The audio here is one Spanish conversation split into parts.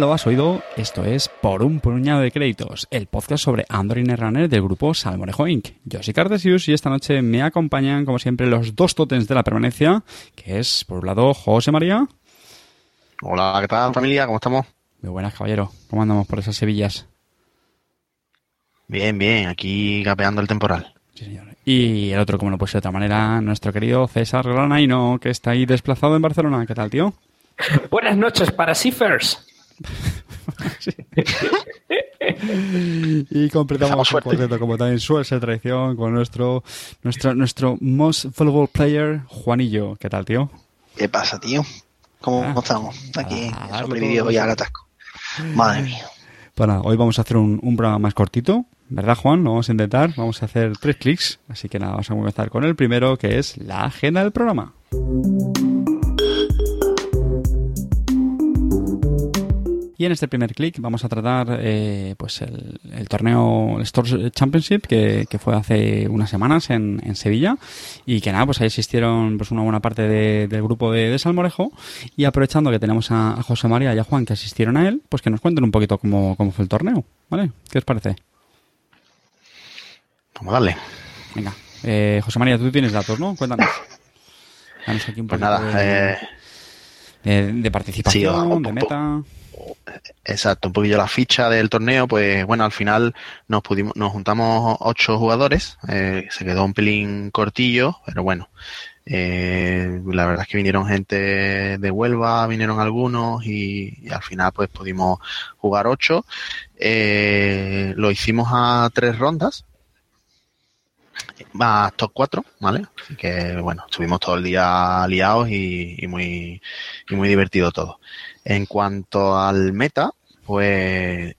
lo has oído, esto es Por un puñado de créditos, el podcast sobre Android Runner del grupo Salmorejo Inc. Yo soy Cartesius y esta noche me acompañan, como siempre, los dos totems de la permanencia, que es, por un lado, José María. Hola, ¿qué tal familia? ¿Cómo estamos? Muy buenas, caballero. ¿Cómo andamos por esas Sevillas? Bien, bien, aquí capeando el temporal. Sí, señor. Y el otro, como no puede ser de otra manera, nuestro querido César Granaino, que está ahí desplazado en Barcelona. ¿Qué tal, tío? Buenas noches para Y completamos el cuarteto, como también suele ser tradición, con nuestro, nuestro, nuestro most valuable player, Juanillo. ¿Qué tal, tío? ¿Qué pasa, tío? ¿Cómo Ah. estamos? Aquí, Ah, darle sobrevivido ya al atasco. Madre mía. Bueno, hoy vamos a hacer un, un programa más cortito, ¿verdad, Juan? Lo vamos a intentar. Vamos a hacer tres clics. Así que nada, vamos a comenzar con el primero, que es la agenda del programa. Y en este primer clic vamos a tratar eh, pues el, el torneo el Stores Championship que, que fue hace unas semanas en, en Sevilla y que nada, pues ahí asistieron pues una buena parte de- del grupo de, de Salmorejo y aprovechando que tenemos a, a José María y a Juan que asistieron a él, pues que nos cuenten un poquito cómo, cómo fue el torneo, ¿vale? ¿Qué os parece? Vamos a darle. Venga, eh, José María, tú tienes datos, ¿no? Cuéntanos. Danos aquí un Pues poquito nada, de, eh, de- de participación, sí, de meta. Exacto, un poquillo la ficha del torneo, pues bueno, al final nos pudimos, nos juntamos ocho jugadores, eh, se quedó un pelín cortillo, pero bueno, eh, la verdad es que vinieron gente de Huelva, vinieron algunos y, y al final pues pudimos jugar ocho. Eh, lo hicimos a tres rondas, más top 4, ¿vale? Así que bueno, estuvimos todo el día liados y, y muy, y muy divertido todo. En cuanto al meta, pues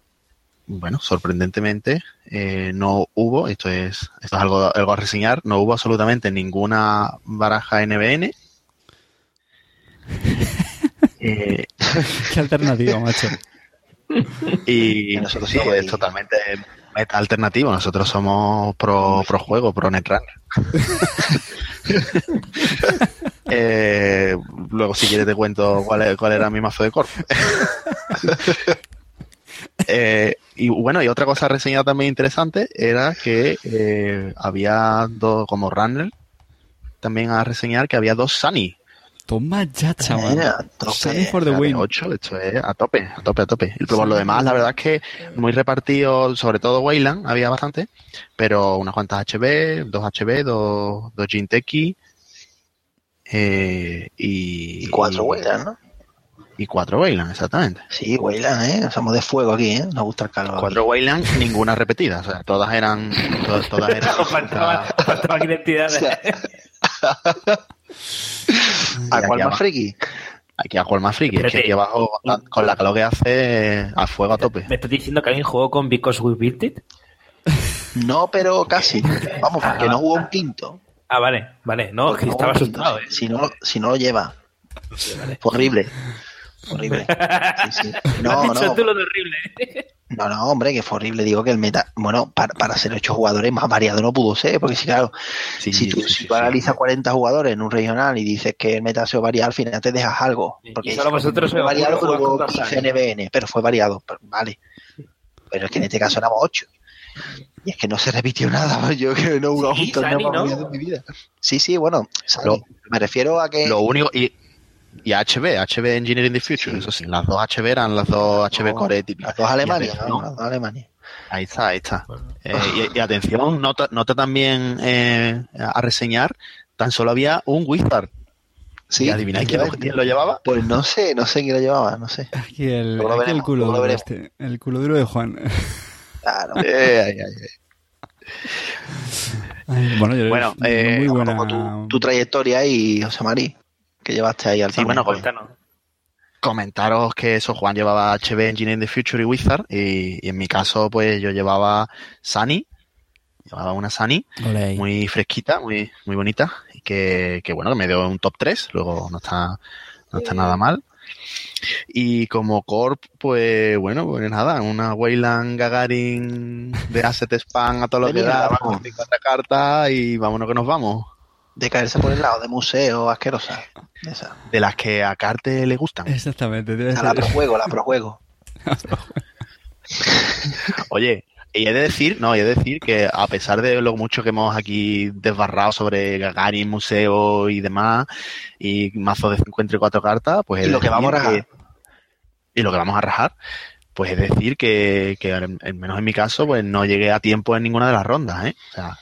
bueno, sorprendentemente eh, no hubo, esto es, esto es algo, algo a reseñar, no hubo absolutamente ninguna baraja NBN. Eh, Qué alternativa, macho. y nosotros sí, es totalmente meta alternativo. Nosotros somos pro, pro juego, pro netrunner. eh, luego, si quieres, te cuento cuál, era mi mazo de corp. Eh, y bueno, y otra cosa reseñada también interesante era que eh, había dos, como runner, también a reseñar que había dos Sunny. Toma ya, chaval. Mira, a tope. Sunny for the win. 8, esto es a tope, a tope, a tope. Y por lo demás, la verdad es que muy repartido, sobre todo Wayland, había bastante, pero unas cuantas HB, dos HB, dos, dos Jinteki, eh, y, Y cuatro Weyland, ¿no? Y cuatro Wayland, exactamente. Sí, Weyland, ¿eh? Somos de fuego aquí, ¿eh? Nos gusta el calor. Cuatro Wayland, ninguna repetida, o sea, todas eran, todas, todas eran. Faltaban faltaban identidades. ¿A aquí cuál más abajo- friki? Aquí a jugar más friki, es que aquí abajo, con la calor que hace, a fuego a tope. ¿Me estás diciendo que alguien jugó con Because We Built It? No, pero casi. Vamos, porque no jugó un quinto. Ah, vale, vale. No, Porque no estaba asustado, ¿eh? Si no, si no lo lleva. Fue horrible. Horrible. Sí, sí. No, no. tú lo de horrible, ¿eh? No, no, hombre, que fue horrible. Digo que el meta, bueno, para, para ser ocho jugadores más variado no pudo ser, porque si claro, Sí, si tú, sí, si sí, tú sí. analizas 40 jugadores en un regional y dices que el meta se varía, al final te dejas algo. Porque solo vosotros fue variado, pero hubo con 15 Tarzán. NBN, pero fue variado, pero vale. Pero es que en este caso éramos 8. Y es que no se repitió nada, yo que no Sí, un torneo más en mi vida. Sí, sí, bueno, Lo- me refiero a que Lo único, y, y HB, HB Engineering the Future, Sí. eso sí, las dos HB eran las dos HB No, Core típicas. las dos Alemania, ¿no? Las dos Alemania. Ahí está, ahí está. Eh, y, y atención, nota, nota también eh, a reseñar, tan solo había un Wizard. Sí, ¿Y adivináis quién, lo- quién lo llevaba? Pues no sé, no sé quién lo llevaba, no sé. Aquí el, aquí el culo duro este, el culo duro de Juan. Claro. Eh, ay, ay, ay. Ay, bueno, yo Bueno, eh, buena. tu, tu trayectoria y José Marí, que llevaste ahí al Sí, bueno, Cuéntanos. comentaros que eso, Juan llevaba HB Engineering the Future y Wizard, y, y en mi caso, pues yo llevaba Sunny, llevaba una Sunny, ahí. muy fresquita, muy, muy bonita, y que, que, bueno, que me dio un top 3, luego no está, no está nada mal. Y como Corp, pues bueno, pues nada, una Wayland Gagarin de Asset Spam a todo lo De que da, vamos. 54 cartas y vámonos que nos vamos. De caerse por el lado de museo asquerosa. Esa. De las que a Carte le gustan. Exactamente. debe A la projuego, la projuego. Oye, y he de decir, no, y he de decir que a pesar de lo mucho que hemos aquí desbarrado sobre Gagarin, museo y demás, y mazo de 54 cartas, pues Y lo que vamos a rajar. y lo que vamos a rajar, pues es decir que, que al al menos en mi caso, pues no llegué a tiempo en ninguna de las rondas, ¿eh? O sea,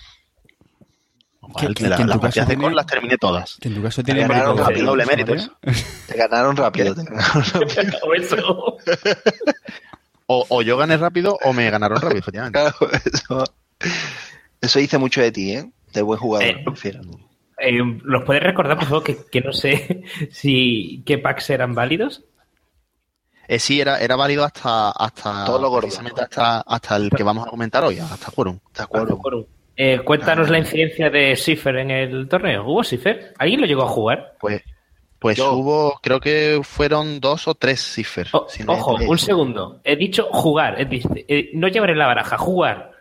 que- la- que en las partidas de Core las terminé todas. Que en tu caso tiene ganaron mérito- rápido, doble méritos. Te ganaron rápido. te ganaron rápido. O yo gané rápido o me ganaron rápido, efectivamente. Claro, eso, eso dice mucho de ti, ¿eh? De buen jugador, Eh, me refiero. Eh, ¿Los puedes recordar, por favor, que, que no sé si qué packs eran válidos? Eh, sí, era, era válido hasta, hasta, Todo lo gordo. precisamente hasta, hasta el que vamos a comentar hoy, hasta Quorum. ¿De acuerdo? Eh, cuéntanos la incidencia de Cipher en el torneo. ¿Hubo Cipher? ¿Alguien lo llegó a jugar? Pues, pues Yo- hubo, creo que fueron dos o tres cifers. O- si no- ojo, eh, un segundo. He dicho jugar, es decir, eh, no llevar en la baraja, jugar.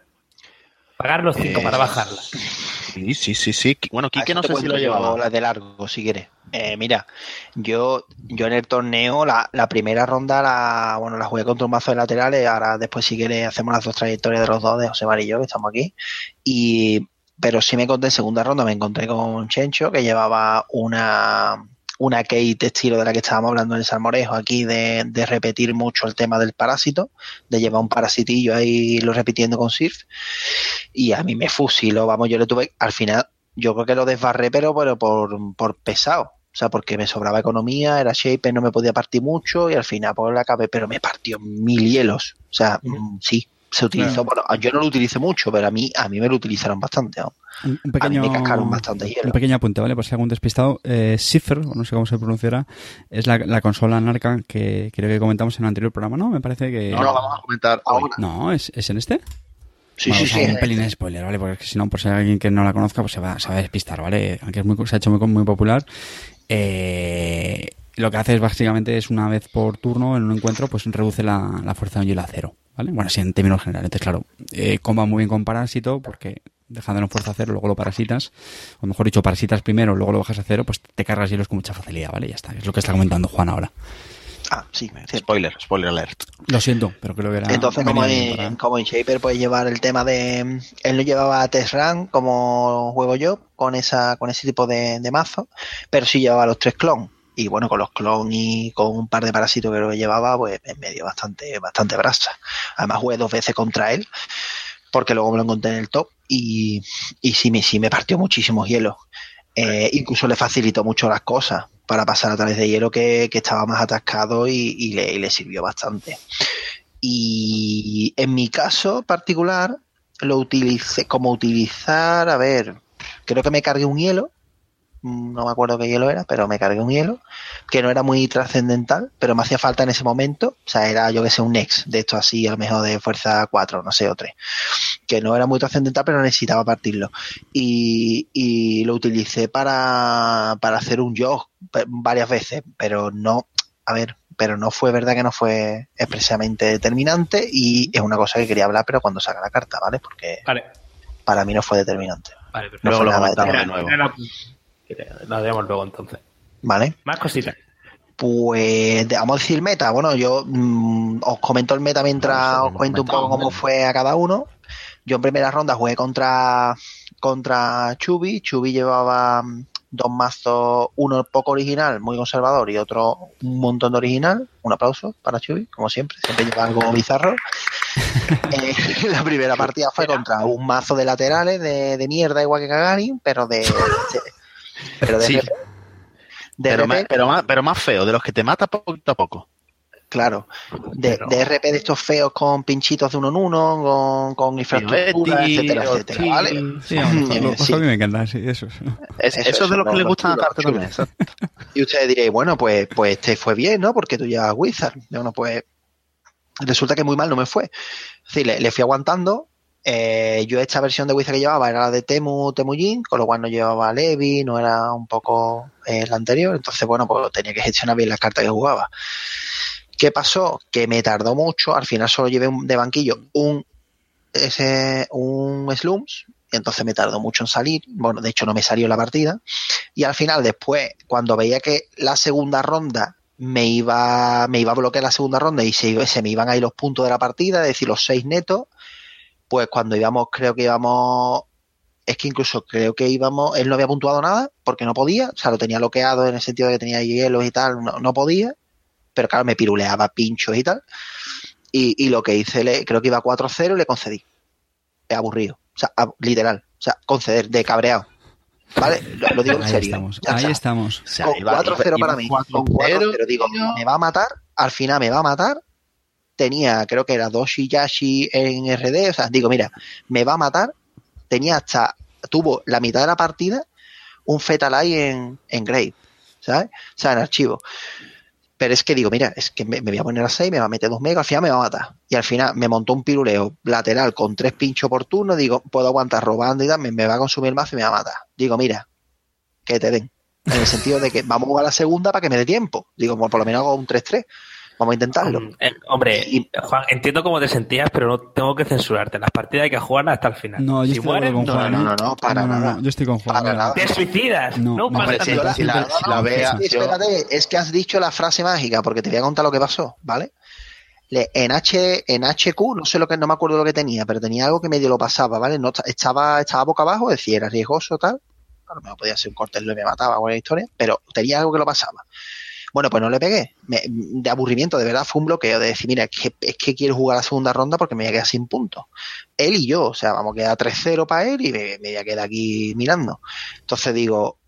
Pagar los cinco Eh, para bajarla. Sí, sí, sí, sí. Bueno, Quique no sé si lo llevaba. las de largo, si quieres. Eh, mira, yo, yo en el torneo, la, la primera ronda, la, bueno, la jugué contra un mazo de laterales. Ahora, después, si quieres, hacemos las dos trayectorias de los dos, de José María y yo, que estamos aquí. Y, pero sí me encontré en segunda ronda, me encontré con Chencho, que llevaba una, una Kate estilo de la que estábamos hablando en el salmorejo aquí, de, de repetir mucho el tema del parásito, de llevar un parasitillo ahí lo repitiendo con Sirf. Y a mí me fusiló, vamos, yo le tuve, al final, yo creo que lo desbarré, pero, pero por, por pesado. O sea, porque me sobraba economía, era shape, no me podía partir mucho y al final pues la acabé, pero me partió mil hielos. O sea, mm, sí, se utilizó, bueno, yo no lo utilicé mucho, pero a mí, a mí me lo utilizaron bastante. ¿no? Un, un A mí pequeño, me cascaron bastante un pequeño apunte, ¿vale? Por si hay algún despistado. Eh, Cipher, o no sé cómo se pronunciará, es la, la consola Narca que creo que comentamos en el anterior programa, ¿no? Me parece que... No lo vamos a comentar hoy. Ahora. No, ¿es, ¿es en este? Sí, Bueno, sí, o sea, sí. Un pelín de spoiler, ¿vale? Porque si no, por si hay alguien que no la conozca, pues se va, se va a despistar, ¿vale? Aunque es muy, se ha hecho muy, muy popular. Eh, lo que hace es básicamente es una vez por turno en un encuentro, pues reduce la, la fuerza de un hielo a cero, ¿vale? Bueno, así en términos generales. Entonces, claro, eh, comba muy bien con parásito porque dejándolo en fuerza a cero, luego lo parasitas, o mejor dicho, parasitas primero, luego lo bajas a cero, pues te cargas hielos con mucha facilidad, ¿vale? Ya está, es lo que está comentando Juan ahora. Ah, sí. Spoiler, spoiler alert. Lo siento, pero creo que era... Entonces, como en, para- como en Shaper puede llevar el tema de. Él no llevaba Test Run como juego yo, con esa con ese tipo de, de mazo, pero sí llevaba los tres clon. Y bueno, con los clon y con un par de parásitos que que llevaba, pues en medio bastante, bastante brasa. Además, jugué dos veces contra él, porque luego me lo encontré en el top y, y sí, me, sí me partió muchísimos hielos. Eh, incluso le facilitó mucho las cosas para pasar a través de hielo que, que estaba más atascado y, y le, y le sirvió bastante. Y en mi caso particular, lo utilicé como utilizar, a ver, creo que me cargué un hielo, no me acuerdo qué hielo era, pero me cargué un hielo, que no era muy trascendental, pero me hacía falta en ese momento, o sea, era yo que sé un Nex, de esto así, a lo mejor de fuerza 4, no sé, o 3, que no era muy trascendental, pero necesitaba partirlo. Y, y lo utilicé para, para hacer un jog varias veces, pero no, a ver, pero no fue verdad que no fue expresamente determinante y es una cosa que quería hablar, pero cuando saca la carta, ¿vale? Porque Vale, para mí no fue determinante, vale, perfecto. No Luego fue lo comentamos de nuevo. La- demos luego entonces. ¿vale? Más cositas. Pues vamos a decir meta. Bueno, yo mm, os comento el meta mientras os cuento un poco cómo fue a cada uno. Yo en primera ronda jugué contra contra Chubi. Chubi llevaba mm, dos mazos, uno poco original, muy conservador, y otro un montón de original. Un aplauso para Chubi, como siempre, siempre lleva algo bizarro. Eh, la primera partida fue contra un mazo de laterales de, de mierda, igual que Gagarin, pero de, de- pero de, Sí. De Pero, RP, más, pero, más, pero más feo, de los que te mata poquito a poco. Claro, de, Pero- de RP de estos feos con pinchitos de uno en uno, con, con infraestructura, Betty, etcétera, etcétera, Ortiz. ¿vale? Sí, sí. a mí me encanta, sí, eso. es. Es- Eso, eso, es de los que no, le no, gustan a chulo, Carter chulo. también. Y ustedes diréis, bueno, pues, pues te fue bien, ¿no? Porque tú ya Wizard. Bueno, pues resulta que muy mal no me fue. Es decir, le, le fui aguantando eh, yo esta versión de Wizard que llevaba era la de Temu, Temujin, con lo cual no llevaba Levi, no era un poco eh, la anterior, entonces bueno, pues tenía que gestionar bien las cartas que jugaba. ¿Qué pasó? Que me tardó mucho, al final solo llevé de banquillo un, ese, un Slums, y entonces me tardó mucho en salir, bueno, de hecho no me salió la partida, y al final después, cuando veía que la segunda ronda me iba, me iba a bloquear la segunda ronda y se, se me iban ahí los puntos de la partida, es decir, los seis netos, pues cuando íbamos, creo que íbamos, es que incluso creo que íbamos, él no había puntuado nada porque no podía, o sea, lo tenía bloqueado en el sentido de que tenía hielos y tal, no, no podía, pero claro, me piruleaba pinchos y tal, y, y lo que hice, le, creo que iba 4-0 y le concedí, Es aburrido, o sea, a- literal, o sea, conceder, de cabreado, ¿vale? Lo, lo digo en Ahí serio. estamos, Ya ahí estamos. O sea, Con iba- 4-0 iba- para mí. 4-0, Con 4-0 digo, tío. me va a matar, al final me va a matar. Tenía, creo que era dos Yashi en RD, o sea, digo, mira, me va a matar. Tenía hasta, tuvo la mitad de la partida un Fetal Eye en, en Grave, ¿sabes? O sea, en archivo. Pero es que digo, mira, es que me, voy a poner a 6, me va a meter dos megas, al final me va a matar. Y al final me montó un piruleo lateral con tres pinchos por turno, digo, puedo aguantar robando y tal, me, va a consumir mazo y me va a matar. Digo, mira, que te den. En el sentido de que vamos a la segunda para que me dé tiempo. Digo, por lo menos hago un 3-3. Vamos a intentarlo. Eh, hombre, Y- Juan, entiendo cómo te sentías, pero no tengo que censurarte. Las partidas hay que jugarlas hasta el final. No, yo si estoy mueres, con no, Juan. no, ¿eh? no, no, para nada. Yo estoy con Juan. Para nada. te suicidas. No, No, no, pasa hombre, si la- si la vea- Sí, espérate, es que has dicho la frase mágica, porque te voy a contar lo que pasó, ¿vale? Le- en H, en HQ, no sé lo que, no me acuerdo lo que tenía, pero tenía algo que medio lo pasaba, ¿vale? No, estaba, estaba boca abajo, es decir, era riesgoso, tal. A lo mejor podía ser un corte y me mataba o una historia, pero tenía algo que lo pasaba. Bueno, pues no le pegué. Me- de aburrimiento, de verdad, fue un bloqueo de decir, mira, es que, es que quiero jugar la segunda ronda porque me voy a quedar sin puntos. Él y yo, o sea, vamos a quedar 3-0 para él y me, me voy a quedar aquí mirando. Entonces digo,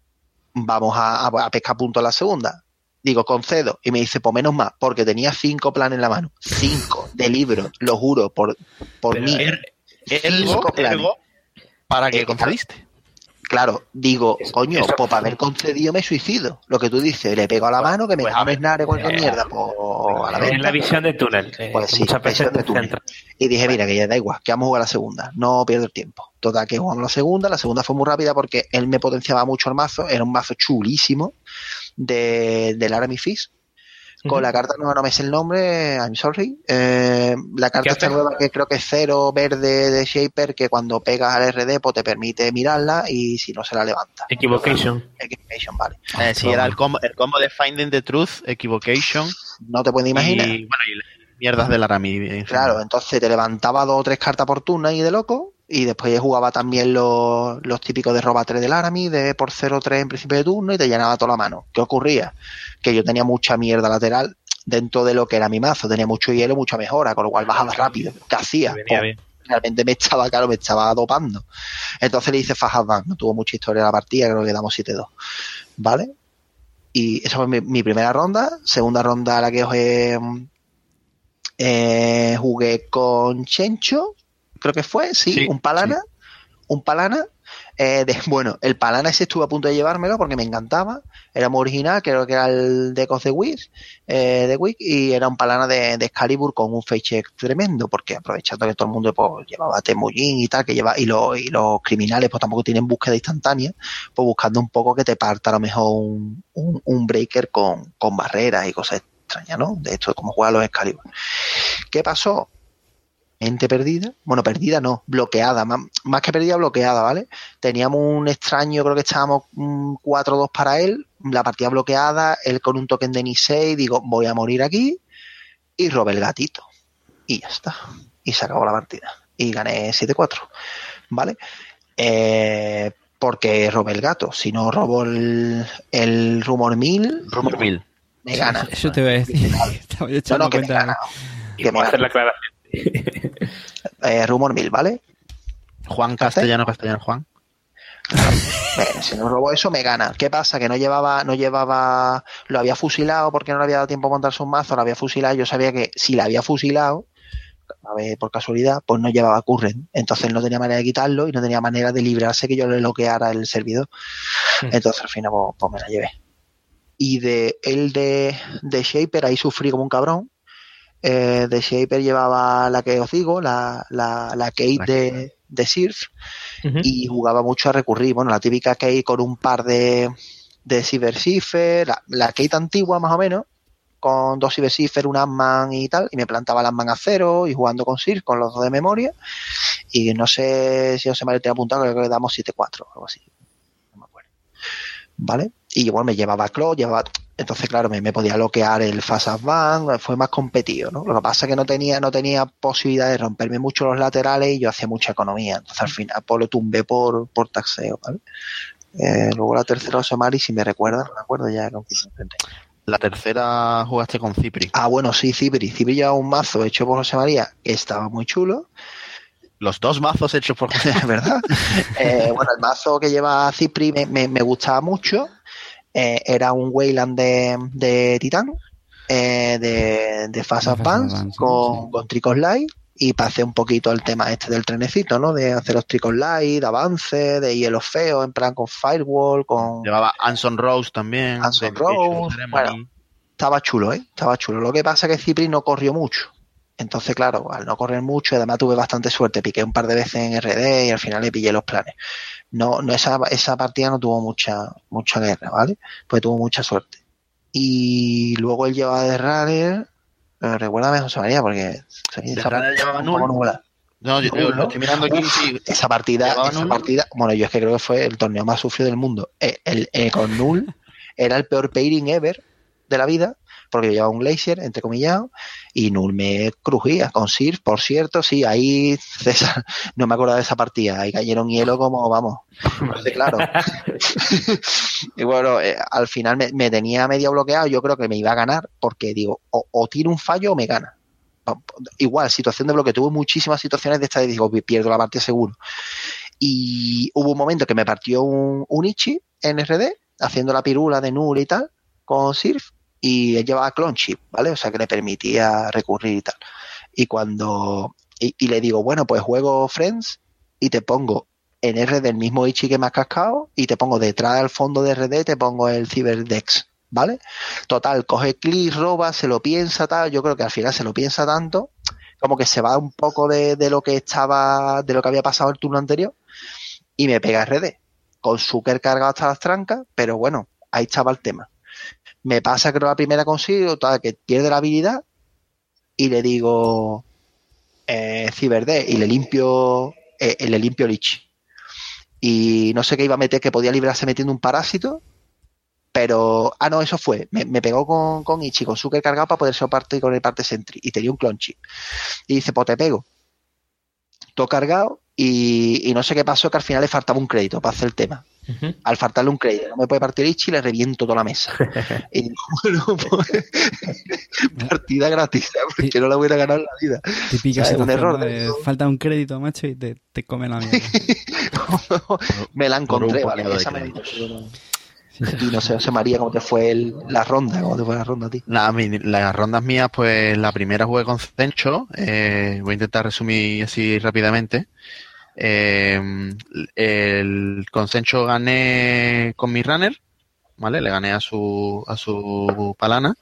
vamos a, pescar puntos la segunda. Digo, concedo. Y me dice, pues menos más, porque tenía cinco planes en la mano. Cinco de libros, lo juro, por, por Pero mí. er- Cinco planes. ¿para qué Eh, concediste? Claro, digo, Eso- coño, eso- pues para haber concedido me suicido. Lo que tú dices, le pego a la mano, que me pues, da a un ver, snare cualquier eh, mierda, pues a la es venta. la visión de túnel. eh, Pues sí, muchas veces visión de túnel. Y dije, mira, que ya da igual, que vamos a jugar la segunda, no pierdo el tiempo. Total, que jugamos la segunda, la segunda fue muy rápida porque él me potenciaba mucho el mazo, era un mazo chulísimo de, del Army Fist. Con la carta, no, no me sé el nombre, I'm sorry. Eh, la carta ¿Qué esta nueva que creo que es cero verde de Shaper, que cuando pegas al RD pues te permite mirarla y si no se la levanta. Equivocation. Equivocation, vale. Eh, sí, era el combo, el combo de Finding the Truth, Equivocation No te puedes imaginar. y, bueno, y las mierdas del Arami. en. Claro, entonces te levantaba dos o tres cartas por turno y de loco. Y después jugaba también los, los típicos de roba 3 del Arami, de por 0-3 en principio de turno, y te llenaba toda la mano. ¿Qué ocurría? Que yo tenía mucha mierda lateral dentro de lo que era mi mazo. Tenía mucho hielo, mucha mejora, con lo cual bajaba rápido. ¿Qué hacía? Pues, bien. realmente me estaba, claro, me estaba dopando. Entonces le hice Fajadban, no tuvo mucha historia la partida, creo que damos 7-2. ¿Vale? Y esa fue mi, mi primera ronda. Segunda ronda la que os he, eh, jugué con Chencho, creo que fue, sí, Sí, un Palana. Un Palana. eh, de- bueno, el Palana ese estuve a punto de llevármelo porque me encantaba. Era muy original, creo que era el de Cos de Wiz, eh, de Wick, y era un Palana de, de Excalibur con un face check tremendo, porque aprovechando que todo el mundo pues, llevaba Temujin y tal, que lleva, y, los y los criminales pues tampoco tienen búsqueda instantánea, pues buscando un poco que te parta a lo mejor un, un, un breaker con, con barreras y cosas extrañas, ¿no? De esto, como juegan los Excalibur. ¿Qué pasó? Mente perdida, bueno, perdida no, bloqueada, más, más que perdida, bloqueada, ¿vale? Teníamos un extraño, creo que estábamos mm, 4-2 para él, la partida bloqueada, él con un token de Nisei, digo, voy a morir aquí, y robé el gatito. Y ya está. Y se acabó la partida. Y gané 7-4, ¿vale? Eh, porque robé el gato, si no robo el, el rumor mil, Rumor Mill. me gana. Eso te voy a decir. Estaba yo No, no, que me gana. Y Que me vamos a hacer gana. la aclaración. Eh, rumor mil, ¿vale? Juan Castellano, Castellano Juan. Bueno, si no robo eso, me gana. ¿Qué pasa? Que no llevaba, no llevaba, lo había fusilado porque no le había dado tiempo a montarse un mazo, lo había fusilado. Yo sabía que si la había fusilado, a ver, por casualidad, pues no llevaba current. Entonces no tenía manera de quitarlo y no tenía manera de librarse que yo le bloqueara el servidor. Mm. Entonces al final, pues, pues me la llevé. Y de el de, de Shaper, ahí sufrí como un cabrón. Eh, de Shaper llevaba la que os digo, la, la, la Kate La de, de Sirf, Ujú. y jugaba mucho a recurrir. Bueno, la típica Kate con un par de, de Cyber Cipher, la, la Kate antigua más o menos, con dos Cyber Cipher, un Ant-Man y tal, y me plantaba el Ant-Man a cero y jugando con Sirf, con los dos de memoria. Y no sé si José Mario te ha apuntado, creo que damos 7-4 o algo así. No me acuerdo. ¿Vale? Y igual me llevaba Claw, llevaba. Entonces, claro, me, me podía bloquear el Fast Advance, fue más competido, ¿no? Lo que pasa es que no tenía, no tenía posibilidad de romperme mucho los laterales y yo hacía mucha economía. Entonces, al final, pues lo tumbé por, por taxeo, ¿vale? Eh, luego la tercera José Mari, si me recuerdas, no me acuerdo ya con. La tercera jugaste con Cipri. Ah, bueno, sí, Cibri. Cibri llevaba un mazo hecho por José María que estaba muy chulo. Los dos mazos hechos por verdad. Eh, bueno, el mazo que lleva Cipri me, me- me gustaba mucho. Eh, era un Wayland de, de Titán, eh, de, de Fast De Fast Advance, Advance, con, sí. con Tricos Light. Y pasé un poquito el tema este del trenecito, ¿no? De hacer los Tricos Light, de avance, de hielo feo, en plan con Firewall, con... Llevaba Anson Rose también. Anson Rose, bueno. Estaba chulo, ¿eh? Estaba chulo. Lo que pasa es que Cipri no corrió mucho. Entonces, claro, al no correr mucho, además tuve bastante suerte. Piqué un par de veces en RD y al final le pillé los planes. No, no esa, esa partida no tuvo mucha, mucha guerra, ¿vale? Pues tuvo mucha suerte. Y luego él llevaba de runner. eh, recuérdame, José María, porque De runner llevaba nublado. No, yo, yo lo estoy mirando aquí. Uf, sí. esa partida, ¿Llevaba esa partida, bueno, yo es que creo que fue el torneo más sufrido del mundo. Eh, el, eh, con Null era el peor pairing ever de la vida, porque yo llevaba un Glacier, entrecomillado, y Null me crujía con Sirf, por cierto, sí, ahí César, no me acuerdo de esa partida, ahí cayeron hielo como, vamos, claro. y bueno, eh, al final me, me tenía medio bloqueado, yo creo que me iba a ganar, porque digo, o, o tiro un fallo o me gana. Igual, situación de bloqueo, tuve muchísimas situaciones de estas y digo, pierdo la partida seguro. Y hubo un momento que me partió un, un Ichi en RD, haciendo la pirula de Null y tal, con Sirf, y él llevaba clone chip, ¿vale? O sea que le permitía recurrir y tal. Y cuando, y, le digo, bueno, pues juego Friends y te pongo en RD el mismo Ichi que me has cascado y te pongo detrás del fondo de RD, te pongo el Cyberdex, ¿vale? Total, coge clic, roba, se lo piensa, tal. Yo creo que al final se lo piensa tanto, como que se va un poco de, de lo que estaba, de lo que había pasado el turno anterior y me pega RD. Con Zucker cargado hasta las trancas, pero bueno, ahí estaba el tema. Me pasa, creo, la primera consigo, tal, que pierde la habilidad y le digo eh, Ciberde y le limpio, eh, le limpio el Ichi. Y no sé qué iba a meter, que podía librarse metiendo un parásito, pero, ah, no, eso fue. Me, pegó con, con Ichi, con Zucker cargado para poder ser parte con el parte Sentry. Y tenía un clon chip. Y dice, pues te pego. Todo cargado. Y, y no sé qué pasó, que al final le faltaba un crédito para hacer el tema. Al faltarle un crédito, no me puede partir Ichi, le reviento toda la mesa. y digo, bueno, pues, partida gratis, porque no la voy a ganar en la vida. Típica O sea, es un error falta un crédito, macho, y te, te come la mierda. me la encontré, ¿vale? Esa me. Y no sé, José María, cómo te fue el- la ronda, cómo te fue la ronda a ti. Nada, mi- las rondas mías, pues la primera jugué con Cencho. eh, voy a intentar resumir así rápidamente. Eh, el con Cencho gané con mi runner, ¿vale? Le gané a su, a su palana.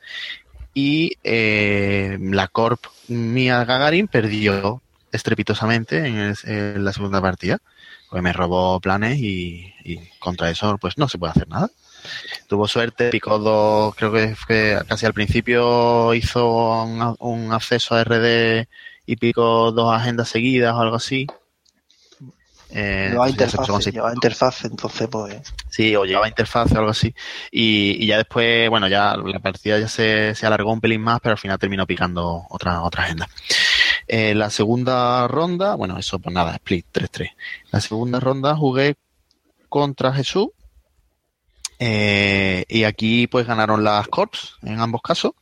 Y eh, la corp mía Gagarin perdió estrepitosamente en, el- la segunda partida. Pues me robó planes y, y contra eso pues no se puede hacer nada tuvo suerte, picó dos, creo que fue casi al principio hizo un, un acceso a RD y picó dos agendas seguidas o algo así. Eh, Llevaba interfaz, seis llevaba interfaz, entonces pues... Sí, o llevaba interfaz o algo así. Y, y ya después, bueno, ya la partida ya se, se alargó un pelín más, pero al final terminó picando otra, otra agenda. Eh, la segunda ronda, bueno, eso pues nada, split 3-3. La segunda ronda jugué contra Jesús. eh, y aquí pues ganaron las Corps en ambos casos.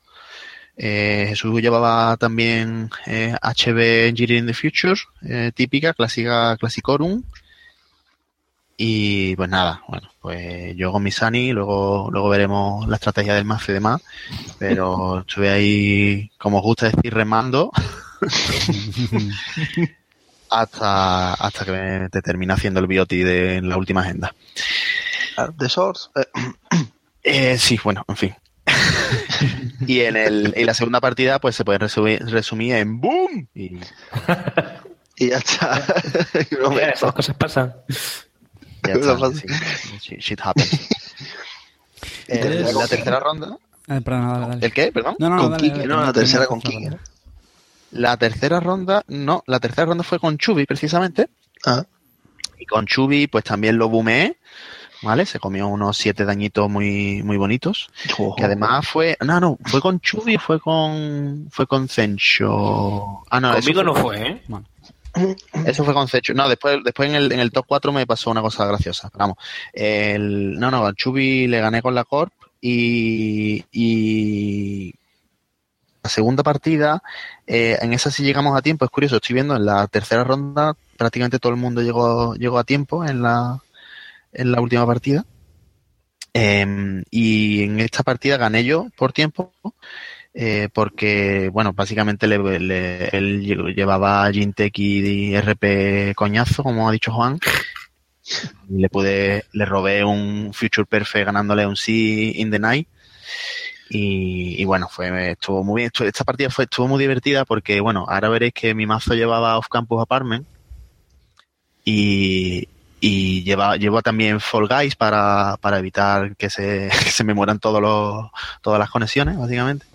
Eh, Jesús llevaba también eh, HB Engineering the Future, eh, típica, clásica, clasicorum. Y pues nada, bueno, pues yo con mi Sani, luego, luego veremos la estrategia del mazo y demás, pero estuve ahí, como os gusta decir, remando hasta, hasta que me te termina haciendo el bioti de en la última agenda. De Source, Eh, sí, bueno, en fin. y en el en la segunda partida pues se puede resumir, resumir en ¡boom! Y Y ya está. Me- esas cosas pasan. ya está, sí, shit- happens. Eh, la tercera ronda, Eh, perdón, dale, dale. ¿el qué? Perdón. No, no, no, con dale, no, la tercera con. ¿no? La tercera ronda, no, la tercera ronda fue con Chubi precisamente. Ah, Y con Chubi, pues también lo bumeé, ¿vale? Se comió unos siete dañitos muy, muy bonitos. Que además fue, no, no, fue con Chubi, fue con, fue con Zencho. Ah, no, Conmigo eso no fue, fue, ¿eh? Bueno, eso fue con Zencho. No, después, después en el, en el top 4 me pasó una cosa graciosa. pero Vamos, el, no, no, al Chubi le gané con la Corp y, y la segunda partida, eh, en esa sí llegamos a tiempo. Es curioso, estoy viendo en la tercera ronda prácticamente todo el mundo llegó, llegó a tiempo en la, en la última partida. Eh, y en esta partida gané yo por tiempo, eh, porque, bueno, básicamente le, él lle- llevaba Gintec y RP coñazo, como ha dicho Juan. Le pude, le robé un Future Perfect ganándole un sí in the night. Y, bueno, fue, estuvo muy bien. Esta partida fue, estuvo muy divertida porque, bueno, ahora veréis que mi mazo llevaba Off Campus Apartment. Y, y lleva, llevo también Fall Guys para, para evitar que se, se me mueran todos los, todas las conexiones, básicamente.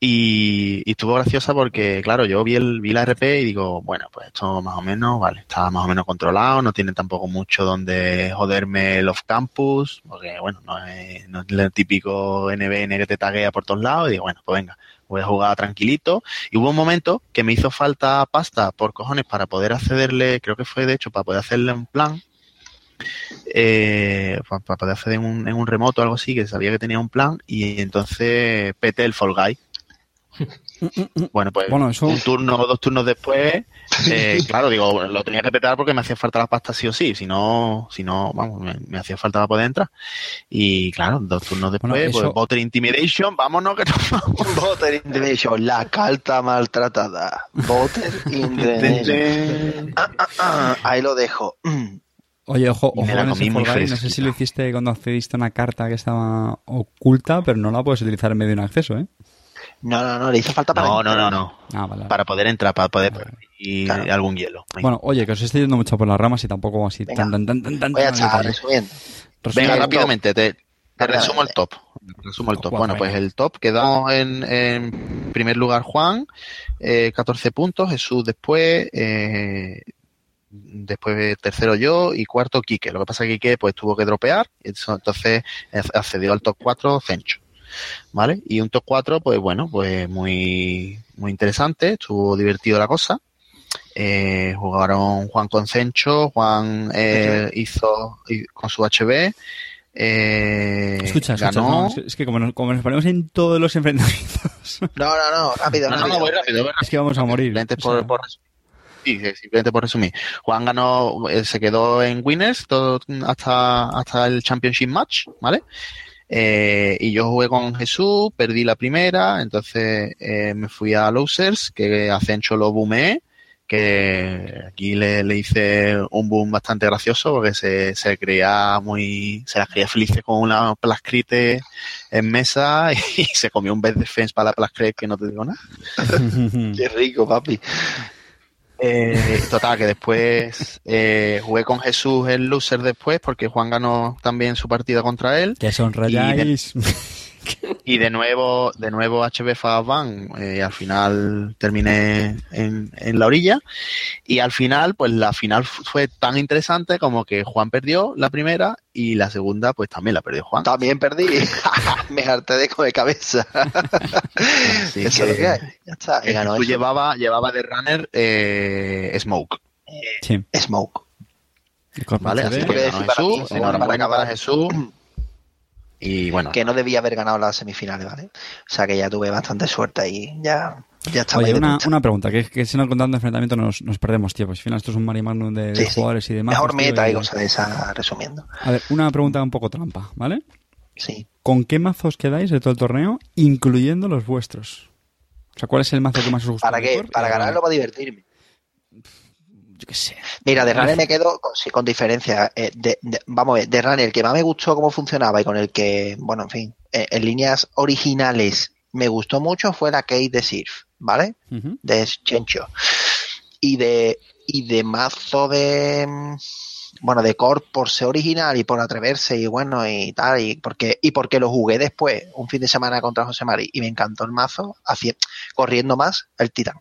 Y, y estuvo graciosa porque, claro, yo vi, el, vi la RP y digo, bueno, pues esto más o menos, vale, está más o menos controlado, no tiene tampoco mucho donde joderme el off-campus, porque, bueno, no es, no es el típico NBN que te taguea por todos lados, y digo, bueno, pues venga, voy a jugar tranquilito. Y hubo un momento que me hizo falta pasta por cojones para poder accederle, creo que fue de hecho para poder hacerle un plan, eh, pa- para, poder acceder en un, en un remoto o algo así, que sabía que tenía un plan, y entonces pete el Fall Guy. Bueno, pues Bueno, eso- un turno o dos turnos después, eh, claro, digo, lo tenía que petar porque me hacía falta la pasta sí o sí, si no, si no, vamos, me, me hacía falta para poder entrar. Y claro, dos turnos después, Bueno, eso- pues Voter Intimidation, vámonos que nos vamos. Voter Intimidation, la carta maltratada. Voter Intimidation. Ah, ah, ah, ahí lo dejo. Mm. Oye, ojo, ojo me la comí muy. No sé si lo hiciste cuando accediste a una carta que estaba oculta, pero no la puedes utilizar en medio de un acceso, ¿eh? No, no, no, le hizo falta para. No, no, no, no. Ah, vale. vale. Para poder entrar, para poder y Claro. algún hielo. Venga, Bueno, oye, que os estoy yendo mucho por las ramas y tampoco así Venga. tan, tan, tan, tan, tan. Voy a tan resumiendo. Venga, rápidamente, te, resumo el top. Resumo el top. Bueno, pues el top quedó en, en primer lugar Juan, eh, 14 puntos, Jesús después, eh, después tercero yo y cuarto Quique. Lo que pasa es que Quique pues tuvo que dropear, eso- entonces eh, accedió al top 4 Cencho. ¿Vale? Y un top 4, pues bueno, pues muy, muy interesante, estuvo divertido la cosa. Eh, jugaron Juan con Cencho, Juan eh, hizo hi- con su HB. Eh, Escucha, escucha. ganó. no, es- que como nos, como nos ponemos en todos los enfrentamientos, No, no, no, rápido, No, no, voy rápido, voy rápido. es que vamos a morir. Simplemente O por, sea, por. Sí, simplemente por resumir. Juan ganó, eh, se quedó en winners todo, hasta, hasta el championship match, ¿vale? Eh, y yo jugué con Jesús, perdí la primera, entonces eh, me fui a losers, que a Cencho lo boomeé, que aquí le, le hice un boom bastante gracioso porque se, se creía muy, se las creía felices con una plascrite en mesa y se comió un best defense para la plascrite que no te digo nada. Qué rico, papi. Eh, total, que después eh, jugué con Jesús el loser después, porque Juan ganó también su partida contra él. que sonrayáis. Y de nuevo, de nuevo HB Fast Van, eh, al final terminé en, en la orilla. Y al final, pues la final fu- fue tan interesante como que Juan perdió la primera y la segunda, pues también la perdió Juan. También perdí. Me harté de comer cabeza. Así Eso es lo que- hay. Ya está. Y ganó Tú eso. llevaba, llevaba de runner eh, Smoke, Sí. Smoke. ¿vale? Así que ganó para Jesús, ti, para para Jesús. Y bueno, Que no debía haber ganado las semifinales, ¿vale? O sea que ya tuve bastante suerte ahí. Ya, ya estaba Oye, una, una pregunta, que, que si no contando enfrentamiento nos, nos perdemos tiempo. Al final esto es un marimagnum de, de Sí, jugadores y demás. Mejor tío, meta y cosas de esas, resumiendo. A ver, una pregunta un poco trampa, ¿vale? Sí. ¿Con qué mazos quedáis de todo el torneo, incluyendo los vuestros? O sea, ¿cuál es el mazo que más os gusta? ¿Para qué? Para Eh, ganarlo, para divertirme. Yo qué sé. Mira, de Runner me quedo con, sí, con diferencia. Eh, de- de- vamos a ver, de Runner, el que más me gustó cómo funcionaba y con el que, bueno, en fin, eh, en líneas originales me gustó mucho fue la Case de Sirf, ¿vale? De Chencho. Y de, y de mazo de bueno, de Core por ser original y por atreverse y bueno y tal, y porque, y porque lo jugué después, un fin de semana contra José Mari, y me encantó el mazo, hacia, corriendo más el Titán.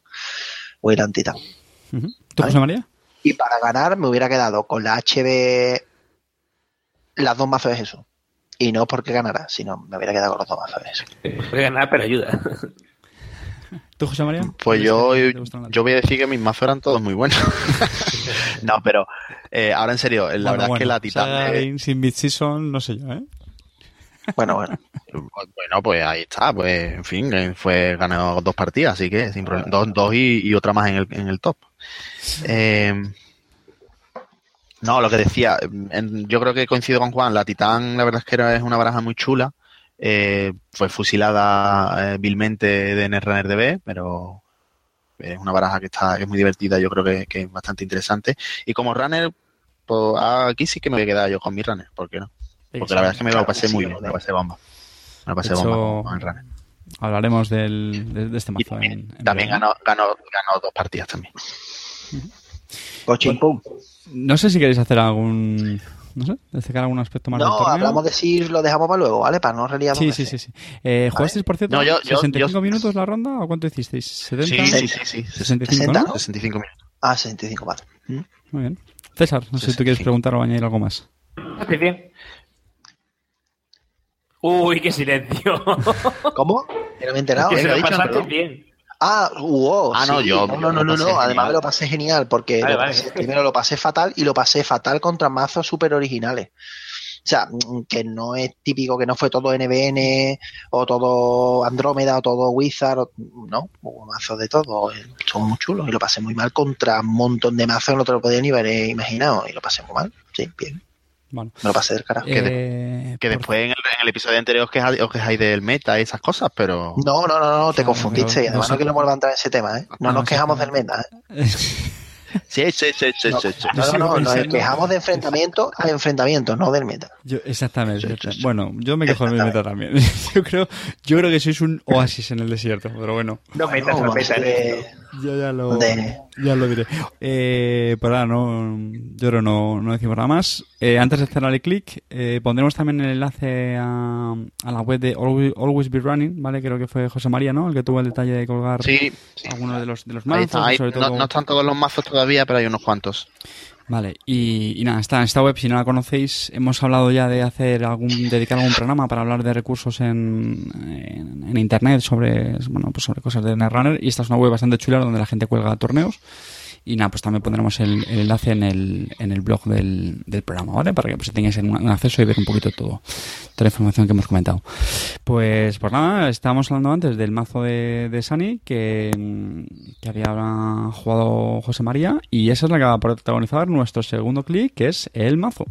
O el Titán. ¿Tú, Vale. José María? Y para ganar me hubiera quedado con la HB las dos mazos de Jesús. Y no porque ganara, sino me hubiera quedado con los dos mazos de Jesús. Puede ganar, pero ayuda. ¿Tú, José María? Pues ¿Crees yo, yo voy a decir que mis mazos eran todos muy buenos. no, pero eh, ahora en serio, la Bueno, verdad es que la Titan... Eh, sin mid-season, no sé yo, ¿eh? Bueno, bueno. Bueno, pues ahí está, pues en fin, eh, fue ganado dos partidas, así que sin problema, dos, dos y, y otra más en el, en el top. Eh, no, lo que decía, en- yo creo que coincido con Juan, la Titán la verdad es que era, es una baraja muy chula, eh, fue fusilada eh, vilmente de Netrunner DB, pero es una baraja que está que es muy divertida, yo creo que, que es bastante interesante. Y como runner, pues aquí sí que me voy a quedar yo con mi runner, ¿por qué no? Porque la verdad es que me lo pasé muy bien, me lo pasé bomba. Me lo pasé bomba con, el runner. Hablaremos del, de, de este Y mazo. también, en- en también ganó, ganó, ganó dos partidas también. Cochín, pum. No sé si queréis hacer algún. No sé, destacar algún aspecto más del No, torneo. hablamos de si lo dejamos para luego, ¿vale? Para no reliar Sí, sí, sí, sí. Eh, ¿Jugasteis, por cierto, No, yo- yo- 65 yo- minutos la ronda o cuánto hicisteis? ¿70? Sí, sí, sí, sí. 65, ¿no? 65 minutos. Ah, 65, vale. ¿Mm? Muy bien. César, no sé si tú quieres 65. preguntar o añadir algo más. ¿Haces bien? Uy, qué silencio. ¿Cómo? Que no me he enterado. que ¿eh? se ¿Lo lo he dicho? pasaste bien. Ah, wow, Ah, no, sí. yo- No, no, no, no, no, Además me lo pasé genial porque Vale, lo vale. pasé- primero lo pasé fatal y lo pasé fatal contra mazos súper originales. O sea, mm, que no es típico que no fue todo NBN o todo Andrómeda o todo Wizard. o- no, hubo mazos de todo. eh, Son muy chulos y lo pasé muy mal contra un montón de mazos no te lo podía ni haber imaginado. Y lo pasé muy mal. Sí, bien. Bueno. Me lo pasé del carajo. Que de- Eh, Que por- después en el, en el episodio anterior os quejáis, os quejáis del meta y esas cosas, pero... No, no, no, no, te Claro, confundiste. Y además no no quiero volver a entrar en ese tema, ¿eh? No nos no sé, quejamos del meta, ¿eh? Sí, sí, sí, sí, sí, sí. No, no, no, nos quejamos de enfrentamiento a enfrentamiento, no del meta. Yo, exactamente. Sí, sí, sí. Bueno, yo me quejo de mi meta también. yo creo, yo creo que sois un oasis en el desierto, pero bueno, No meta de- esto. yo ya lo, De- ya lo diré. Eh, pero nada, no, yo creo no, no decimos nada más. Eh, antes de cerrar el clic, eh, pondremos también el enlace a, a la web de Always, Always Be Running, ¿vale? Creo que fue José María, ¿no? El que tuvo el detalle de colgar Sí, sí. algunos de los, de los Ahí mazos, está, ahí- sobre no, todo... no están todos los mazos todavía, pero hay unos cuantos. Vale, y, y nada, está en esta web, si no la conocéis, hemos hablado ya de hacer algún, dedicar algún programa para hablar de recursos en, en, internet sobre, bueno, pues sobre cosas de Netrunner, y esta es una web bastante chula donde la gente cuelga torneos, y nada, pues también pondremos el, enlace en el, en el blog del, del programa, ¿vale? Para que pues tengáis un, acceso y ver un poquito todo, toda la información que hemos comentado. Pues, pues nada, estábamos hablando antes del mazo de, de Sani que, que había jugado José María y esa es la que va a protagonizar nuestro segundo clic, que es el mazo.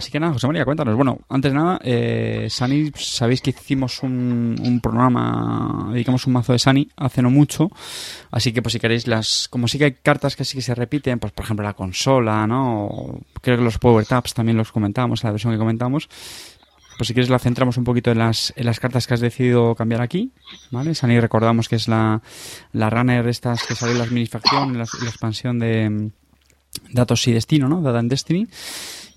Así que nada, José María, cuéntanos. Bueno, antes de nada, eh, Sani, sabéis que hicimos un, programa, dedicamos un mazo de Sani hace no mucho, así que pues si queréis las, como sí que hay cartas que sí que se repiten, pues por ejemplo la consola, ¿no? Creo que los Power Taps también los comentamos, en la versión que comentamos. Pues si quieres la centramos un poquito en las, en las cartas que has decidido cambiar aquí, ¿vale? Sani recordamos que es la, la runner estas que salió en las minifacción, la, la expansión de mm, Datos y Destino, ¿no? Data and Destiny.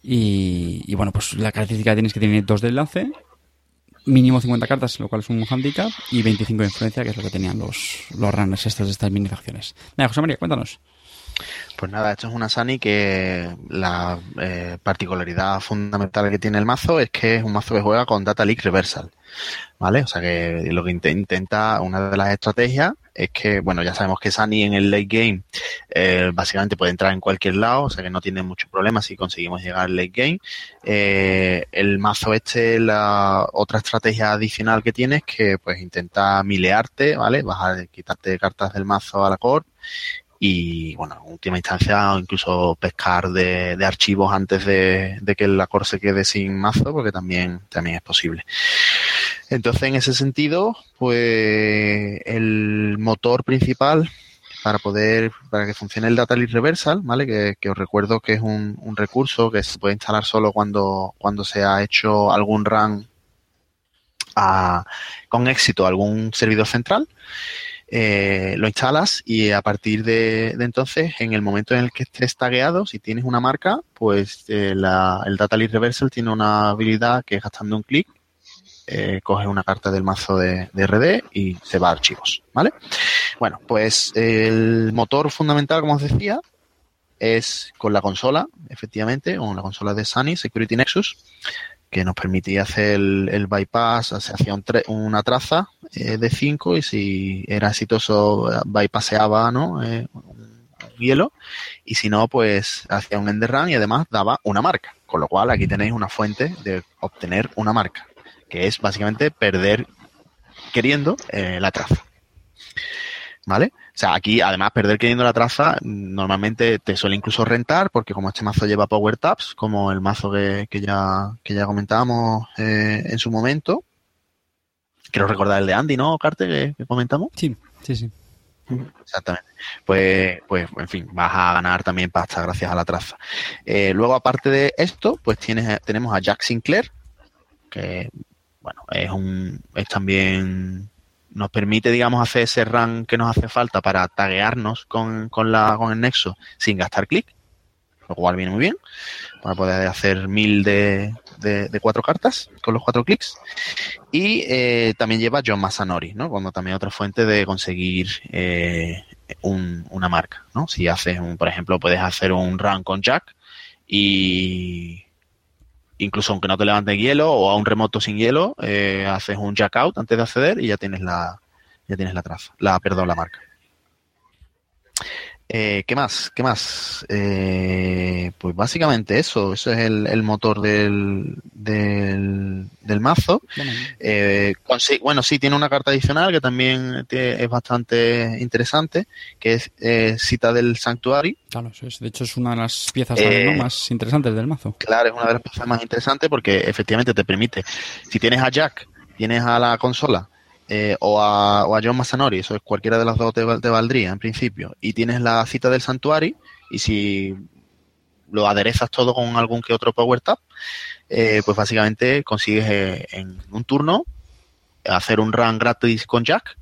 Y, bueno, pues la característica que tienes que tiene dos de enlace, mínimo 50 cartas, lo cual es un handicap, y 25 de influencia, que es lo que tenían los, los runners estos de estas minifacciones. Nada, José María, cuéntanos. Pues nada, esto es una Sani que la eh, particularidad fundamental que tiene el mazo es que es un mazo que juega con Data Leak Reversal. ¿Vale? O sea que lo que inte- intenta, una de las estrategias es que, bueno, ya sabemos que Sani en el late game eh, básicamente puede entrar en cualquier lado, o sea que no tiene mucho problema si conseguimos llegar al late game. Eh, el mazo este, la otra estrategia adicional que tiene es que pues intenta milearte, ¿vale? Vas a quitarte cartas del mazo a la core y bueno, en última instancia incluso pescar de, de archivos antes de, de que la core se quede sin mazo porque también, también es posible. Entonces, en ese sentido, pues el motor principal para poder, para que funcione el Data List Reversal, ¿vale? Que, que os recuerdo que es un, un, recurso que se puede instalar solo cuando, cuando se ha hecho algún run a, con éxito a algún servidor central. Eh, lo instalas y a partir de, entonces, en el momento en el que estés tagueado, si tienes una marca, pues eh, la, el Data List Reversal tiene una habilidad que gastando un clic eh, coge una carta del mazo de, de, RD y se va a archivos, ¿vale? Bueno, pues el motor fundamental, como os decía, es con la consola, efectivamente, con la consola de Sunny, Security Nexus, que nos permitía hacer el, el bypass, se hacía un una traza eh, de 5 y si era exitoso bypasseaba, ¿no? Eh, un hielo y si no, pues hacía un end run y además daba una marca. Con lo cual aquí tenéis una fuente de obtener una marca que es básicamente perder queriendo eh, la traza. ¿Vale? O sea, aquí además perder queriendo la traza normalmente te suele incluso rentar porque como este mazo lleva power taps, como el mazo que, que ya, que ya comentábamos eh, en su momento. Quiero recordar el de Andy, ¿no, Carte, que, que comentamos? Sí, sí, sí. Exactamente. Pues, pues, en fin, vas a ganar también pasta gracias a la traza. Eh, luego, aparte de esto, pues tienes, tenemos a Jack Sinclair, que bueno, es un, es también, nos permite, digamos, hacer ese run que nos hace falta para taguearnos con, con, la, el nexo sin gastar clic, lo cual viene muy bien, para poder hacer mil de, cuatro cartas con los cuatro clics. Y eh, también lleva John Masanori, ¿no? Como también otra fuente de conseguir eh, un, una marca, ¿no? Si haces, un, por ejemplo, puedes hacer un run con Jack y incluso aunque no te levanten hielo o a un remoto sin hielo, eh, haces un jack out antes de acceder y ya tienes la, ya tienes la traza, la, perdón, la marca. Eh, ¿Qué más? ¿Qué más? Eh, pues básicamente eso, eso es el, el motor del, del, del mazo. Bueno. Eh, bueno, sí, tiene una carta adicional que también es bastante interesante, que es eh, Cita del Sanctuary. Claro, eso es, de hecho es una de las piezas ¿no? más interesantes del mazo. Claro, es una de las piezas más interesantes porque efectivamente te permite, si tienes a Jack, tienes a la consola, eh, o, a, o, a, John Masanori, eso es cualquiera de los dos te, valdría en principio, y tienes la cita del santuario, y si lo aderezas todo con algún que otro power tap, eh, pues básicamente consigues eh, en un turno hacer un run gratis con Jack,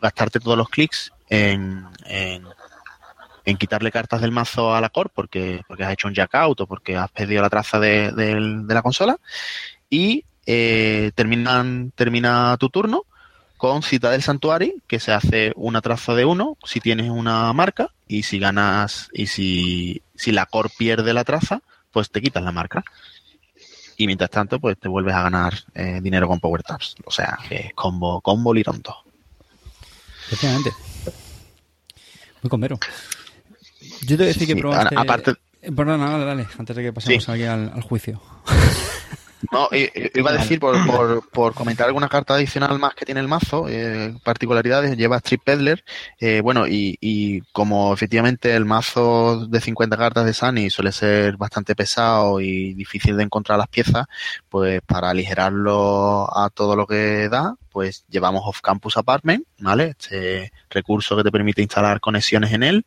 gastarte todos los clics en, en, quitarle cartas del mazo a la core porque, porque has hecho un jack out o porque has pedido la traza de, de, de la consola, y eh, terminan, termina tu turno con Cita del Santuario, que se hace una traza de uno si tienes una marca, y si ganas, y si, si la core pierde la traza, pues te quitas la marca. Y mientras tanto, pues te vuelves a ganar eh, dinero con Power Taps. O sea, que es combo, combo lironto. Efectivamente. Muy combero. Yo te voy a decir Sí, que sí. probaste... Aparte- Eh, Perdona, dale, dale, antes de que pasemos Sí. aquí al, al juicio. No, iba a decir por, por, por comentar alguna carta adicional más que tiene el mazo, eh, particularidades, lleva Strip Peddler, eh, bueno, y, y como efectivamente el mazo de 50 cartas de Sunny suele ser bastante pesado y difícil de encontrar las piezas, pues para aligerarlo a todo lo que da, pues llevamos Off Campus Apartment, ¿vale? Este recurso que te permite instalar conexiones en él,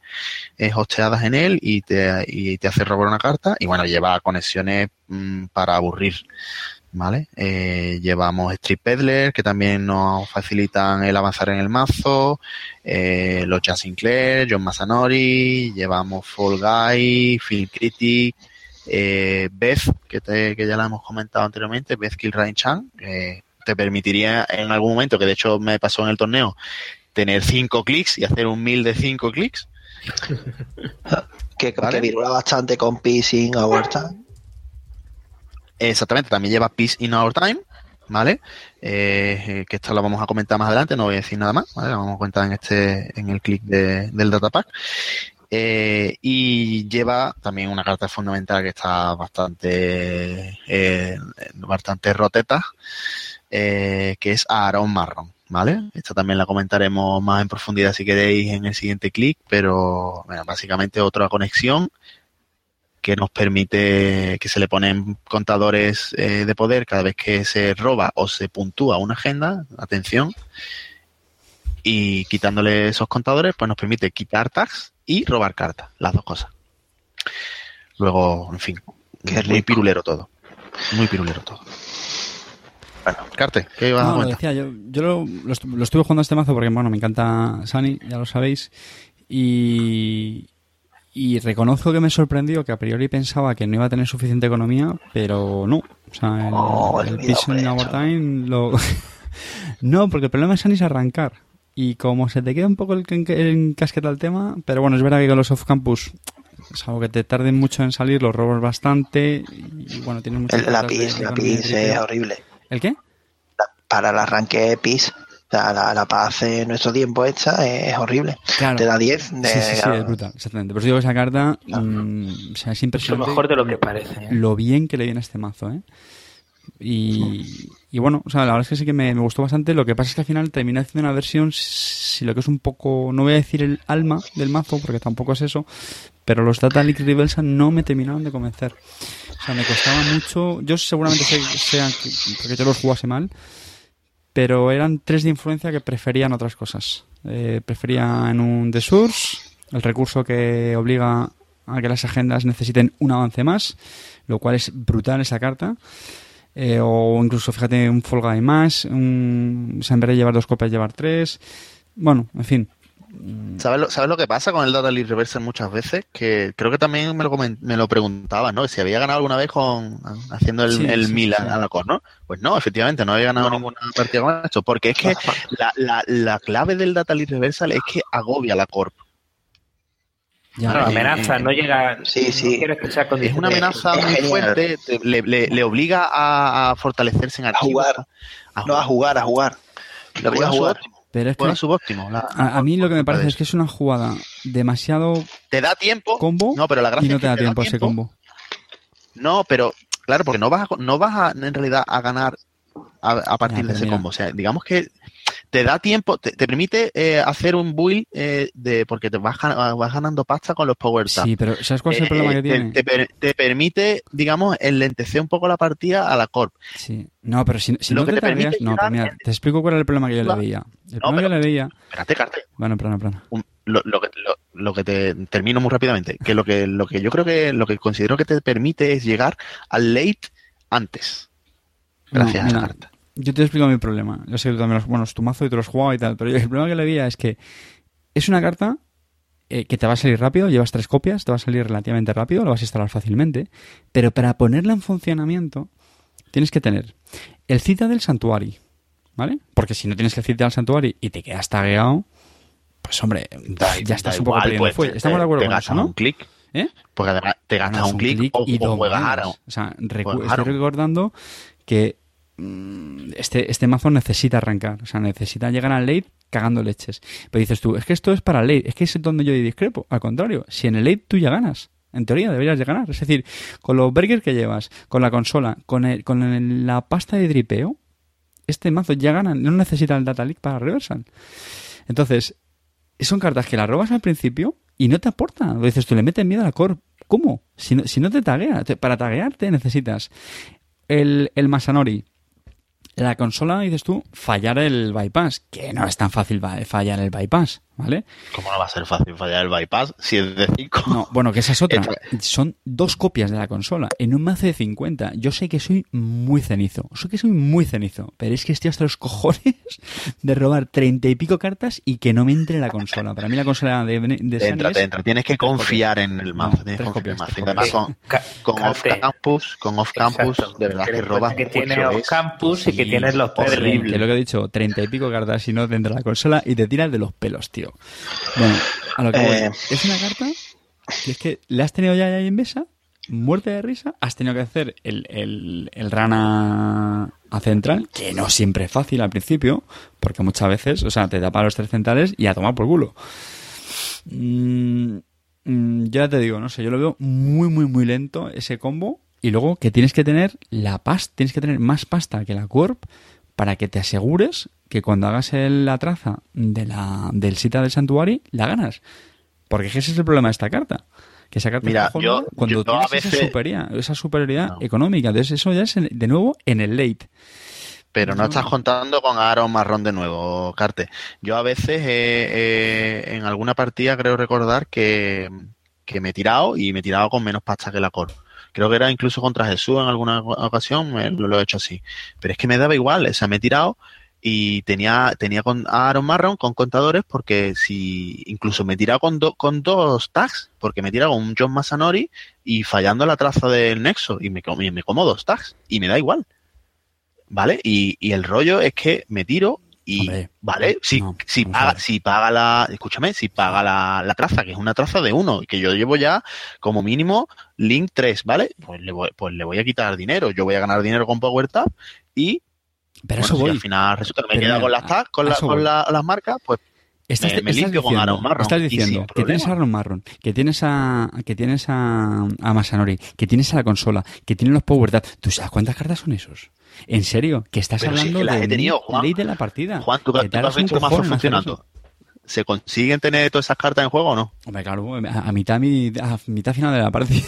eh, hosteadas en él y te, y te hace robar una carta y bueno, lleva conexiones mm, para aburrir. ¿Vale? Eh, llevamos Street Peddler, que también nos facilitan el avanzar en el mazo, eh, los Jazz Sinclair, John Masanori, llevamos Fall Guy, Phil Critic, eh, Beth, que, te, que ya la hemos comentado anteriormente, Beth Kilrain Chan, que te permitiría en algún momento, que de hecho me pasó en el torneo, tener cinco clics y hacer un mil de cinco clics. Que, Vale. que virula bastante con Pissing Overtime. Exactamente, también lleva Peace in Our Time, ¿vale? Eh, que esto lo vamos a comentar más adelante, no voy a decir nada más, ¿vale? Lo vamos a comentar en este, en el clic de, del datapack. Eh, y lleva también una carta fundamental que está bastante, eh, bastante roteta, eh, que es Aaron Marron, ¿vale? Esta también la comentaremos más en profundidad si queréis en el siguiente clic, pero bueno, básicamente otra conexión que nos permite que se le ponen contadores eh, de poder cada vez que se roba o se puntúa una agenda, atención, y quitándole esos contadores, pues nos permite quitar tags y robar cartas, las dos cosas. Luego, en fin, Qué muy rico. pirulero todo. Muy pirulero todo. Bueno, Carte, ¿qué ibas a No, lo decía, yo, yo lo, lo estu- lo estuve jugando a este mazo porque, bueno, me encanta Sunny, ya lo sabéis. Y, y reconozco que me sorprendió que a priori pensaba que no iba a tener suficiente economía, pero no. O sea, el, Oh, el olvidado pitch por in eso. our time lo... no, porque el problema de Sunny es arrancar. Y como se te queda un poco el, en- el encasqueta al tema, pero bueno, es verdad que con los off-campus es algo que te tarden mucho en salir, los robos bastante. Y bueno, tienes muchas El, PIS triple. es horrible. ¿El qué? Para el arranque PIS, o sea, la, la paz en nuestro tiempo esta es, horrible. Claro. Te da 10. De, Sí, sí, sí, es brutal, exactamente. Pero digo que esa carta, mm, o sea, es Es lo impresionante mejor de lo que parece. ¿eh? lo bien que le viene a este mazo, ¿eh? Y, y bueno, o sea, la verdad es que sí que me, me gustó bastante. Lo que pasa es que al final terminé haciendo una versión, si lo que es un poco, no voy a decir el alma del mazo, porque tampoco es eso, pero los Data Leak Reversa no me terminaron de convencer. O sea, me costaba mucho. Yo seguramente sé, sea que, porque yo los jugase mal, pero eran tres de influencia que preferían otras cosas. Eh, prefería en un The Source, el recurso que obliga a que las agendas necesiten un avance más, lo cual es brutal esa carta. Eh, o incluso, fíjate, un Fall Guy más, un, en vez de llevar dos copias, llevar tres. Bueno, en fin. ¿Sabes lo, ¿Sabes lo que pasa con el Data Lead Reverser muchas veces? Que creo que también me lo, me lo preguntaba, ¿no? Si había ganado alguna vez con haciendo el, Sí, el sí, mil sí. a la cor, ¿no? Pues no, efectivamente, no había ganado ninguna partida con esto. Porque es que la, la, la clave del Data Lead Reversal es que agobia a la Corp. Ya, Claro, amenaza, eh, no llega. sí, sí. No quieres que sea Es una amenaza es muy genial. fuerte, te- le, le- le obliga a, a fortalecerse en A archivos. jugar. No, a jugar, a jugar. Lo obliga a jugar. subóptimo, pero es que juega subóptimo. La- a, a mí lo que me parece es que es una jugada demasiado Te da tiempo. combo No, pero la gracia y no es te que da tiempo ese combo. No, pero claro, porque no vas a, no vas a, en realidad a ganar a, a partir Ya, de ese mira. combo. O sea, digamos que te da tiempo, te, te permite eh, hacer un build eh, de porque te vas, vas ganando pasta con los power. Sí, pero ¿sabes cuál es el Eh, problema que te- tiene? Te, per- te permite, digamos, enlentecer un poco la partida a la corp. Sí. No, pero si, si Lo no que te te tagueas... No, pero mira, te explico cuál era el problema que yo le veía. El No, problema que pero- le veía... Espérate, Carte. Bueno, perdona, perdona. un- lo, lo que, lo, lo que te termino muy rápidamente, que lo que lo que yo creo que lo que considero que te permite es llegar al late antes. Gracias No, a mira, carta. Yo te explico mi problema. Yo sé que tú también los, bueno, es tu mazo y tú los jugado y tal, pero el problema que le veía es que es una carta eh, que te va a salir rápido, llevas tres copias, te va a salir relativamente rápido, lo vas a instalar fácilmente, pero para ponerla en funcionamiento tienes que tener el cita del santuario, ¿vale? Porque si no tienes el cita del santuario y te quedas tagueado, pues hombre, Da- ya estás un poco igual, perdiendo pues, fuelle. te- Estamos de acuerdo con eso, ¿no? un clic, ¿Eh? porque además te gastas un clic o, y o juegas. O sea, recu- Juegas estoy recordando que este, este mazo necesita arrancar. O sea, necesita llegar al late cagando leches. Pero dices tú, es que esto es para late. Es que es donde yo discrepo. Al contrario, si en el late tú ya ganas. En teoría deberías de ganar. Es decir, con los burgers que llevas, con la consola, con, el- con la pasta de dripeo, este mazo ya gana. No necesita el data leak para reversal. Entonces, son cartas que las robas al principio y no te aportan. Lo dices tú, le metes miedo a la core. ¿Cómo? Si no, si no te taguea. Para taguearte necesitas el, el Masanori. La consola, dices tú, fallar el bypass. Que no es tan fácil fallar el bypass, ¿vale? ¿Cómo no va a ser fácil fallar el bypass si es de 5? No, bueno, que esa es otra. Son dos copias de la consola en un mazo de 50. Yo sé que soy muy cenizo. Sé que soy muy cenizo. Pero es que estoy hasta los cojones de robar treinta y pico cartas y que no me entre la consola. Para mí la consola de, de Te entra, te entra. Tienes que confiar en el mazo. No, tienes que confiar en el copias, mazo. además con, Ca- con Carte. off-campus, con off-campus, Exacto. de verdad que robas que tiene es- campus y que tienes los perles. Que lo que he dicho, treinta y pico cartas y no te entra la consola y te tiras de los pelos, tío. Bueno, a lo que voy. Eh. Es una carta que es que le has tenido ya ahí en mesa, muerte de risa, has tenido que hacer el, el, el rana a central, que no siempre es fácil al principio, porque muchas veces, o sea, te da para los tres centrales y a tomar por culo. Mm, mm, yo ya te digo, no sé, yo lo veo muy, muy, muy lento ese combo. Y luego que tienes que tener la pasta, tienes que tener más pasta que la Corp para que te asegures que cuando hagas el- la traza de la, del sita del santuario, la ganas. Porque ese es el problema de esta carta. Que esa carta Mira, yo- cuando yo tienes a esa veces- superioridad, esa superioridad No. económica. Entonces eso ya es de nuevo en el late. Pero no No. estás contando con Aaron Marrón de nuevo, Carte. Yo a veces eh, eh, en alguna partida creo recordar que, que me he tirado y me he tirado con menos pasta que la Cor. Creo que era incluso contra Jesús en alguna ocasión, me- lo, lo he hecho así. Pero es que me daba igual, o sea, me he tirado y tenía, tenía con a Aaron Marrón con contadores porque si incluso me he tirado con, do- con dos tags, porque me he tirado con un John Masanori y fallando la traza del Nexo y me, y me como dos tags y me da igual. ¿Vale? Y, y el rollo es que me tiro y, Hombre, ¿vale? Si, no, si, paga, si paga la, escúchame, si paga la, la traza, que es una traza de uno, que yo llevo ya como mínimo Link 3, ¿vale? Pues le voy, pues le voy a quitar dinero. Yo voy a ganar dinero con Power Tap y Pero bueno, eso si voy. al final resulta que me queda con las tags, con, la- con la- las marcas, pues Estás, me- me estás limpio con diciendo, Aaron Marron, estás diciendo que tienes a. Aaron Marron, que tienes a que tienes a, a Masanori, que tienes a la consola, que tienes los Power Tap. ¿Tú sabes cuántas cartas son esos? ¿En serio? Que estás Pero si es hablando que de he tenido, ley- Juan. ley de la partida. Juan, ¿tú, tú has visto mazo funcionando? ¿Se consiguen tener todas esas cartas en juego o no? Hombre, claro, a, a mitad, mi- a mitad final de la partida.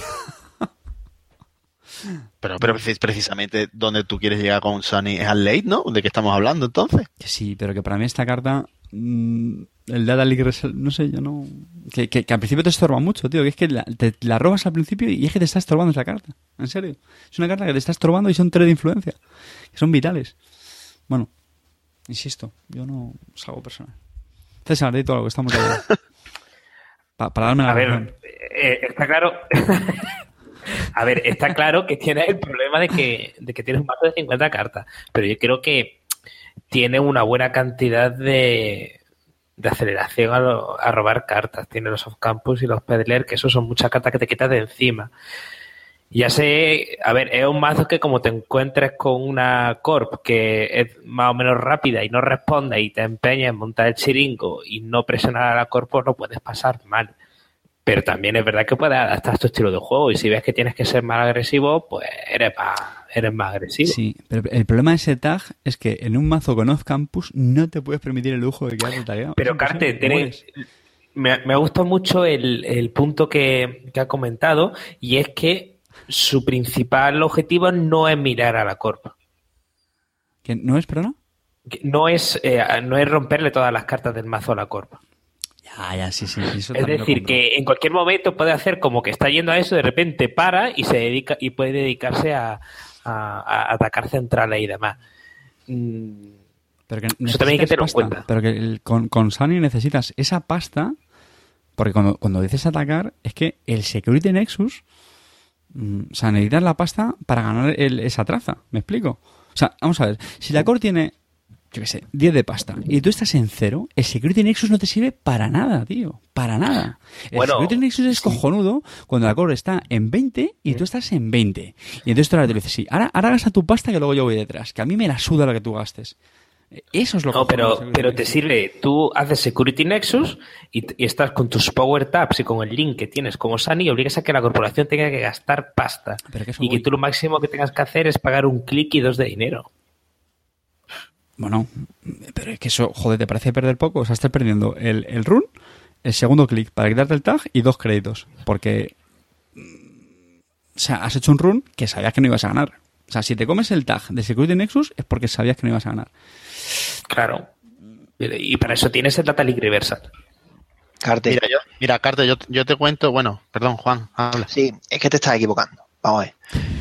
Pero, pero precis- precisamente donde tú quieres llegar con Sunny es al late, ¿no? ¿De qué estamos hablando entonces? Sí, pero que para mí esta carta, mm, el Data League Result, no sé, yo no. Que, que, que al principio te estorba mucho, tío. Que es que la, te la robas al principio y es que te está estorbando esa carta. En serio. Es una carta que te está estorbando y son tres de influencia. Que son vitales. Bueno, insisto, yo no salgo personal. César, di todo lo que estamos hablando. Pa- para darme la A razón. ver, eh, está claro. A ver, está claro que tiene el problema de que, de que tienes un mazo de 50 cartas. Pero yo creo que tiene una buena cantidad de, de aceleración a, lo- a robar cartas. Tiene los off-campus y los peddler, que eso son muchas cartas que te quitas de encima. Ya sé, a ver, es un mazo que como te encuentres con una corp que es más o menos rápida y no responde y te empeñas en montar el chiringo y no presionar a la corp, pues lo puedes pasar mal. Pero también es verdad que puedes adaptar tu estilo de juego y si ves que tienes que ser más agresivo, pues eres más, eres más agresivo. Sí, pero el problema de ese tag es que en un mazo con off-campus no te puedes permitir el lujo de quedarte tagueado. Pero Carte, mueres. me, me ha gustado mucho el, el punto que, que ha comentado y es que su principal objetivo no es mirar a la corp. ¿Que ¿No es, perdona? Que No es, eh, no es romperle todas las cartas del mazo a la corp. Ya, ya, sí, sí. eso Es decir, que en cualquier momento puede hacer como que está yendo a eso, de repente para y se dedica y puede dedicarse a, a- a atacar centrales y demás. Mm, Pero que Eso también hay que tenerlo en cuenta. Pero que el- con, con Sunny necesitas esa pasta, porque cuando, cuando dices atacar, es que el Security Nexus, mm, o sea, necesitas la pasta para ganar el- esa traza. ¿Me explico? O sea, vamos a ver, si la core tiene, yo qué sé, 10 de pasta y tú estás en cero, el Security Nexus no te sirve para nada, tío. Para nada. El Bueno, Security Nexus es cojonudo cuando la core está en 20 y tú estás en 20. Y entonces tú ahora te dices, sí, ahora, ahora gasta tu pasta que luego yo voy detrás, que a mí me la suda lo que tú gastes. Eso es lo No, cojonudo del pero, pero te sirve, tú haces Security Nexus y, y estás con tus Power Taps y con el link que tienes como Sunny y obligas a que la corporación tenga que gastar pasta. Pero que Y que tú lo máximo que tengas que hacer es pagar un clic y dos de dinero. Bueno, pero es que eso, joder, ¿te parece perder poco? O sea, estás perdiendo el, el run, el segundo clic para quitarte el tag y dos créditos. Porque, mm, o sea, has hecho un run que sabías que no ibas a ganar. O sea, si te comes el tag de Security Nexus es porque sabías que no ibas a ganar. Claro. Y para eso tienes el Data League Reversal. Carte. Mira, yo, mira, Carter, yo, yo te cuento, bueno, perdón, Juan, habla. Sí, es que te estás equivocando. Vamos a ver.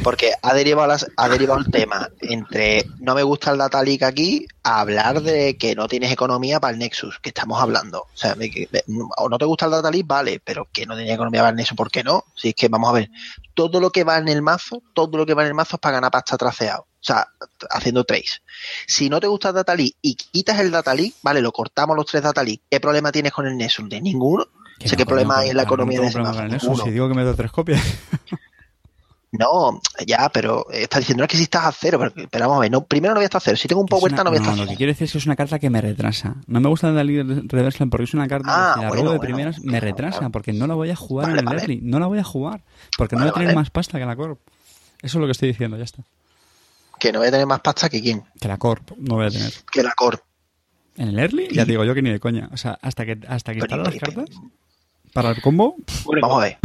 Porque ha derivado, las- ha derivado el tema entre no me gusta el Data Leak aquí a hablar de que no tienes economía para el Nexus, que estamos hablando. O sea, que- de- o no te gusta el Data Leak, vale, pero que no tenía economía para el Nexus, ¿por qué no? Si es que vamos a ver, todo lo que va en el mazo, todo lo que va en el mazo es para ganar pasta traceado. O sea, haciendo trace. Si no te gusta el Data Leak y quitas el Data Leak, vale, lo cortamos los tres Data Leak. ¿Qué problema tienes con el Nexus? De ninguno. Que sé no, qué problema hay en la economía no de ese mazo. Si digo que me doy tres copias. No, ya, pero está diciendo no es que si estás a cero, pero, pero vamos a ver, no, primero no voy a estar a cero. Si tengo un una- Power Tap no voy a estar a lo cero. que quiero decir es que es una carta que me retrasa. No me gusta la League Reversal porque es una carta Ah, que si la bueno, robo de bueno. primeras me retrasa porque no la voy a jugar Vale, en el vale. early. No la voy a jugar porque no voy a tener más pasta que la Corp. Eso es lo que estoy diciendo, ya está. Que no voy a tener más pasta que quién, Que la Corp no voy a tener. que la Core. En el early, ya te digo yo que ni de coña. O sea, hasta que, hasta que Pero, instalo las pero, cartas. Para el combo, Vamos a ver.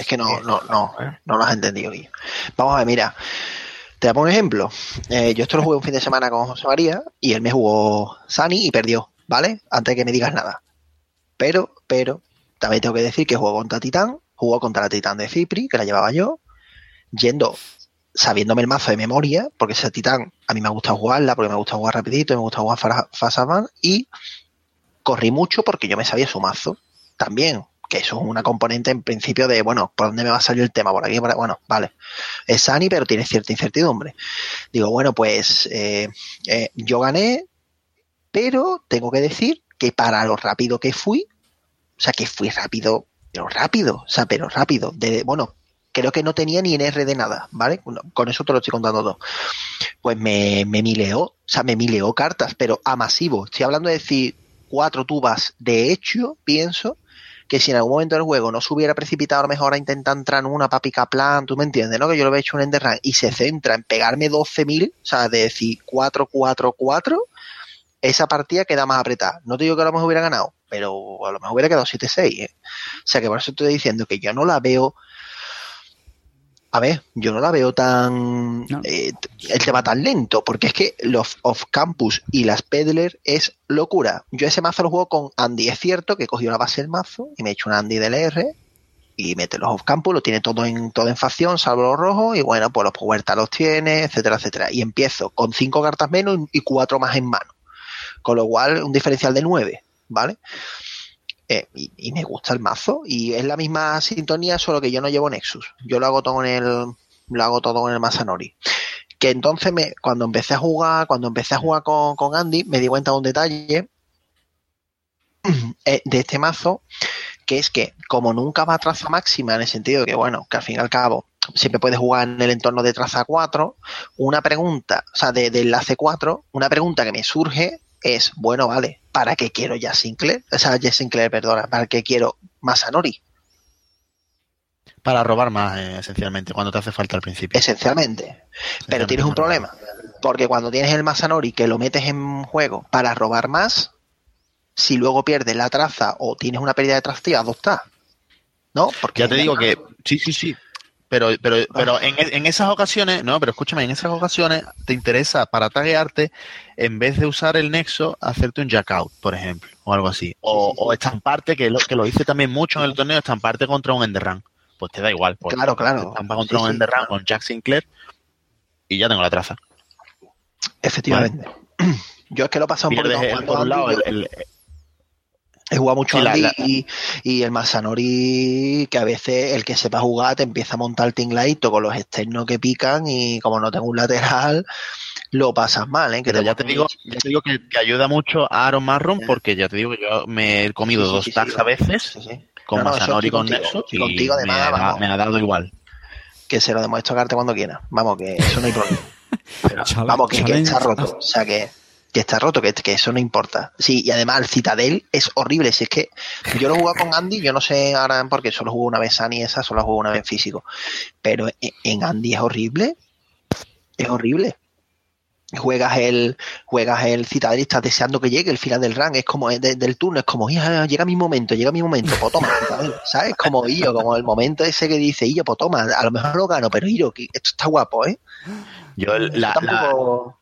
Es que no, no, no, no lo has entendido, Guillo. Vamos a ver, mira. Te voy a poner un ejemplo. Eh, yo esto lo jugué un fin de semana con José María y él me jugó Sani y perdió, ¿vale? Antes de que me digas nada. Pero, pero, también tengo que decir que jugó contra Titán, jugó contra la Titán de Cipri, que la llevaba yo, yendo, sabiéndome el mazo de memoria, porque esa Titán a mí me gusta jugarla, porque me gusta jugar rapidito, me gusta jugar fa- Fast y corrí mucho porque yo me sabía su mazo también, que eso es una componente en principio de, bueno, ¿por dónde me va a salir el tema? Por aquí, bueno, vale. Es Sani, pero tiene cierta incertidumbre. Digo, bueno, pues eh, eh, yo gané, pero tengo que decir que para lo rápido que fui, o sea, que fui rápido, pero rápido, o sea, pero rápido, de, bueno, creo que no tenía ni NR de nada, ¿vale? Con eso te lo estoy contando todo. Pues me, me mileó, o sea, me mileó cartas, pero a masivo. Estoy hablando de decir cuatro tubas de hecho, pienso, que si en algún momento del juego no se hubiera precipitado a lo mejor a intentar entrar en una para picar plan, tú me entiendes, ¿no? Que yo lo he hecho en Enderrun y se centra en pegarme 12.000, o sea, de decir 4, 4, 4, esa partida queda más apretada. No te digo que a lo mejor hubiera ganado, pero a lo mejor hubiera quedado 7-6, ¿eh? O sea, que por eso estoy diciendo que yo no la veo... A ver, yo no la veo tan... No. eh, el tema tan lento, porque es que los off-campus y las peddler es locura. Yo ese mazo lo juego con Andy. Es cierto que cogió la base del mazo y me he hecho un Andy del R y mete los off-campus, lo tiene todo en, todo en facción, salvo los rojos, y bueno, pues los Power los tiene, etcétera, etcétera. Y empiezo con cinco cartas menos y cuatro más en mano. Con lo cual, un diferencial de nueve, ¿vale? Eh, y, me gusta el mazo. Y es la misma sintonía, solo que yo no llevo Nexus. Yo lo hago todo en el. Lo hago todo en el Masanori. Que entonces me, cuando empecé a jugar, cuando empecé a jugar con, con Andy, me di cuenta de un detalle eh, de este mazo, que es que como nunca va a traza máxima, en el sentido de que, bueno, que al fin y al cabo siempre puedes jugar en el entorno de traza 4, una pregunta, o sea, de, de enlace 4, una pregunta que me surge es, bueno, vale, ¿para qué quiero ya Sinclair? O sea, Sinclair, perdona, ¿para qué quiero Masanori? Para robar más, eh, esencialmente, cuando te hace falta al principio. Esencialmente. Pero tienes un problema. Porque cuando tienes el Masanori que lo metes en juego para robar más, si luego pierdes la traza o tienes una pérdida de traza, adopta. ¿No? Porque Ya te digo que sí, sí, sí. Pero, pero, pero en, en esas ocasiones, no, pero escúchame, en esas ocasiones te interesa para taguearte, en vez de usar el nexo, hacerte un jackout, por ejemplo, o algo así. O, o estamparte, que lo, que lo hice también mucho en el torneo, estamparte contra un Enderrun. Pues te da igual. Pues, Claro, claro. estampa contra Sí, un sí, claro. con Jack Sinclair y ya tengo la traza. Efectivamente. Yo es que lo he pasado Pierdes, el- por un lado, el- he jugado mucho sí, la- la- y, y el Masanori, que a veces el que sepa jugar te empieza a montar el tingladito con los externos que pican y como no tengo un lateral, lo pasas mal, ¿eh? Que Pero te ya te digo, ya te digo que, que ayuda mucho a Aaron Marron porque ya te digo que yo me he comido Sí, sí, dos sí, sí, tags sí. a veces Sí, sí. con No, no, eso Masanori y con contigo. Nexo Y y contigo, además, me, ha, vamos. me ha dado igual. que se lo demuestro a Carte cuando quiera. Vamos, que eso no hay problema. Pero, vamos, que, está roto. O sea, que, que está roto, que, que eso no importa. Sí, y además el Citadel es horrible. Si es que yo lo he jugado con Andy, yo no sé ahora porque solo juego una vez Sani esa, solo juego una vez en físico. Pero en, en Andy es horrible. Es horrible. Juegas el, juegas el Citadel y estás deseando que llegue el final del run. Es como de- del turno, es como, "Ya, llega mi momento, llega mi momento, pues toma, Citadel", ¿sabes? Como Illo, como el momento ese que dice, Illo, pues toma, a lo mejor lo gano, pero Illo, esto está guapo, ¿eh? Yo la, Eso la- tampoco-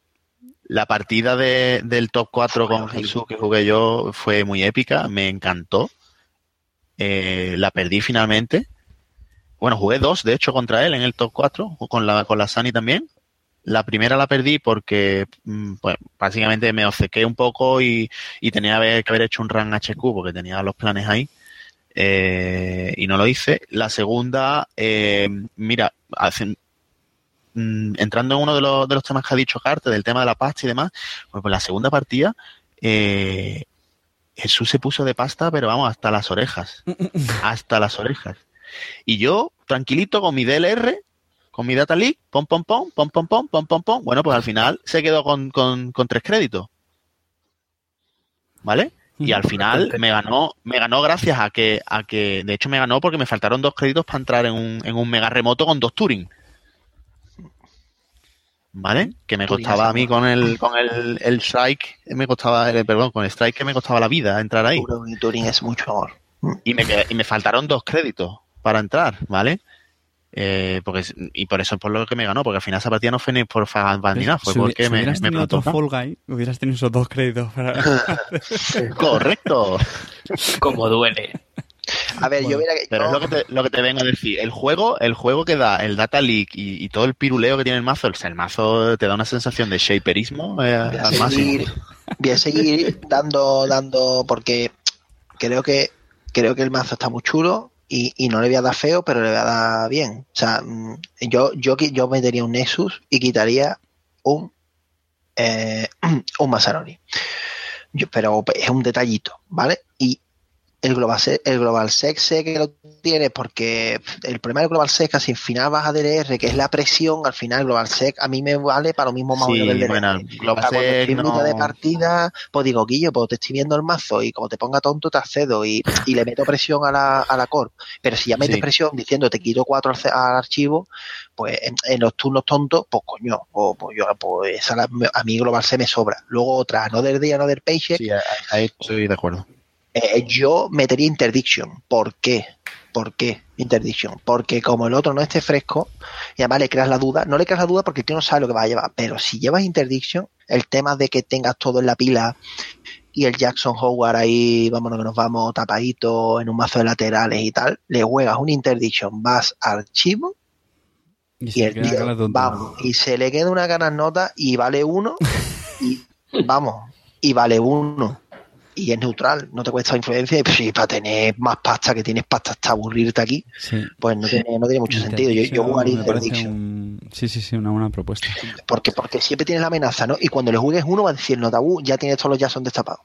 la partida de, del top 4 con Jesús que jugué yo fue muy épica, me encantó. Eh, la perdí finalmente. Bueno, jugué dos, de hecho, contra él en el top 4, con la, con la Sani también. La primera la perdí porque, mm, pues, básicamente me obcequé un poco y, y tenía que haber hecho un run HQ porque tenía los planes ahí. eh, y no lo hice. La segunda, eh, mira, hacen, mm, entrando en uno de los, de los temas que ha dicho Carte, del tema de la pasta y demás, pues, pues la segunda partida, eh, Jesús se puso de pasta, pero vamos, hasta las orejas. hasta las orejas. Y yo, tranquilito, con mi DLR, con mi Data Leak, pom, pom, pom, pom, pom, pom, pom, pom, pom. Bueno, pues al final se quedó con, con, con tres créditos. ¿Vale? Y al final me ganó, me ganó gracias a que, a que, de hecho me ganó porque me faltaron dos créditos para entrar en un, en un mega remoto con dos Turing. ¿Vale? Que me costaba a mí con el, con el, el strike, me costaba, eh, perdón, con el strike que me costaba la vida entrar ahí. Turing, Turing es mucho amor. Y me, quedé- y me faltaron dos créditos para entrar, ¿vale? Eh, porque, y por eso es por lo que me ganó, porque al final esa partida no fue ni por nada, fue Si porque si me, hubieras me tenido. Fall Guy, hubieras tenido esos dos créditos para... Correcto. Como duele. A ver, yo Bueno, hubiera... Pero es lo que, te, lo que te vengo a decir. El juego, el juego que da el data leak y, y todo el piruleo que tiene el mazo, o sea, el mazo te da una sensación de shaperismo eh, voy al máximo. seguir, voy a seguir dando, dando, porque creo que creo que el mazo está muy chulo y, y no le voy a dar feo, pero le voy a dar bien. O sea, mm, yo, yo, yo metería un Nexus y quitaría un eh, un Masaroni. Yo, pero es un detallito, ¿vale? Y el Global el Global Sec sé que lo tiene porque el problema del Global Sec, casi al final vas a DLR, que es la presión, al final el Global Sec a mí me vale para lo mismo más o Sí, menos del DLR. bueno, Global cuando estoy en de no- partida, pues digo, Guillo, pues te estoy viendo el mazo y como te ponga tonto te accedo y, y le meto presión a la, a la core. Pero si ya metes Sí. presión diciendo te quito cuatro al, al archivo, pues en, en los turnos tontos, pues coño, pues, pues yo, pues esa la- a mí Global Sec me sobra. Luego otra, Another Day, Another Paycheck, Sí, ahí- ahí estoy de acuerdo. Eh, yo metería Interdiction. ¿Por qué? ¿Por qué Interdiction? Porque como el otro no esté fresco, y además le creas la duda, no le creas la duda porque el tío no sabe lo que va a llevar, pero si llevas Interdiction, el tema de que tengas todo en la pila y el Jackson Howard ahí, vámonos que nos vamos tapadito en un mazo de laterales y tal, le juegas un Interdiction, vas al archivo Y y se el tío, vamos, y se le queda una ganas nota y vale uno, y vamos, y vale uno. Y es neutral, no te cuesta influencia, y pues, sí, para tener más pasta que tienes pasta hasta aburrirte aquí, Sí. pues no tiene, no tiene mucho sentido. Yo, yo jugaría un- Sí, sí, sí, una buena propuesta. porque, porque siempre tienes la amenaza, ¿no? Y cuando le juegues uno va a decir, no tabú, ya tienes todos los Jason destapados.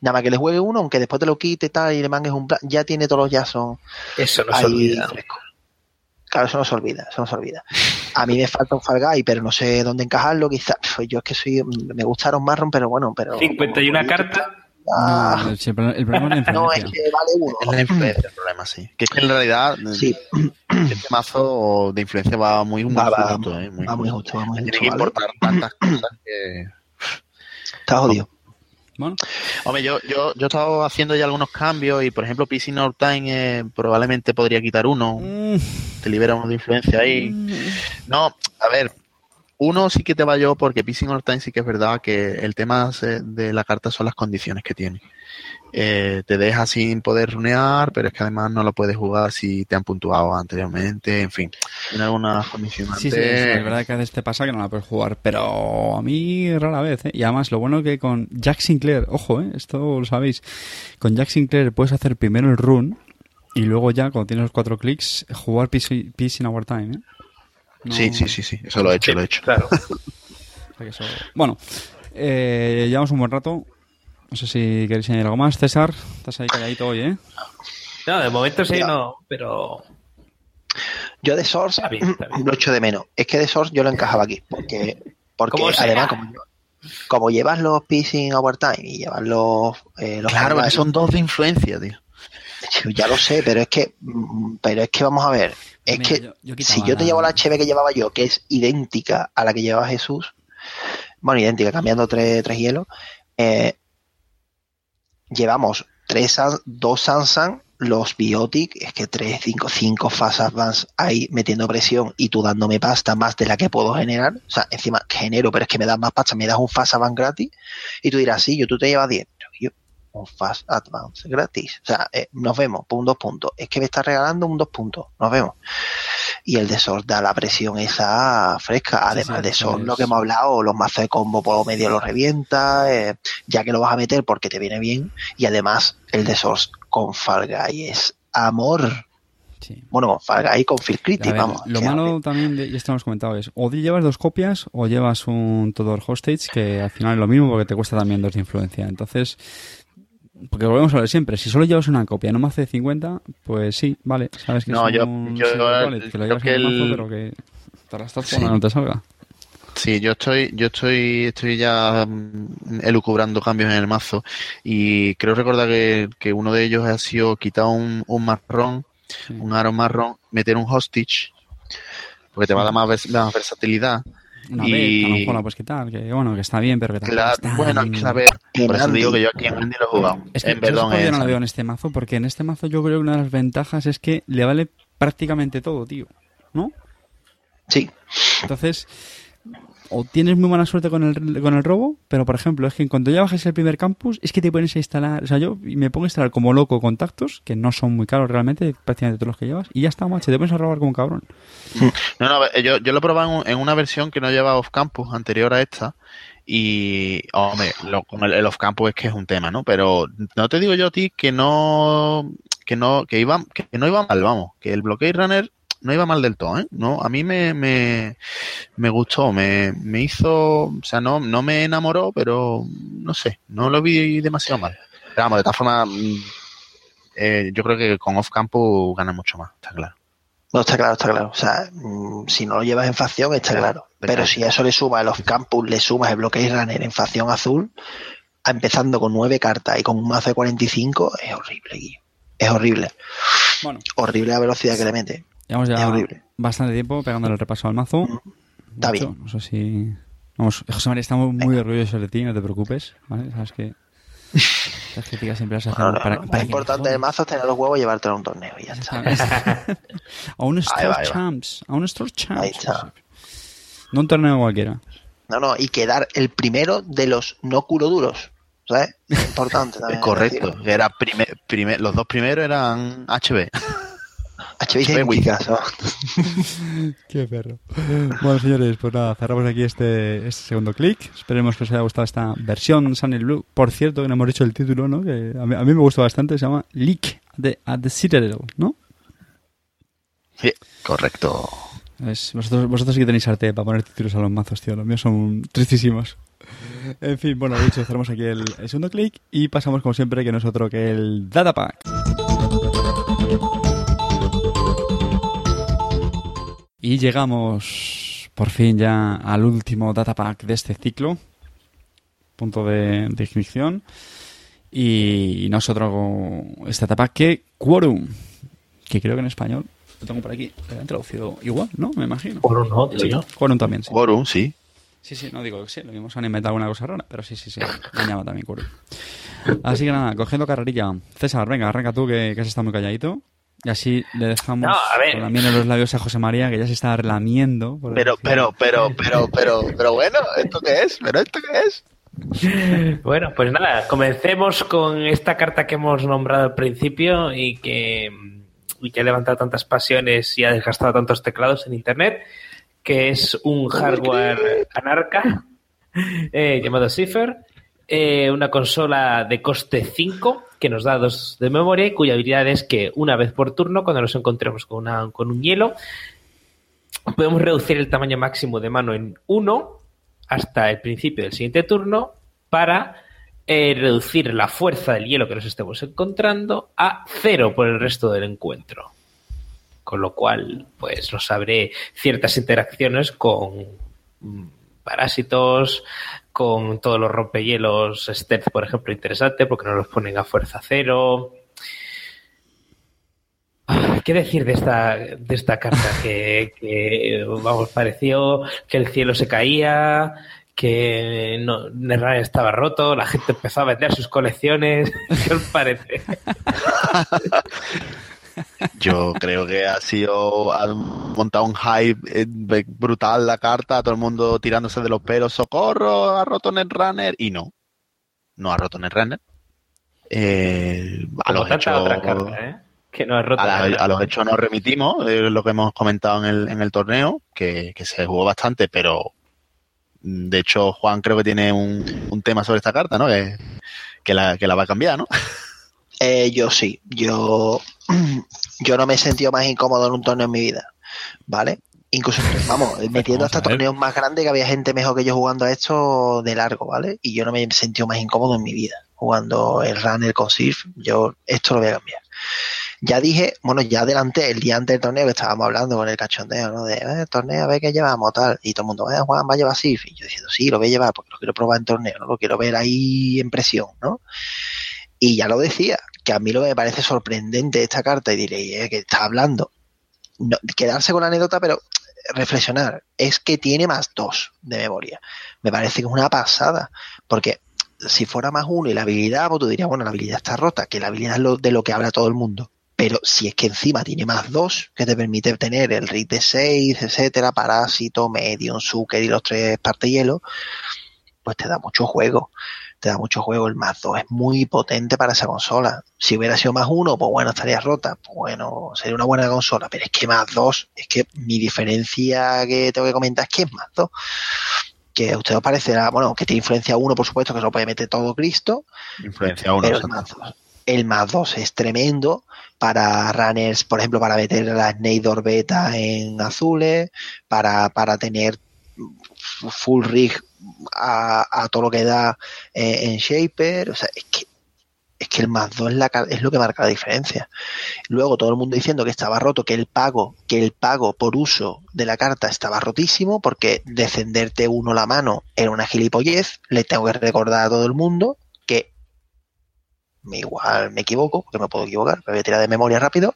Nada más que le juegue uno, aunque después te lo quite y tal, y le mangues un plan, ya tiene todos los Jason Eso no se ahí olvida. fresco. Claro, eso no se olvida, eso no se olvida. A mí me falta un Fall Guy, pero no sé dónde encajarlo, quizás. Pues yo es que soy, me gustaron Marron, pero bueno, pero... 51 cartas. Ah, No, el pro- el problema es la no, es que vale uno. Es la influencia el problema, sí. Que es que en realidad Sí, este mazo de influencia va muy, muy va, va, justo, ¿eh? va muy justo, va muy Tiene justo, que ¿vale? importar tantas cosas que... Está jodido. Bueno, Hombre, yo, yo, yo he estado haciendo ya algunos cambios y, por ejemplo, PC North Time eh, probablemente podría quitar uno. mm, Te libera uno de influencia ahí. No, a ver, uno sí que te va yo porque PC North Time sí que es verdad que el tema de la carta son las condiciones que tiene. Eh, te deja sin poder runear, pero es que además no lo puedes jugar si te han puntuado anteriormente, en fin. Tiene algunas condiciones. sí, sí, es verdad que a veces te pasa que no la puedes jugar, pero a mí rara vez, ¿eh? Y además, lo bueno que con Jack Sinclair, ojo, ¿eh? Esto lo sabéis, con Jack Sinclair puedes hacer primero el run y luego ya, cuando tienes los cuatro clics, jugar Peace, Peace in Our Time, ¿eh? No- Sí, sí, sí, sí, eso lo he hecho, lo he hecho. Claro. Bueno, eh, llevamos un buen rato. No sé si queréis añadir algo más. César, estás ahí calladito hoy, ¿eh? No, de momento sí, no, pero Yo de Source Está bien, está bien. lo echo de menos. Es que de Source yo lo encajaba aquí, porque, porque además, como, como llevas los Pissing Overtime y llevas los, eh, los Claro, que son dos de influencia, tío. Ya lo sé, pero es que, pero es que vamos a ver, es Mira, que yo- yo quitaba si yo te la- llevo la HB que llevaba yo, que es idéntica a la que llevaba Jesús, bueno, idéntica, cambiando tres, tres hielos, eh, llevamos tres, dos Sansan, los Biotic, es que tres, cinco, cinco Fast Advance ahí metiendo presión y tú dándome pasta más de la que puedo generar, o sea, encima genero, pero es que me das más pasta, me das un Fast Advance gratis, y tú dirás, sí, yo tú te llevas 10, yo un Fast Advance gratis. O sea, eh, nos vemos, por un dos puntos. Es que me está regalando un dos puntos, nos vemos. Y el de Sol da la presión esa fresca. Además sí, de Sol, es. lo que hemos hablado, los mazos de combo por medio los revienta, eh, ya que lo vas a meter porque te viene bien. Y además, el de Sol con Fall Guy es amor. Sí. Bueno, con Guy y con Phil Critic, ver, vamos. lo malo también, de, y esto lo hemos comentado, es o llevas dos copias o llevas un Todor Hostage, que al final es lo mismo porque te cuesta también dos de influencia. Entonces, porque volvemos a ver siempre, si solo llevas una copia, no más de 50, pues sí, vale, sabes que No, es yo- un yo- silver wallet, que lo creo llevas que en el mazo, pero que te la estás Sí. no te salga. Sí, yo estoy, yo estoy, estoy ya mm, elucubrando cambios en el mazo y creo recordar que, que uno de ellos ha sido quitar un, un marrón, Sí. un aro marrón, meter un hostage, porque te va a dar más, vers- más versatilidad Una Y- vez, a lo mejor la puedes quitar, que bueno, que está bien, pero que tampoco Claro, está bueno, en- es que En por eso digo que yo aquí en Andy lo he jugado. Es que en perdón, yo en no la veo en este mazo, porque en este mazo yo creo que una de las ventajas es que le vale prácticamente todo, tío. ¿No? Sí, Entonces, o tienes muy mala suerte con el, con el robo, pero por ejemplo, es que en cuanto ya bajes el primer campus, es que te pones a instalar, o sea, yo me pongo a instalar como loco contactos, que no son muy caros realmente, prácticamente todos los que llevas, y ya está, macho, te pones a robar como un cabrón. No, no, yo, yo lo he probado en, un- en una versión que no lleva off-campus anterior a esta. Y, hombre, lo- con el, el off-campus es que es un tema, ¿no? Pero no te digo yo a ti que no, que no, que iba, que no iba mal, vamos, que el bloqueo runner no iba mal del todo, ¿eh? No, a mí me, me, me gustó, me, me hizo, o sea, no, no me enamoró, pero no sé, no lo vi demasiado mal. Pero vamos, de todas formas, mm, eh, yo creo que con off-campus gana mucho más, está claro. no está claro, está claro. O sea, mm, si no lo llevas en facción, está Claro, Pero si a eso le sumas el off-campus, le sumas el bloqueo runner en facción azul, a- empezando con nueve cartas y con un mazo de 45, es horrible. Es horrible. Bueno, Horrible la velocidad que le mete. Llevamos ya bastante tiempo pegándole el repaso al mazo. Está bien. No sé si... Vamos, José María, estamos muy orgullosos de ti, no te preocupes, ¿vale? Sabes que las críticas siempre las hacemos no, para, no. para Lo que importante del mazo es tener los huevos y llevártelo a un torneo y ya está. a un Store va. Champs, a un Store Champs. Ahí está. No un torneo cualquiera. No, no, y quedar el primero de los no culo duros. ¿Sabes? Es importante también. Correcto, era primer, primer, los dos primeros eran HB. HB identificazo. Qué perro. Bueno, señores, pues nada, cerramos aquí este, este segundo clic. Esperemos que os haya gustado esta versión Sunny Blue. Por cierto, que no hemos dicho el título, ¿no? Que a mí, a mí me gustó bastante. Se llama Leak de, at the Citadel, ¿no? Sí, correcto. Es- vosotros, vosotros sí que tenéis arte para poner títulos a los mazos, tío. Los míos son tristísimos. En fin, bueno, dicho, cerramos aquí el, el segundo clic y pasamos, como siempre, que no es otro que el Datapack. Y llegamos por fin ya al último datapack de este ciclo. Punto de, de ignición. Y no es otro este datapack que Quorum. Que creo que en español lo tengo por aquí. Lo han traducido igual, ¿no? Me imagino. Por un no, yo. Quorum también, sí. Quorum, sí. Sí, sí, no digo que sí, lo mismo se han inventado alguna cosa rara, pero sí, sí, sí, me llama también Quorum. Así que nada, cogiendo carrerilla. César, venga, arranca tú que, que has estado muy calladito. Y así le dejamos No, a ver. con la miel en los labios a José María, que ya se está relamiendo. por Pero, pero, pero, pero, pero, pero bueno, ¿esto qué es? ¿Pero esto qué es? Bueno, pues nada, comencemos con esta carta que hemos nombrado al principio y que, y que ha levantado tantas pasiones y ha desgastado tantos teclados en Internet, que es un hardware anarca eh, llamado Cipher, eh, una consola de coste 5 que nos da dos de memoria cuya habilidad es que una vez por turno, cuando nos encontremos con, una, con un hielo, podemos reducir el tamaño máximo de mano en 1 hasta el principio del siguiente turno para eh, reducir la fuerza del hielo que nos estemos encontrando a cero por el resto del encuentro. Con lo cual, pues nos abre ciertas interacciones con mm, parásitos, con todos los rompehielos stealth, por ejemplo, interesante, porque nos los ponen a fuerza cero. ¿Qué decir de esta, de esta carta? Que, que, vamos, pareció que el cielo se caía, que no, estaba roto, la gente empezó a vender sus colecciones. ¿Qué os parece? Yo creo que ha sido, ha montado un hype eh, brutal la carta, todo el mundo tirándose de los pelos, socorro, ha roto Netrunner, y no, no ha roto Netrunner. Eh, a los hechos, ¿eh? Que no es rota. a, la- Netrunner. a los hechos nos remitimos, eh, lo que hemos comentado en el, en el torneo, que, que se jugó bastante, pero mm, de hecho Juan creo que tiene un, un tema sobre esta carta, ¿no? Que, que, la, que la va a cambiar, ¿no? Eh, yo sí, yo, yo no me he sentido más incómodo en un torneo en mi vida, ¿vale? Incluso, vamos, metiendo hasta torneos más grandes que había gente mejor que yo jugando a esto de largo, ¿vale? Y yo no me he sentido más incómodo en mi vida jugando el runner con Sirf, yo esto lo voy a cambiar. Ya dije, bueno, ya adelanté el día antes del torneo que estábamos hablando con el cachondeo, ¿no? De, eh, torneo, a ver qué llevamos, tal. Y todo el mundo, eh, Juan, va a llevar Sirf. Y yo diciendo, sí, lo voy a llevar porque lo quiero probar en torneo, ¿no? Lo quiero ver ahí en presión, ¿no? Y ya lo decía, que a mí lo que me parece sorprendente de esta carta, y diréis, eh, que está hablando, no, quedarse con la anécdota, pero reflexionar, es que tiene más dos de memoria. Me parece que es una pasada, porque si fuera más uno y la habilidad, pues tú dirías, bueno, la habilidad está rota, que la habilidad es lo, de lo que habla todo el mundo. Pero si es que encima tiene más dos, que te permite tener el RIT de 6, etcétera, Parásito, Medium, Zucker y los tres parte hielo, pues te da mucho juego. Te da mucho juego. El más 2 es muy potente para esa consola. Si hubiera sido más uno, pues bueno, estaría rota. Pues bueno, sería una buena consola. Pero es que más 2, es que mi diferencia que tengo que comentar es que es más 2. Que a usted os parecerá, bueno, que tiene influencia 1, por supuesto, que se lo puede meter todo Cristo. Influencia uno. Pero sí. el más 2. El más 2 es tremendo para runners, por ejemplo, para meter la Snake Beta en azules, para, para tener full rig a, todo lo que da eh, en Shaper. O sea, es que, es que el más 2 es, lo que marca la diferencia. Luego todo el mundo diciendo que estaba roto, que el pago, que el pago por uso de la carta estaba rotísimo, porque descenderte uno la mano era una gilipollez. Le tengo que recordar a todo el mundo que igual me equivoco, porque me puedo equivocar, me voy a tirar de memoria rápido.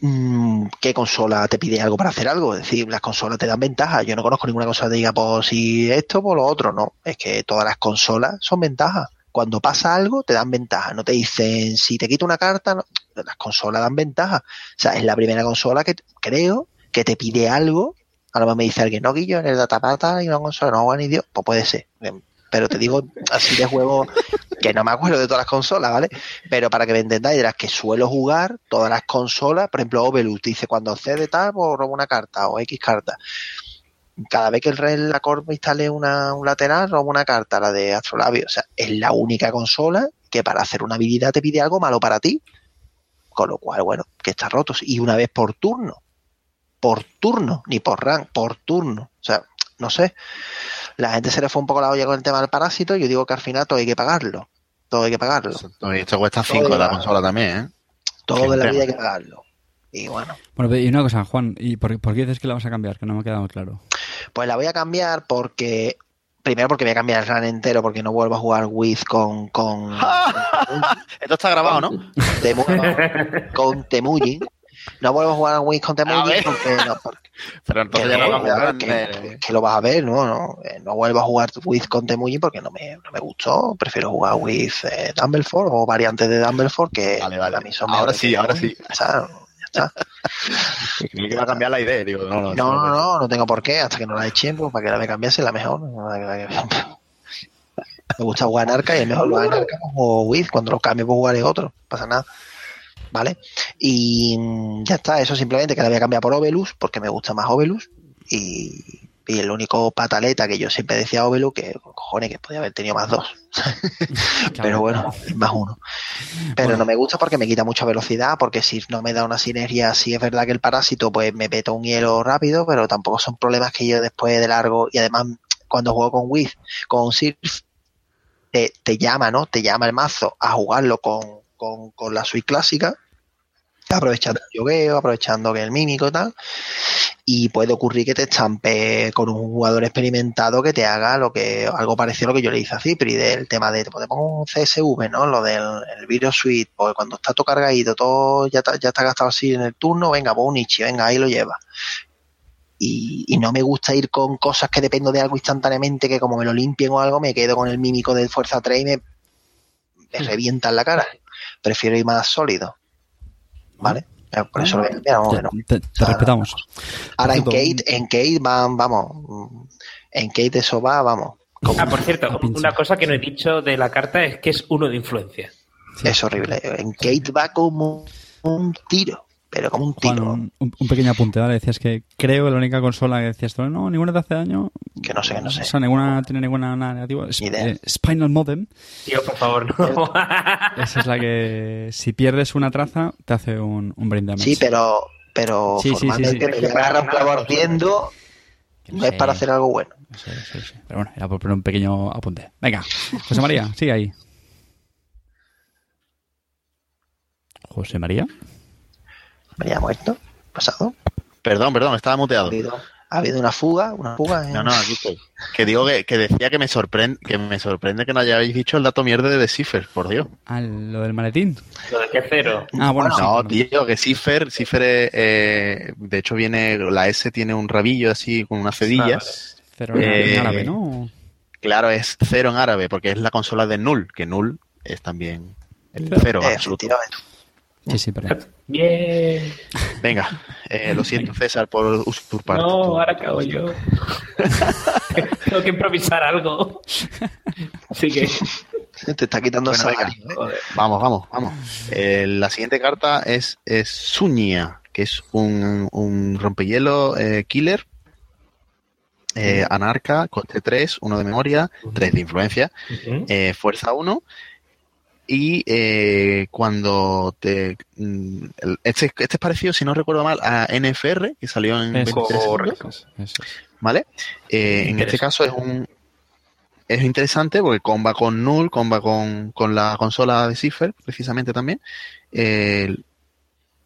Mm, ¿Qué consola te pide algo para hacer algo? Es decir, las consolas te dan ventaja. Yo no conozco ninguna consola que diga, pues si esto, pues lo otro. No, es que todas las consolas son ventajas. Cuando pasa algo, te dan ventaja. No te dicen, si te quito una carta, no. las consolas dan ventaja. O sea, es la primera consola que creo que te pide algo. A lo mejor me dice alguien, no, Guillo, en el datapata y una consola, no, bueno, Dios, pues puede ser. Pero te digo así de juego que no me acuerdo de todas las consolas, ¿vale? Pero para que me entendáis, de las que suelo jugar, todas las consolas, por ejemplo, Ovelus dice cuando cede tal, pues robo una carta o X carta. Cada vez que el rey la Corp instale una, un lateral, robo una carta, la de Astrolabio. O sea, es la única consola que para hacer una habilidad te pide algo malo para ti. Con lo cual, bueno, que está roto. Y una vez por turno. Por turno, ni por rank, por turno. O sea, no sé. La gente se le fue un poco la olla con el tema del parásito. y Yo digo que al final todo hay que pagarlo. Todo hay que pagarlo. Y esto cuesta 5 de la consola también, ¿eh? Todo de la tema. vida hay que pagarlo. Y bueno, Bueno, y una cosa, Juan, ¿y por, por qué dices que la vas a cambiar? Que no me ha quedado claro. pues la voy a cambiar porque. Primero porque voy a cambiar el run entero porque no vuelvo a jugar Wiz con. con Esto está grabado, ¿no? Temu- con Temuji. No vuelvo a jugar A ver. porque no, porque Pero entonces ya que, no vamos a jugar. que- que lo vas a ver, no, no, eh, no vuelvo a jugar Wiz con Temuji porque no me, no me gustó. Prefiero jugar Wiz eh, Dumbleford o variantes de Dumbleford que Vale, vale. para mí son Ahora sí, ahora sí. Ya está. Creí que iba a cambiar la idea. Digo, no, no, No, no, no, no tengo por qué, hasta que no la echen, pues para que la me cambiase la mejor. Me gusta jugar en arca y es mejor jugar en arca o Wiz, cuando lo cambio pues jugaré otro, no pasa nada. ¿Vale? Y ya está, eso simplemente que la voy a cambiar por Ovelus, porque me gusta más Ovelus. Y, y el único pataleta que yo siempre decía Ovelus, que cojones, que podía haber tenido más dos. Pero bueno, más uno. Pero Bueno. no me gusta porque me quita mucha velocidad, porque si no me da una sinergia, sí es verdad que el parásito pues me peta un hielo rápido, pero tampoco son problemas que yo después de largo, y además cuando juego con Wiz, con Sirf, te, te llama, ¿no? Te llama el mazo a jugarlo con, con, con la suite clásica, aprovechando el yogueo, aprovechando que el mímico tal, y puede ocurrir que te estampe con un jugador experimentado que te haga lo que algo parecido a lo que yo le hice a Cipri del tema de pues te pongo un CSV no lo del el video suite porque cuando está todo cargadito todo ya está, ya está gastado así en el turno venga pues un venga ahí lo lleva. Y, no me gusta ir con cosas que dependo de algo instantáneamente que como me lo limpien o algo me quedo con el mímico de fuerza 3 y me, me revienta en la cara. Prefiero ir más sólido vale por eso lo vamos, no. te- te O sea, respetamos. Ahora en Kate, en Kate van, vamos, en Kate eso va, vamos, como- Ah, por cierto, una cosa que no he dicho de la carta es que es uno de influencia. Sí. es horrible. En Kate va como un tiro, pero como un tiro, un, un- un pequeño apunte, ¿vale? Decías que creo que la única consola que decías tú, no, ninguna te hace daño. que no sé, que no sé. O sea, ninguna tiene ninguna nada negativo. Es- Ni idea. eh, Spinal Modem. Tío, por favor, no. Esa es la que si pierdes una traza te hace un, un brain damage. Sí, pero, pero Sí, sí, sí, formalmente sí. me agarra un clavo ardiendo, no es Sí. para hacer algo bueno. Sí, sí, sí. Pero bueno, era por poner un pequeño apunte. Venga, José María, sigue ahí. José María. Me había muerto, pasado, Perdón, perdón, estaba muteado. Ha habido una fuga, una fuga. ¿eh? No, no, aquí estoy. Que digo que, que decía que me sorprende que me sorprende que no hayáis dicho el dato mierda de Cipher, por Dios. Ah, lo del maletín. Lo de que cero. Ah, bueno, sí, no, bueno. tío, que Cipher, Cipher es, eh, de hecho viene, la S tiene un rabillo así con una cedilla. Cero en Eh, árabe, ¿no? Claro, es cero en árabe, porque es la consola de Null, que Null es también el Cero. Eh, absoluto. efectivamente. Sí, sí, pero... Bien. Venga, eh, lo siento César por usurpar. No, ahora cago yo. Tengo que improvisar algo. Así que. Te está quitando Bueno, venga. salario. ¿eh? joder. Vamos, vamos, vamos. Eh, la siguiente carta es, es Suñia, que es un, un rompehielo eh, killer. eh, anarca, coste 3, 1 de memoria, 3 de influencia, eh, fuerza 1. Y eh, cuando te. mm, Este, este es parecido, si no recuerdo mal, a NFR, que salió en Eso, 23 segundos, correcto. Eso es. ¿vale? Eh, en este caso es un. Es interesante porque comba con Null, comba con, con la consola de Cipher, precisamente también. Eh,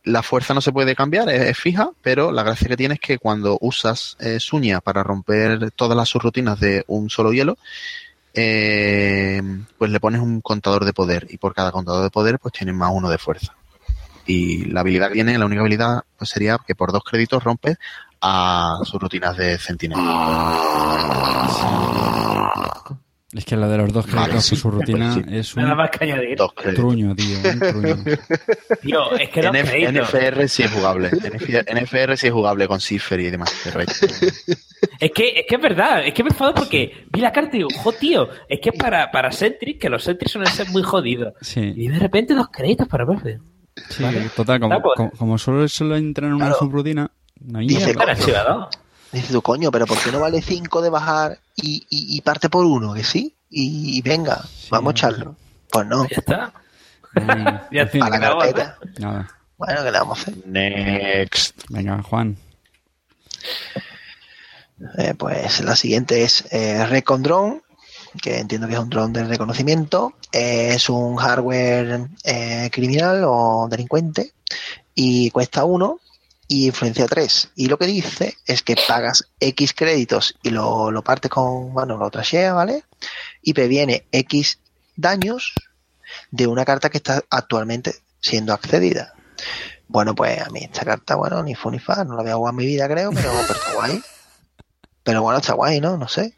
la fuerza no se puede cambiar, es, es fija, pero la gracia que tiene es que cuando usas eh, Suña para romper todas las subrutinas de un solo hielo, eh, pues le pones un contador de poder y por cada contador de poder pues tienes más uno de fuerza. Y la habilidad que tiene, la única habilidad pues sería que por dos créditos rompes a subrutinas de centinela. Es que lo de los dos Vale, créditos sí. y su rutina Sí. es Nada un más que añadir. Dos créditos. truño, tío. Un truño. Tío, es que NF créditos. NFR sí es jugable. NF NFR sí es jugable con Cipher y demás. pero es- Es que, es que es verdad, es que me enfado porque vi la carta y digo, jo, tío, es que para, para Sentry, que los Sentry suelen ser muy jodidos. Sí, Y de repente dos créditos para Verde. sí, total, como, pues. como, como solo, solo entra en una Claro. subrutina, no hay Dice, mierda. Para. Dices tú, coño, pero ¿por qué no vale 5 de bajar y, y- y parte por uno? Que sí. Y, y venga, vamos a echarlo. Pues no, Ya está. Ay, Ya en fin, a la carpeta. nada. Bueno, ¿qué le vamos a hacer? Next. Venga, Juan. Eh, pues la siguiente es eh, Recon Drone, que entiendo que es un dron de reconocimiento. Eh, es un hardware eh, criminal o delincuente y cuesta uno y influencia 3. Y lo que dice es que pagas X créditos y lo, lo partes con, bueno, lo trashea, ¿vale? Y previene X daños de una carta que está actualmente siendo accedida. Bueno, pues a mí esta carta, bueno, ni fu ni fa, no la voy a jugar en mi vida, creo, pero, pero está guay. Pero bueno, está guay, ¿no? No sé.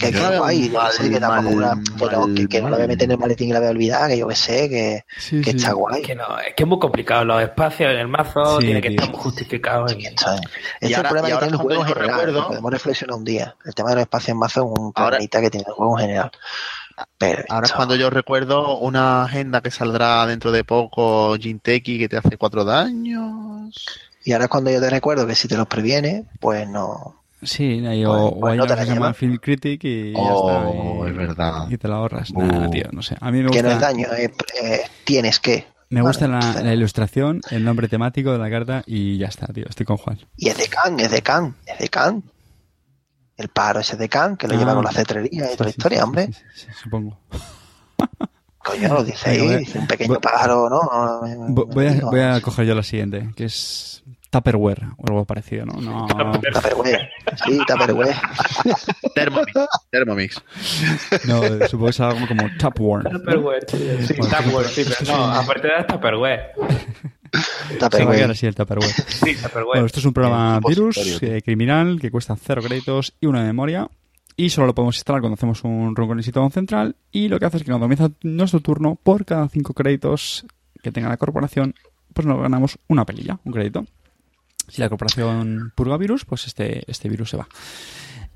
Que, Yo mal, sé, que mal, que no, que, que no la voy a meter en el maletín y la voy a olvidar, que yo que sé, que, Sí, que sí. está guay. Que no, es que es muy complicado. Los espacios en el mazo Sí, tienen que estar muy justificados. en- ¿sabes? Ese Y es el ahora- problema y que tiene el juego en general. recuerdo- Podemos reflexionar un día. El tema de los espacios en mazo es un Ahora- problemita que tiene el juego en general. Pero, Ahora es cuando yo recuerdo una agenda que saldrá dentro de poco, Jinteki, que te hace cuatro daños. Y ahora es cuando yo te recuerdo que si te los previene, pues no. Sí, o, Pues- o pues hay no una que se llama. Film Critic y ya Oh, está. y- es verdad. Y te la ahorras. Uh. Nada, tío, no sé. A mí me Que no es gusta, daño, es, eh, tienes que. me gusta la, entonces- la ilustración, el nombre temático de la carta y ya está, tío. Estoy con Juan. Y es de Can, es de Can, es de Can. El pájaro ese de Can, que lo Ah. lleva con la cetrería y Sí, toda la sí, historia, sí, hombre. supongo. Coño, lo dice ahí, dice un pequeño pájaro, ¿no? A, voy a coger yo la siguiente, que es Tupperware o algo parecido, ¿no? No, Tupperware. Sí, Tupperware. Thermomix. Thermomix. no supongo que es algo como Tupperware. Tupperware, sí, sí, Bueno, Tupperware, sí, pero no, aparte de Tupperware. Se va a quedar así el Tupperware. Sí, Tupperware. Bueno, esto es un programa virus eh, criminal que cuesta cero créditos y una memoria. Y solo lo podemos instalar cuando hacemos un run con el sitio central. Y lo que hace es que cuando comienza nuestro turno, por cada cinco créditos que tenga la corporación, pues nos ganamos una pelilla, un crédito. Si la corporación purga virus, pues este, este virus se va.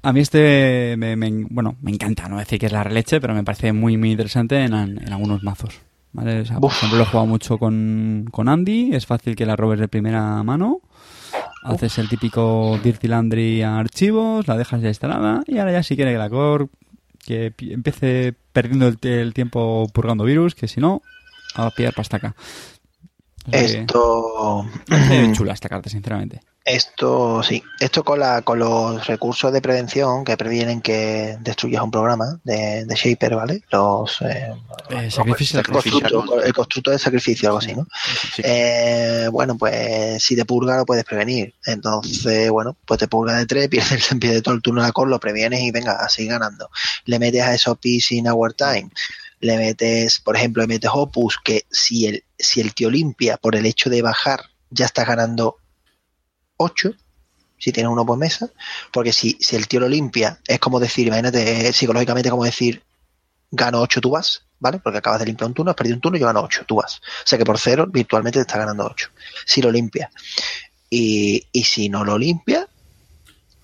A mí este, me, me- bueno, me encanta, no decir que es la releche, pero me parece muy, muy interesante en, en algunos mazos. ¿vale? O sea, por ejemplo, lo he jugado mucho con, con Andy, es fácil que la robes de primera mano. Haces el típico Dirty Landry a archivos, la dejas ya instalada y ahora ya si quiere que la core que pi- empiece perdiendo el, el tiempo purgando virus, que si no, a pillar sea que- Esto. parece chula esta carta, sinceramente. Esto sí, esto con, la, con los recursos de prevención que previenen que destruyas un programa de, de Shaper, ¿vale? Los Eh, eh, sacrificio constructo- el constructo de sacrificio, algo así, ¿no? Sí. Eh, bueno, pues si te purga lo puedes prevenir. Entonces, bueno, pues te purga de tres, pierdes, pierde todo el turno de la core, lo previenes y venga, a seguir ganando. Le metes a esos Peace in Our Time, le metes, por ejemplo, le metes Opus, que si el, si el tío limpia por el hecho de bajar, ya estás ganando 8, si tienes uno por mesa, porque si, si el tío lo limpia, es como decir, imagínate, eh, psicológicamente como decir, gano 8, tú vas, ¿vale? Porque acabas de limpiar un turno, has perdido un turno, yo gano 8, tú vas. O sea que por cero, virtualmente te está ganando 8. Si lo limpia. Y, y si no lo limpia,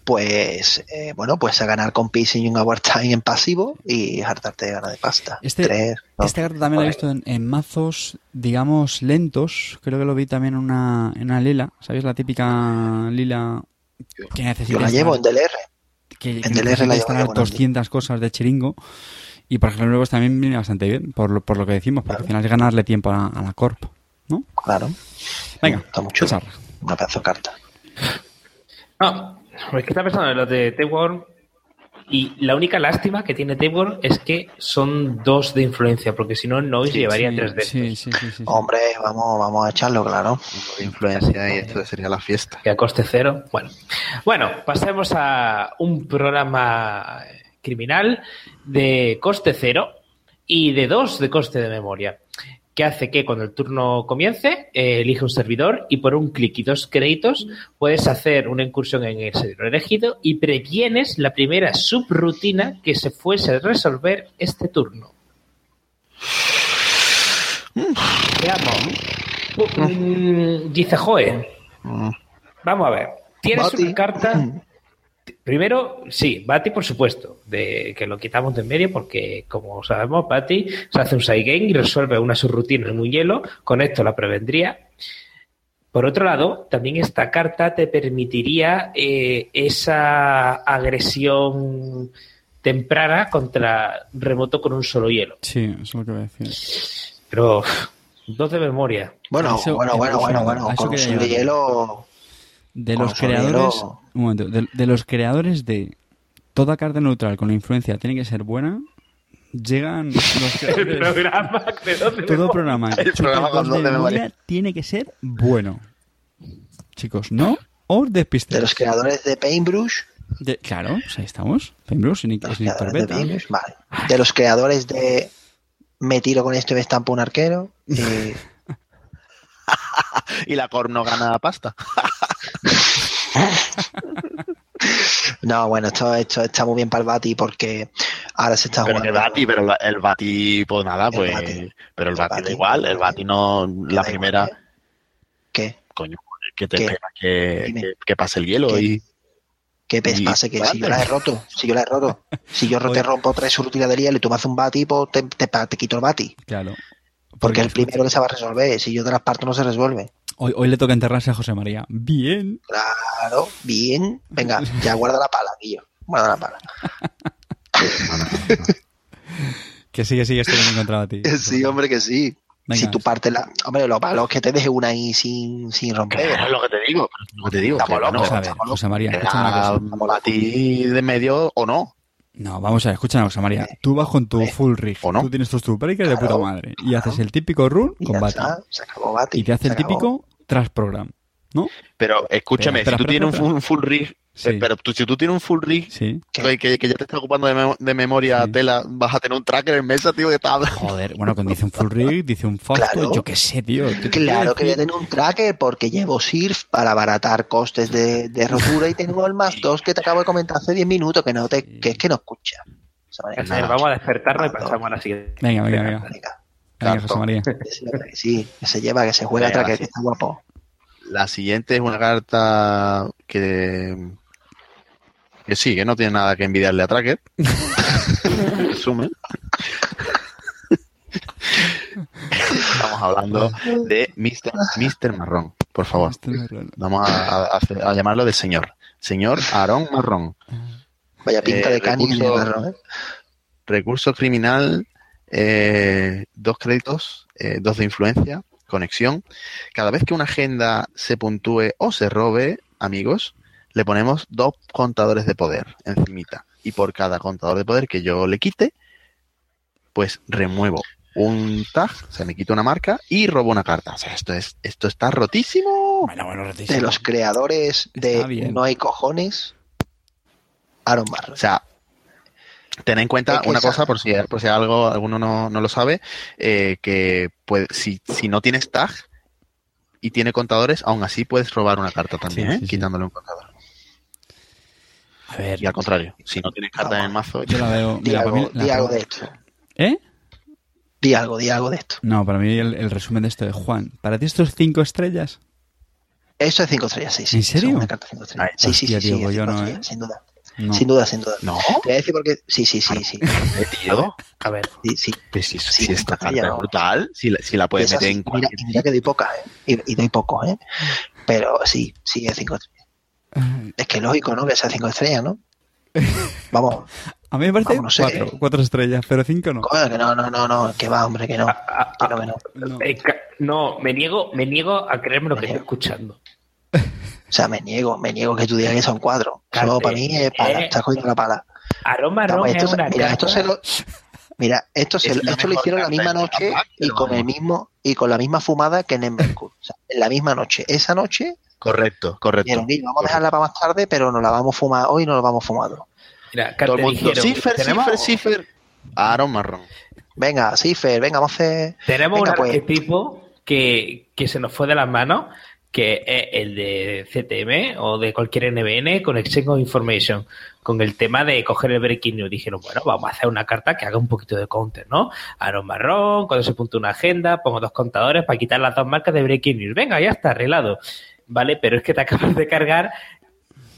pues, eh, bueno, pues a ganar con Pacing un Hour Time en pasivo y hartarte de ganar de pasta. Este- Tres, dos. Carta también la he visto en, en mazos, digamos, lentos. Creo que lo vi también en una, en una lila. ¿Sabéis? La típica lila que necesita Yo la estar- llevo en DLR. que, que en DLR la llevo instalar yo, bueno, 200 cosas de chiringo. Y por ejemplo, luego también viene bastante bien, por lo, por lo que decimos, porque al final es ganarle tiempo a, a la Corp. ¿No? Claro. Venga, Está. César. Una pedazo de carta. No, es que está pensando en los de Tapeworm y la única lástima que tiene Tapeworm es que son dos de influencia, porque si no, Noise llevaría sí, tres de sí, estos, sí, sí, sí, sí. Hombre, vamos, vamos a echarlo, claro. De influencia y esto sería la fiesta. que a coste cero. Bueno, bueno, pasemos a un programa criminal de coste cero y de dos de coste de memoria, que hace que cuando el turno comience, eh, elige un servidor y por un clic y dos créditos puedes hacer una incursión en el servidor elegido y previenes la primera subrutina que se fuese a resolver este turno. Veamos. Mm, dice Joe. Mm. Vamos a ver. Tienes Bati. una carta. Primero, sí, Bati, por supuesto, de que lo quitamos de en medio porque, como sabemos, Bati se hace un side game y resuelve una subrutina en un hielo. Con esto la prevendría. Por otro lado, también esta carta te permitiría eh, esa agresión temprana contra remoto con un solo hielo. Sí, eso es lo que voy a decir. Pero dos de memoria. Bueno, Eso- bueno, bueno, bueno, a bueno. eso Con un de hielo. De los creadores. hielo. Un momento. De, de los creadores de toda carta neutral con influencia tiene que ser buena. Llegan los El creadores. programa de dos de Todo programa que El programa con de memoria tiene que ser bueno. Chicos, no os despistéis. De los creadores de Paintbrush. De- claro, pues ahí estamos. Paintbrush, Nick, los Nick creadores de. Paintbrush, vale. De los creadores de Me tiro con esto y me estampo un arquero. y- Y la Corp no gana pasta. No, bueno, esto, esto está muy bien para el Bati porque ahora se está Pero jugando. el Bati, pero la- el Bati, pues nada, pues. Pero el El Bati da igual, el Bati no. La primera, igual, ¿eh? ¿Qué? coño, que te ¿Qué? espera que, Dime. que, que pase el hielo ¿Qué? y. ¿Qué pes pase? Que si yo la he roto, si yo la he roto, si yo te rompo tres rutinas de hielo y tú me haces un bati, pues te, te, te quito el bati. Claro. Porque el primero que se va a resolver, si yo te las parto no se resuelve. Hoy, hoy le toca enterrarse a José María. Bien. Claro, bien. Venga, ya guarda la pala, Guillo. Guarda la pala. Que sigue, sigue, estoy bien encontrado a ti. Sí, hombre, que sí. Venga. Si tú partes la. Hombre, lo malo es que te deje una ahí sin, sin romper. Claro, es lo que te digo, lo que te digo. Estamos que, a estamos José María, que escúchame una cosa. Bati de medio o no. No, vamos a ver, escúchame, José María. Tú vas con tu Eh, full rig. ¿o no? Tú tienes tus two breakers de puta madre. Y haces el típico run Y con Bati. está, se acabó Bati. Y te hace el acabó. típico trash program. ¿No? Pero escúchame, Espera, si tú espera, tienes espera, un full, full rig, Sí. eh, pero tú, si tú tienes un full rig que, que- que ya te está ocupando de, memo- de memoria Sí. tela, vas a tener un tracker en mesa, tío, que está Joder, bueno, cuando dice un full rig, dice un Fausto, Claro. yo qué sé, tío. ¿Qué te Claro que voy a tener un tracker porque llevo SIRF para abaratar costes de, de rotura y tengo el más 2 que te acabo de comentar hace 10 minutos que no te, que es que no escucha. Vamos a despertarnos y pasamos a la siguiente. Venga, venga, venga. Venga. José María. sí, que sí, que se lleva, que se juega Venga, tracker, sí. que está guapo. La siguiente es una carta que, que sí, que no tiene nada que envidiarle a Tracker. Resumen. Estamos hablando de Mr. Mr. Marrón, por favor. Vamos a, a llamarlo de señor. Señor Aarón Marrón. Vaya pinta Eh, de caña que recurso- ¿eh? Recurso criminal, eh, dos créditos, eh, dos de influencia, conexión. Cada vez que una agenda se puntúe o se robe, amigos, le ponemos dos contadores de poder encimita. Y por cada contador de poder que yo le quite, pues remuevo un tag, se me quita una marca y robo una carta. O sea, esto es, esto está rotísimo. Bueno, bueno, rotísimo. De los creadores de. No hay cojones, Aaron Barr. O sea, ten en cuenta una esa- cosa, por si, por si algo alguno no, no lo sabe, eh, que puede, si, si no tienes tag y tiene contadores, aún así puedes robar una carta también, Sí, ¿eh? sí, sí. quitándole un contador. A ver, Y al contrario, si no tienes carta en el mazo, yo la veo. Di mira, para algo, mí la- di algo de esto. ¿Eh? Di algo, di algo de esto. No, para mí el, el resumen de esto es Juan. ¿Para ti esto es cinco estrellas? Eso es 5 estrellas, sí, sí. ¿En serio? Una carta cinco estrellas. Ay, sí, sí, hostia, sí, tío, sí, pues es yo cinco no, estrellas, ¿eh? sin duda. No. Sin duda, sin duda. no, Te voy a decir porque sí, sí, sí, sí. eh, tío, A ver, sí, sí. pues si, Sí, si esta carta es brutal, si la, si la puedes Esas- meter en mira, cualquier y mira que doy pocas, ¿eh? Y, y doy pocos, ¿eh? Pero sí, sí, es 5 estrellas. Es que es lógico, ¿no? Que sea 5 estrellas, ¿no? Vamos, A mí me parece Vamos, no sé. cuatro, cuatro estrellas, pero cinco no. que no, no, no, no, que va, hombre, que no. Que no, que no. No. eh, no, me niego, me niego a creerme lo que estoy escuchando. O sea, me niego, me niego que tú digas que son 4. Carte, Eso para mí es pala, eh. estás cogiendo la pala. Aroma Vamos, esto es se- una mira, esto se lo, mira, esto, se- Es esto lo hicieron la misma noche y con el mismo y con la misma fumada que en Embercool. O sea, en la misma noche. Esa noche Correcto, correcto. dijeron, "Guille, vamos a dejarla para más tarde, pero nos la vamos a fumar hoy, no la vamos fumado. Mira, Todo el mundo, dijeron, Cifer, tenemos, Cifer, Cifer. Aaron Marrón. Venga, Cifer, venga, vamos a hacer. tenemos Venga, un pues. arquetipo que, que se nos fue de las manos, que es el de CTM o de cualquier NBN con Exchange of Information, con el tema de coger el Breaking News. Dijeron, bueno, vamos a hacer una carta que haga un poquito de counter, ¿no? Aaron Marrón, cuando se punta una agenda, pongo dos contadores para quitar las dos marcas de Breaking News. Venga, ya está arreglado. Vale, pero es que te acabas de cargar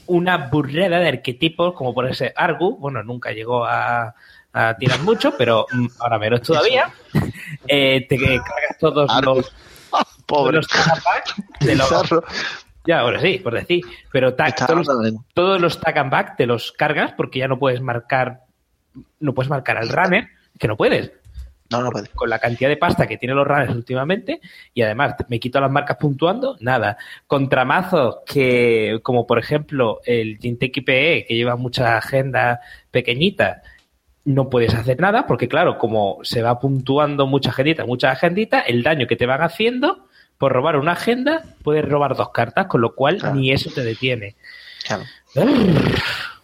una burrada de arquetipos, como por ese Argu, bueno, nunca llegó a, a tirar mucho, pero mm, ahora menos todavía. Eh, te cargas todos los, todos Pobre. los de los- ya, ahora sí, por decir, pero todos, todos los tag and back te los cargas porque ya no puedes marcar, no puedes marcar al runner, que no puedes No, no puede. con la cantidad de pasta que tienen los runners últimamente y además me quito las marcas puntuando, nada. Contramazos que, como por ejemplo el Jinteki PE, que lleva muchas agendas pequeñitas, no puedes hacer nada porque claro, como se va puntuando mucha agendita, muchas agenditas, el daño que te van haciendo por robar una agenda, puedes robar dos cartas, con lo cual Claro. ni eso te detiene. Claro.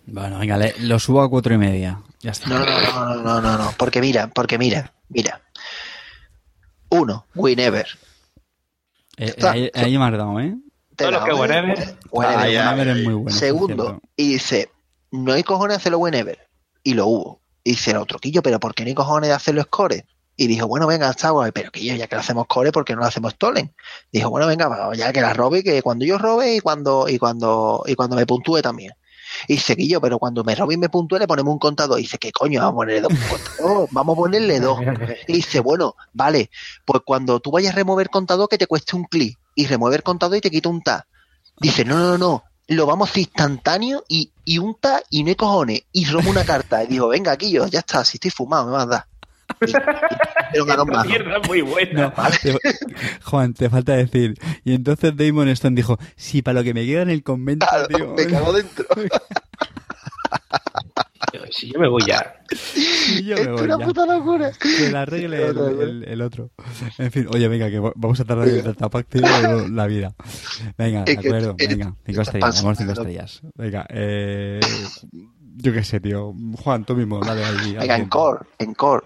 Bueno, venga, le- lo subo a cuatro y media. Ya está. No, no, no, no, no, no, no. Porque mira, porque mira, mira. Uno, Winever. Eh, ahí, ahí me has dado, ¿eh? Te Todo lo que doy. whenever. Whenever. Ah. Whenever es muy bueno. Segundo, y dice, no hay cojones de hacerlo whenever. Y lo hubo. Y dice el otro, Quillo, pero ¿por qué no hay cojones de hacerlo score? Y dijo, bueno, venga, está guay, pero Quillo, ya que lo hacemos core, ¿por qué no lo hacemos stolen? Dijo, bueno, venga, vamos, ya que la robe, que cuando yo robe y cuando, y cuando, y cuando me puntúe también. Y dice, Quillo, pero cuando me robe y me puntúe le ponemos un contador. Y dice, ¿qué coño? Vamos a ponerle dos contador, vamos a ponerle dos. Y dice, bueno, vale, pues cuando tú vayas a remover contador que te cueste un clic y remover contador y te quita un tab. Dice, no, no, no, lo vamos instantáneo y, y un tab y no hay cojones. Y robo una carta. Y digo, venga, aquí yo, ya está, si estoy fumado, me vas a dar. Y, y pero más. Mierda muy buena. No, te- Juan, te falta decir. Y entonces Damon Stone dijo, sí, para lo que me queda en el convento, Claro, tío. me cago dentro. Si yo me voy ya. Y yo me voy una ya. puta locura. Que la arregle el, el- el otro. En fin, oye, venga, que vamos a tardar en el tapac la vida. Venga, de acuerdo, venga, cinco es estrellas, vamos cinco estrellas. Venga, eh, yo qué sé, tío. Juan, tú mismo, dale ahí. Venga. Encore, Encore.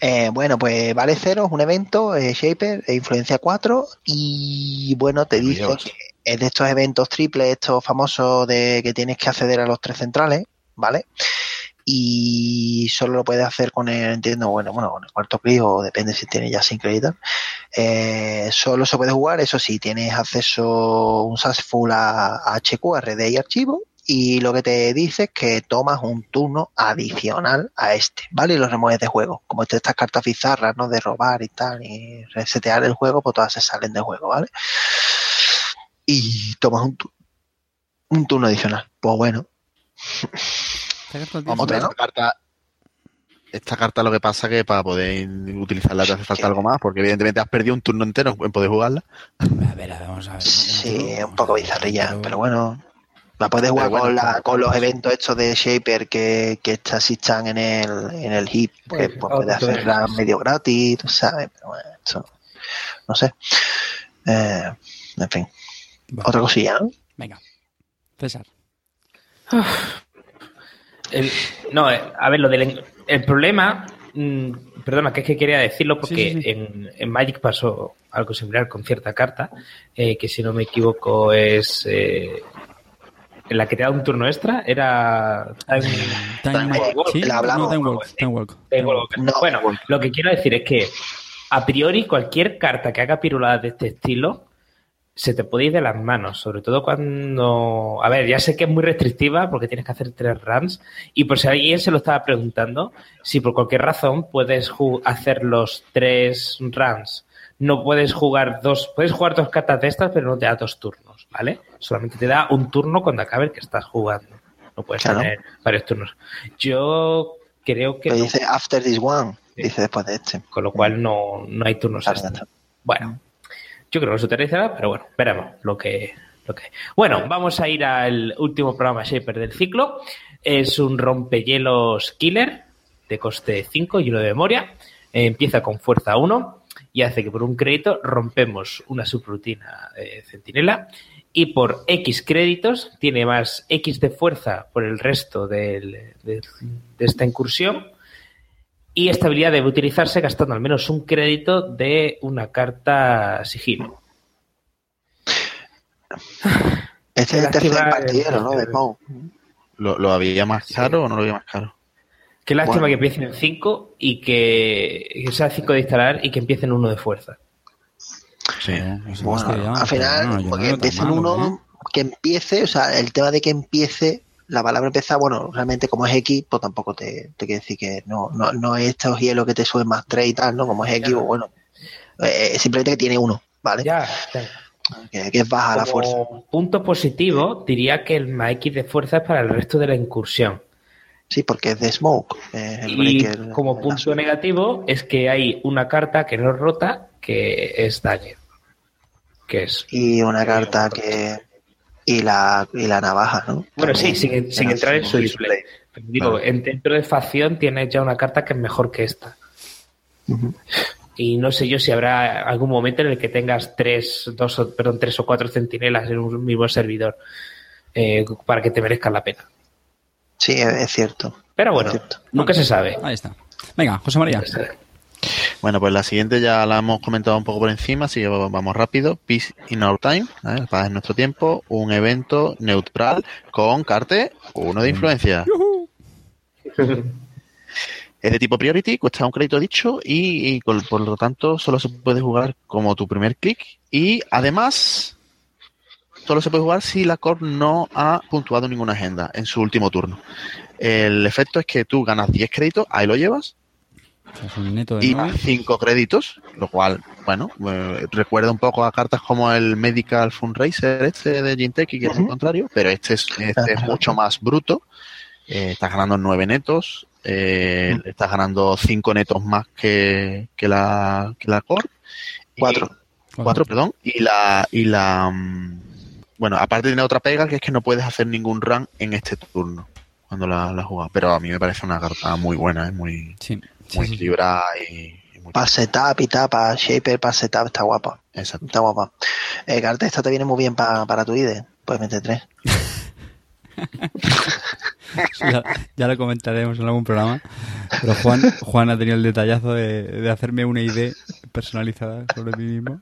Eh, bueno, pues vale cero, es un evento, eh, Shaper, e influencia 4 y bueno, te dice Dios. que es de estos eventos triples, estos famosos de que tienes que acceder a los tres centrales, ¿vale? Y solo lo puedes hacer con el, entiendo, bueno, bueno, con el cuarto clic o depende si tienes ya sin tal. Eh, solo se puede jugar, eso sí, tienes acceso un successful a, a HQ, a RD y archivo, y lo que te dice es que tomas un turno adicional a este, ¿vale? Y lo remueves de juego. Como este- estas cartas bizarras, ¿no? De robar y tal, y resetear el juego, pues todas se salen de juego, ¿vale? Y tomas un, tu- un turno adicional. Pues bueno, Esta carta tiene Vamos otra, ¿no? Esta carta, esta carta lo que pasa que para poder utilizarla te hace falta algo más, porque evidentemente has perdido un turno entero en poder jugarla. A ver, vamos a ver. Sí, es un poco bizarrilla, pero bueno. La puedes jugar bueno, con, la- con los eventos estos de Shaper que, que está- están en el, en el hip, que Pues, pues, puedes que hacer verás. run medio gratis, tú sabes, pero bueno, eso, no sé. Eh, en fin, Vale, otra cosilla, ¿no? Venga. César. El- no, eh, a ver, lo del el problema, mm, perdona, que es que quería decirlo porque Sí, sí, sí. En, en Magic pasó algo similar con cierta carta, eh, que si no me equivoco es eh, en la que te da un turno extra, era Time- Time Walk. ¿Sí? La hablamos. No, Time Walk. Time Walk. Time Walk. No. bueno, lo que quiero decir es que a priori cualquier carta que haga piruladas de este estilo se te puede ir de las manos, sobre todo cuando... A ver, ya sé que es muy restrictiva porque tienes que hacer tres runs y por si alguien se lo estaba preguntando, si por cualquier razón puedes hacer los tres runs, no puedes jugar dos, puedes jugar dos cartas de estas, pero no te da dos turnos, ¿vale? Solamente te da un turno cuando acabe el que estás jugando. No puedes Claro. tener varios turnos. Yo creo que... Pero no. dice after this one, Sí. dice después de este. Con lo cual no, no hay turnos Claro, extra. Bueno, yo creo que se utilizará, pero bueno, veremos lo que, lo que. Bueno, vamos a ir al último programa Shaper del ciclo. Es un rompehielos killer de coste 5 y uno de memoria. Eh, empieza con fuerza 1 y hace que por un crédito rompemos una subrutina eh, centinela. Y por X créditos tiene más X de fuerza por el resto del- de, de esta incursión. Y esta habilidad debe utilizarse gastando al menos un crédito de una carta sigilo. Este es el tercer partidero, ¿no? De Smoke. ¿Lo, lo había más Sí. caro o no lo había más caro? Qué lástima Bueno. que empiecen en 5 y que, que sea 5 de instalar y que empiecen uno de fuerza. Sí. Bueno, al pero final, no porque empiecen malo, uno, ¿eh? que empiece, o sea, el tema de que empiece, la palabra empezar, bueno, realmente como es X, pues tampoco te, te quiere decir que no, no, no es estos hielos que te suben más 3 y tal, ¿no? Como es X, pues bueno, eh, simplemente que tiene uno, ¿vale? Ya. Que, que es baja la Como fuerza. punto positivo, diría que el más X de fuerza es para el resto de la incursión. Sí, porque es de Smoke. eh, el Y breaker, como punto negativo es que hay una carta que no es rota, que es Dagger. Que es Y una carta que. Y la, y la navaja, ¿no? Bueno, sí, sin, sin entrar en su display. Pero digo, Vale. en, dentro de facción tienes ya una carta que es mejor que esta. Y no sé yo si habrá algún momento en el que tengas tres, dos, o- perdón, tres o cuatro centinelas en un mismo servidor eh, para que te merezcan la pena. Sí, es, cierto. Pero bueno, cierto. nunca se sabe. Ahí está. Venga, José María. Bueno, pues la siguiente ya la hemos comentado un poco por encima, así que vamos rápido. Peace in Our Time, ¿eh? Paz en nuestro tiempo, un evento neutral con carte uno de influencia. Es de tipo priority, cuesta un crédito dicho y, y con- por lo tanto solo se puede jugar como tu primer clic y además solo se puede jugar si la Corp no ha puntuado ninguna agenda en su último turno. El efecto es que tú ganas 10 créditos, ahí lo llevas, es un neto de y nueve. 5 créditos, lo cual, bueno, eh, recuerda un poco a cartas como el Medical Fundraiser este de Ginteki, que es lo Ujú. contrario, pero este es, este es mucho más bruto. Eh, estás ganando 9 netos, eh, estás ganando 5 netos más que, que la, que la Corp. Y- Cuatro. Cuatro, perdón. Y la, y la, mm, bueno, aparte tiene otra pega que es que no puedes hacer ningún run en este turno cuando la, la juegas. Pero a mí me parece una carta muy buena, es muy, sí, muy sí. equilibrada y, y muy Para setup y tal, para shaper, para setup, está guapa. exacto. Está guapa. Eh, carta, esta te viene muy bien pa- para tu IDE. Meter tres. ya, ya lo comentaremos en algún programa. Pero Juan, Juan ha tenido el detallazo de, de hacerme una idea personalizada sobre mí mismo.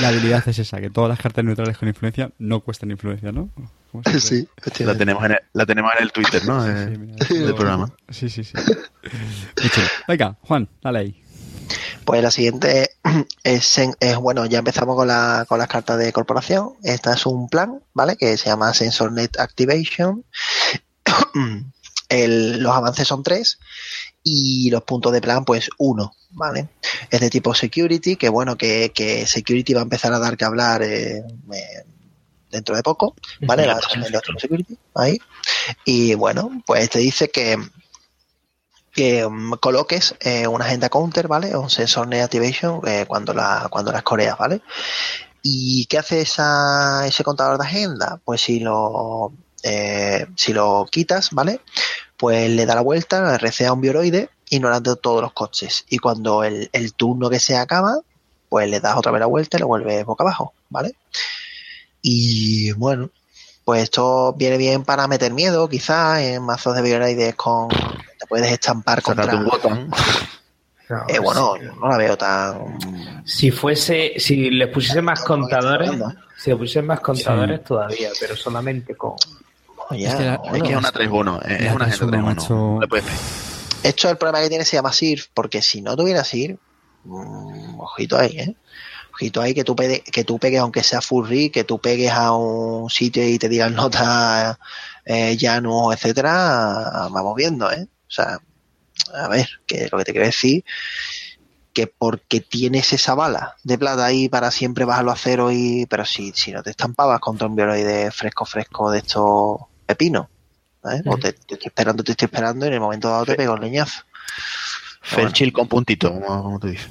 La habilidad es esa, que todas las cartas neutrales con influencia no cuestan influencia, ¿no? ¿Cómo se dice? La tenemos en el, la tenemos en el Twitter, ¿no? Sí, Eh, sí, mira, del todo- programa. Sí, sí, sí. Venga, Juan, dale ahí. Pues la siguiente es, en- es, bueno, ya empezamos con, la, con las cartas de corporación. Esta es un plan, ¿vale? Que se llama SensorNet Activation. El- los avances son tres y los puntos de plan, pues uno, ¿vale? Es de tipo security, que bueno, que, que security va a empezar a dar que hablar eh, eh, dentro de poco, ¿vale? La- security, ahí. Y bueno, pues te dice que que mm, coloques eh, una agenda counter, ¿vale? O un sensor net activation eh, cuando la cuando las coreas, ¿vale? ¿Y qué hace esa, ese contador de agenda? Pues si lo eh, si lo quitas, ¿vale? Pues le da la vuelta, recea un bioroide, ignorando todos los coches. Y cuando el, el turno que se acaba, pues le das otra vez la vuelta y lo vuelves boca abajo, ¿vale? Y bueno, pues esto viene bien para meter miedo, quizás, en mazos de bioroides con. Te puedes estampar contra. Un botón. No, Eh, bueno, sí. no la veo tan. Si fuese, si le pusiese más contadores, si le pusiesen más contadores todavía, pero solamente con. Oye, Es que la- Es que es una 3-1. Es La una agenda 3-1, 3-1. macho. No le puedes pegar. Esto es el problema que tiene, se llama SIRF, porque si no tuviera SIRF, mm, ojito ahí, ¿eh? Ojito ahí que tú, pegue- que tú pegues, aunque sea full rig, que tú pegues a un sitio y te digan notas eh, llano, etcétera, vamos viendo, ¿eh? O sea, a ver, que lo que te quiero decir, que porque tienes esa bala de plata ahí para siempre bajarlo a cero y, pero si, si no te estampabas contra un bioloide fresco, fresco de estos pepinos, ¿eh? O te, te estoy esperando, te estoy esperando y en el momento dado te pego el leñazo. Ferchil con puntito, como, tú dices.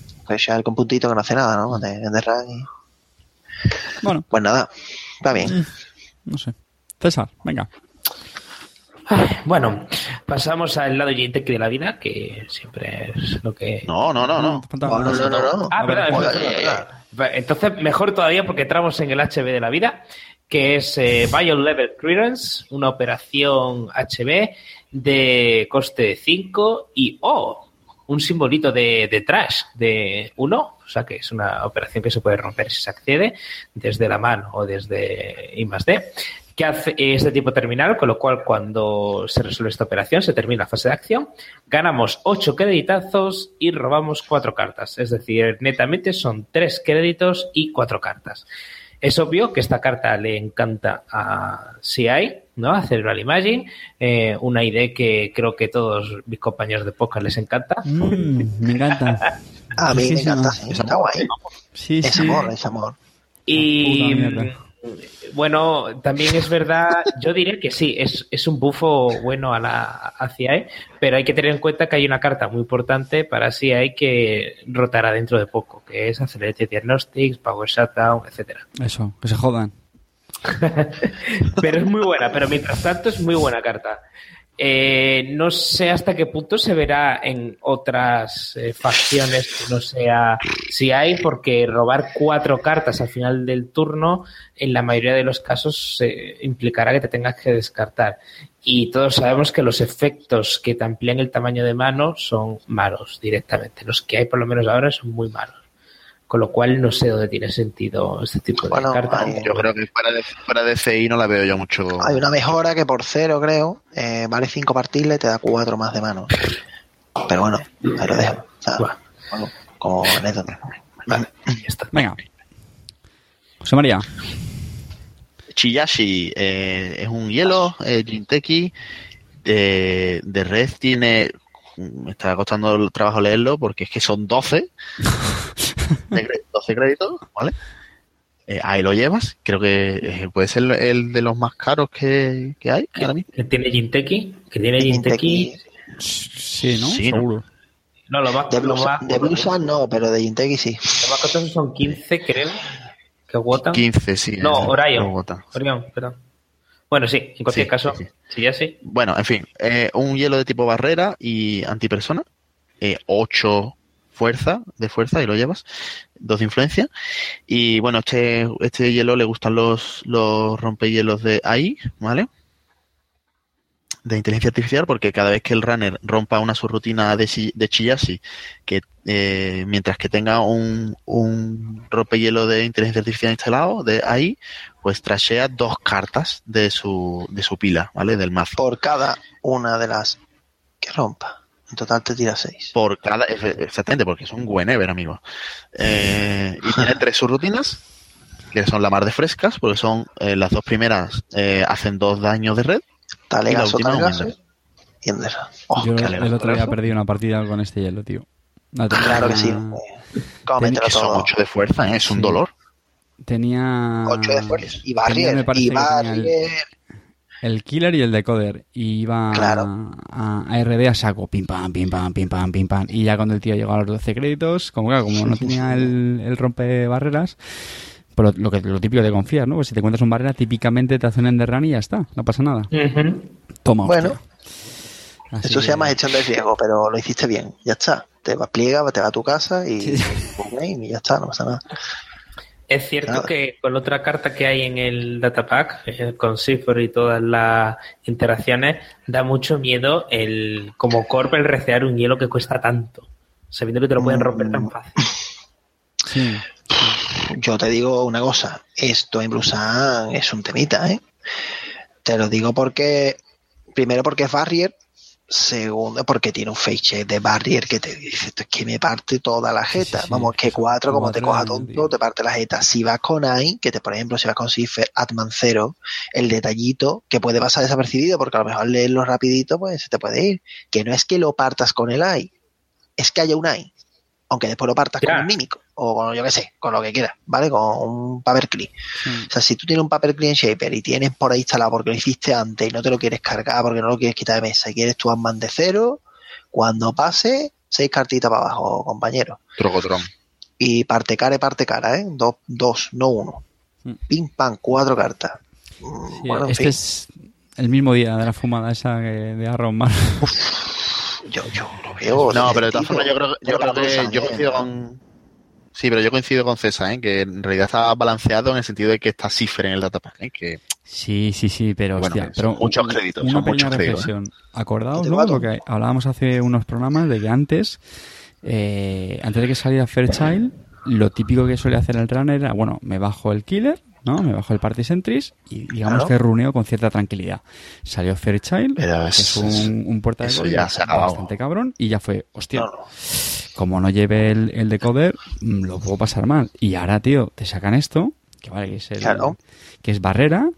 El con puntito que no hace nada, ¿no? De, de rang y- Bueno, Pues nada, está bien. no sé. César, venga. Bueno, pasamos al lado Jintec de la vida, que siempre es lo que. No, no, no, no. No, no, no, no, no. Ah, perdón, Entonces, mejor todavía porque entramos en el HB de la vida, que es eh, Level Clearance, una operación HB de coste 5 y oh, un simbolito de, de trash de 1, o sea que es una operación que se puede romper si se accede desde la mano o desde I más D que hace es de tipo terminal, con lo cual cuando se resuelve esta operación se termina la fase de acción, ganamos 8 creditazos y robamos 4 cartas. Es decir, netamente son 3 créditos y 4 cartas. Es obvio que esta carta le encanta a CI, ¿no? A Cerebral Imagine, eh, una idea que creo que todos mis compañeros de podcast les encanta. Mm, me encanta. A mí me encanta, sí, está guay. Sí, Es sí. amor, es amor. Y Puta. Bueno, también es verdad, yo diría que sí, es, es un bufo bueno a la a CI, pero hay que tener en cuenta que hay una carta muy importante para CI que rotará dentro de poco, que es Accelerated Diagnostics, Power Shutdown, etcétera. Eso, que se jodan. Pero es muy buena, pero mientras tanto es muy buena carta. Eh, no sé hasta qué punto se verá en otras eh, facciones que no sea si hay, porque robar cuatro cartas al final del turno, en la mayoría de los casos, implicará que te tengas que descartar. Y todos sabemos que los efectos que te amplían el tamaño de mano son malos directamente. Los que hay, por lo menos ahora, son muy malos. Con lo cual, no sé dónde tiene sentido este tipo de Bueno, cartas. hay- Yo creo que fuera de, fuera de CI no la veo yo mucho. Hay una mejora que por cero, creo, eh, vale 5 partidas y te da 4 más de mano. Pero bueno, ahí lo dejo. O sea, bueno, como anécdota. Vale, ya está. Venga. José María. Chiyashi eh, es un hielo, eh, Jinteki. De, de red tiene. Me está costando el trabajo leerlo porque es que son 12. de cre- 12 créditos, ¿vale? Eh, ahí lo llevas. Creo que eh, puede ser el de los más caros que, que hay ahora mismo. que tiene Jinteki, que tiene Jinteki. Sí, ¿no? Sí, ¿no? Seguro. No, lo más, De lo blusa, más, de blusa no, pero de Jinteki sí. lo más costoso son 15, creo, que votan. 15, sí. No, eh, Orion. Orion, perdón. Bueno, sí, en cualquier Sí, caso, sí, sí. ya sí. Bueno, en fin, eh, un hielo de tipo barrera y antipersona, eh, 8 fuerza, de fuerza y lo llevas, 2 de influencia. Y bueno, este, este hielo le gustan los, los rompehielos de AI, ¿vale? De inteligencia artificial, porque cada vez que el runner rompa una subrutina de, de Chiyashi, que eh, mientras que tenga un, un rompehielo de inteligencia artificial instalado, de AI, pues trashea dos cartas de su, de su pila, ¿vale? Del mazo. Por cada una de las que rompa. En total te tira 6. Por cada, exactamente, porque son whenever, amigo. Eh, y tiene tres subrutinas, que son la mar de frescas, porque son eh, las dos primeras eh, hacen dos daños de red. Y la Talegazo, última, talegazo. Ender. Y Ender. Oh, Yo qué el otro día perdí una partida con este hielo, tío. Tenía- Claro que sí. Eh, ¿Cómo Tenía- meterlo Que son todo? ocho de fuerza, ¿eh? es un Sí. dolor. Tenía. 8 de fuerza. Y tenía, Barrier. me parece Y que tenía el- Barrier. el killer y el decoder. Y iba Claro. a, a RD a saco, pim pam, pim pam, pim pam, pim pam. Y ya cuando el tío llegó a los 12 créditos, como claro, como no tenía el, el rompe barreras, pues lo, lo, que, lo típico de confiar, ¿no? Pues si te encuentras un barrera, típicamente te hacen un run y ya está, no pasa nada. Toma, Bueno. Así Eso se que- llama gestión de riesgo, pero lo hiciste bien. Ya está. Te vas pliega, te vas a tu casa y, Sí. y ya está, no pasa nada. Es cierto Nada. que con otra carta que hay en el datapack, eh, con Cipher y todas las interacciones, da mucho miedo el como corp el recear un hielo que cuesta tanto, sabiendo que te lo pueden romper tan fácil. Sí. Yo te digo una cosa, esto en Blusan es un temita, ¿eh? Te lo digo porque, primero porque es Barrier, segundo porque tiene un face check de Barrier que te dice, es que me parte toda la Sí, sí, jeta. sí. Vamos, que cuatro, como te coja tonto, tío. te parte la jeta. Si vas con AI, que te, por ejemplo, si vas con Cipher Atman 0, el detallito que puede pasar desapercibido porque a lo mejor leerlo rapidito, pues se te puede ir. Que no es que lo partas con el AI, es que haya un AI. Aunque después lo partas con un mímico o con, yo qué sé, con lo que quieras, ¿vale? Con un paperclip. sí. O sea, si tú tienes un paperclip en Shaper y tienes por ahí instalado porque lo hiciste antes y no te lo quieres cargar porque no lo quieres quitar de mesa y quieres tu Ant-Man de cero, cuando pase, seis cartitas para abajo, compañero. Trocotrón. Y parte cara y parte cara, ¿eh? Dos, dos no uno. Mm. Pim, pam, cuatro cartas. Mm, Sí, bueno, en este fin, es el mismo día de la fumada esa que- de Aaron Mar. Yo, yo lo veo. No, pero de todas formas yo creo, yo creo que yo ¿eh? coincido con... Sí, pero yo coincido con César, ¿eh? que en realidad está balanceado en el sentido de que está Cipher en el datapack, ¿eh? que Sí, sí, sí, pero Bueno, hostia, pero muchos créditos, Una son pequeña muchos créditos, ¿eh? reflexión. Acordaos, Te ¿no? Lo que hablábamos hace unos programas de que antes, eh, antes de que saliera Fairchild, lo típico que solía hacer el runner era, bueno, me bajo el killer, ¿no? Me bajo el party sentries y digamos Claro. que runeo con cierta tranquilidad. Salió Fairchild, Pero que es- un, un puerta de ya se ha acabado. bastante cabrón y ya fue, hostia, como no lleve el, el decoder, mm, lo puedo pasar mal. Y ahora, tío, te sacan esto, que vale, que es, el- Claro. que es barrera,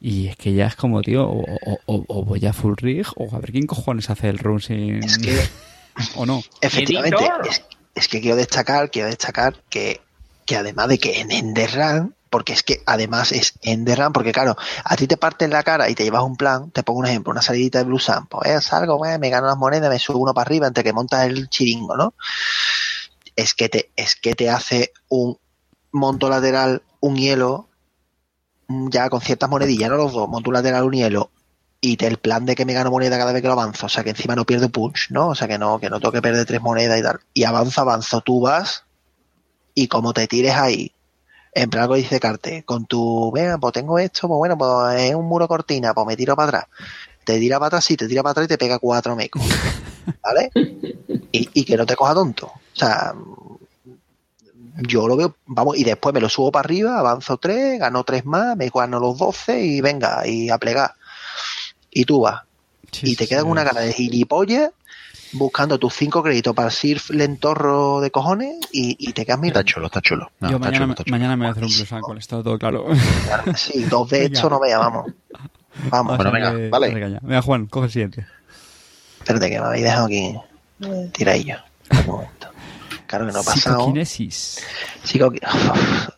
y es que ya es como, tío, o, o- o- o voy a full rig, o a ver quién cojones hace el run sin... Es que o no. Efectivamente, es, es que quiero destacar, quiero destacar que, que además de que en Enderrun, porque es que además es Enderrun, porque claro, a ti te parten la cara y te llevas un plan, te pongo un ejemplo, una salidita de Blue Sun, pues eh, salgo, eh, me gano las monedas, me subo uno para arriba entre que montas el chiringo, ¿no? Es que te, es que te hace un monto lateral, un hielo, mm, ya con ciertas monedillas, no los dos, monto lateral, un hielo, y el plan de que me gano moneda cada vez que lo avanzo, o sea que encima no pierdo punch, ¿no? O sea que no, que no tengo que perder tres monedas y tal. Y avanzo, avanzo, tú vas y como te tires ahí, en plan algo dice Carte, con tu, venga, pues tengo esto, pues bueno, pues es un muro cortina, pues me tiro para atrás. Te tira para atrás, sí, te tira para atrás y te pega cuatro mecos. ¿Vale? Y, y que no te coja tonto. O sea, yo lo veo, vamos, y después me lo subo para arriba, avanzo tres, gano tres más, me gano los doce y venga, y a plegar. Y tú vas. Sí, y sí, te sí, quedas con una cara de gilipollas buscando tus cinco créditos para el Sirf lentorro de cojones y, y te quedas está mirando. chulo, está chulo. No, Yo está mañana, chulo, está chulo. mañana me voy a hacer un plus con esto todo claro. Sí, dos de Venga. esto no vea, vamos. Vamos, Bueno, venga, que- vale. caña. Venga, Juan, coge el siguiente. espérate que me habéis dejado aquí tiradillo. Un momento. Claro que no ha pasado. Psicokinesis. Psico...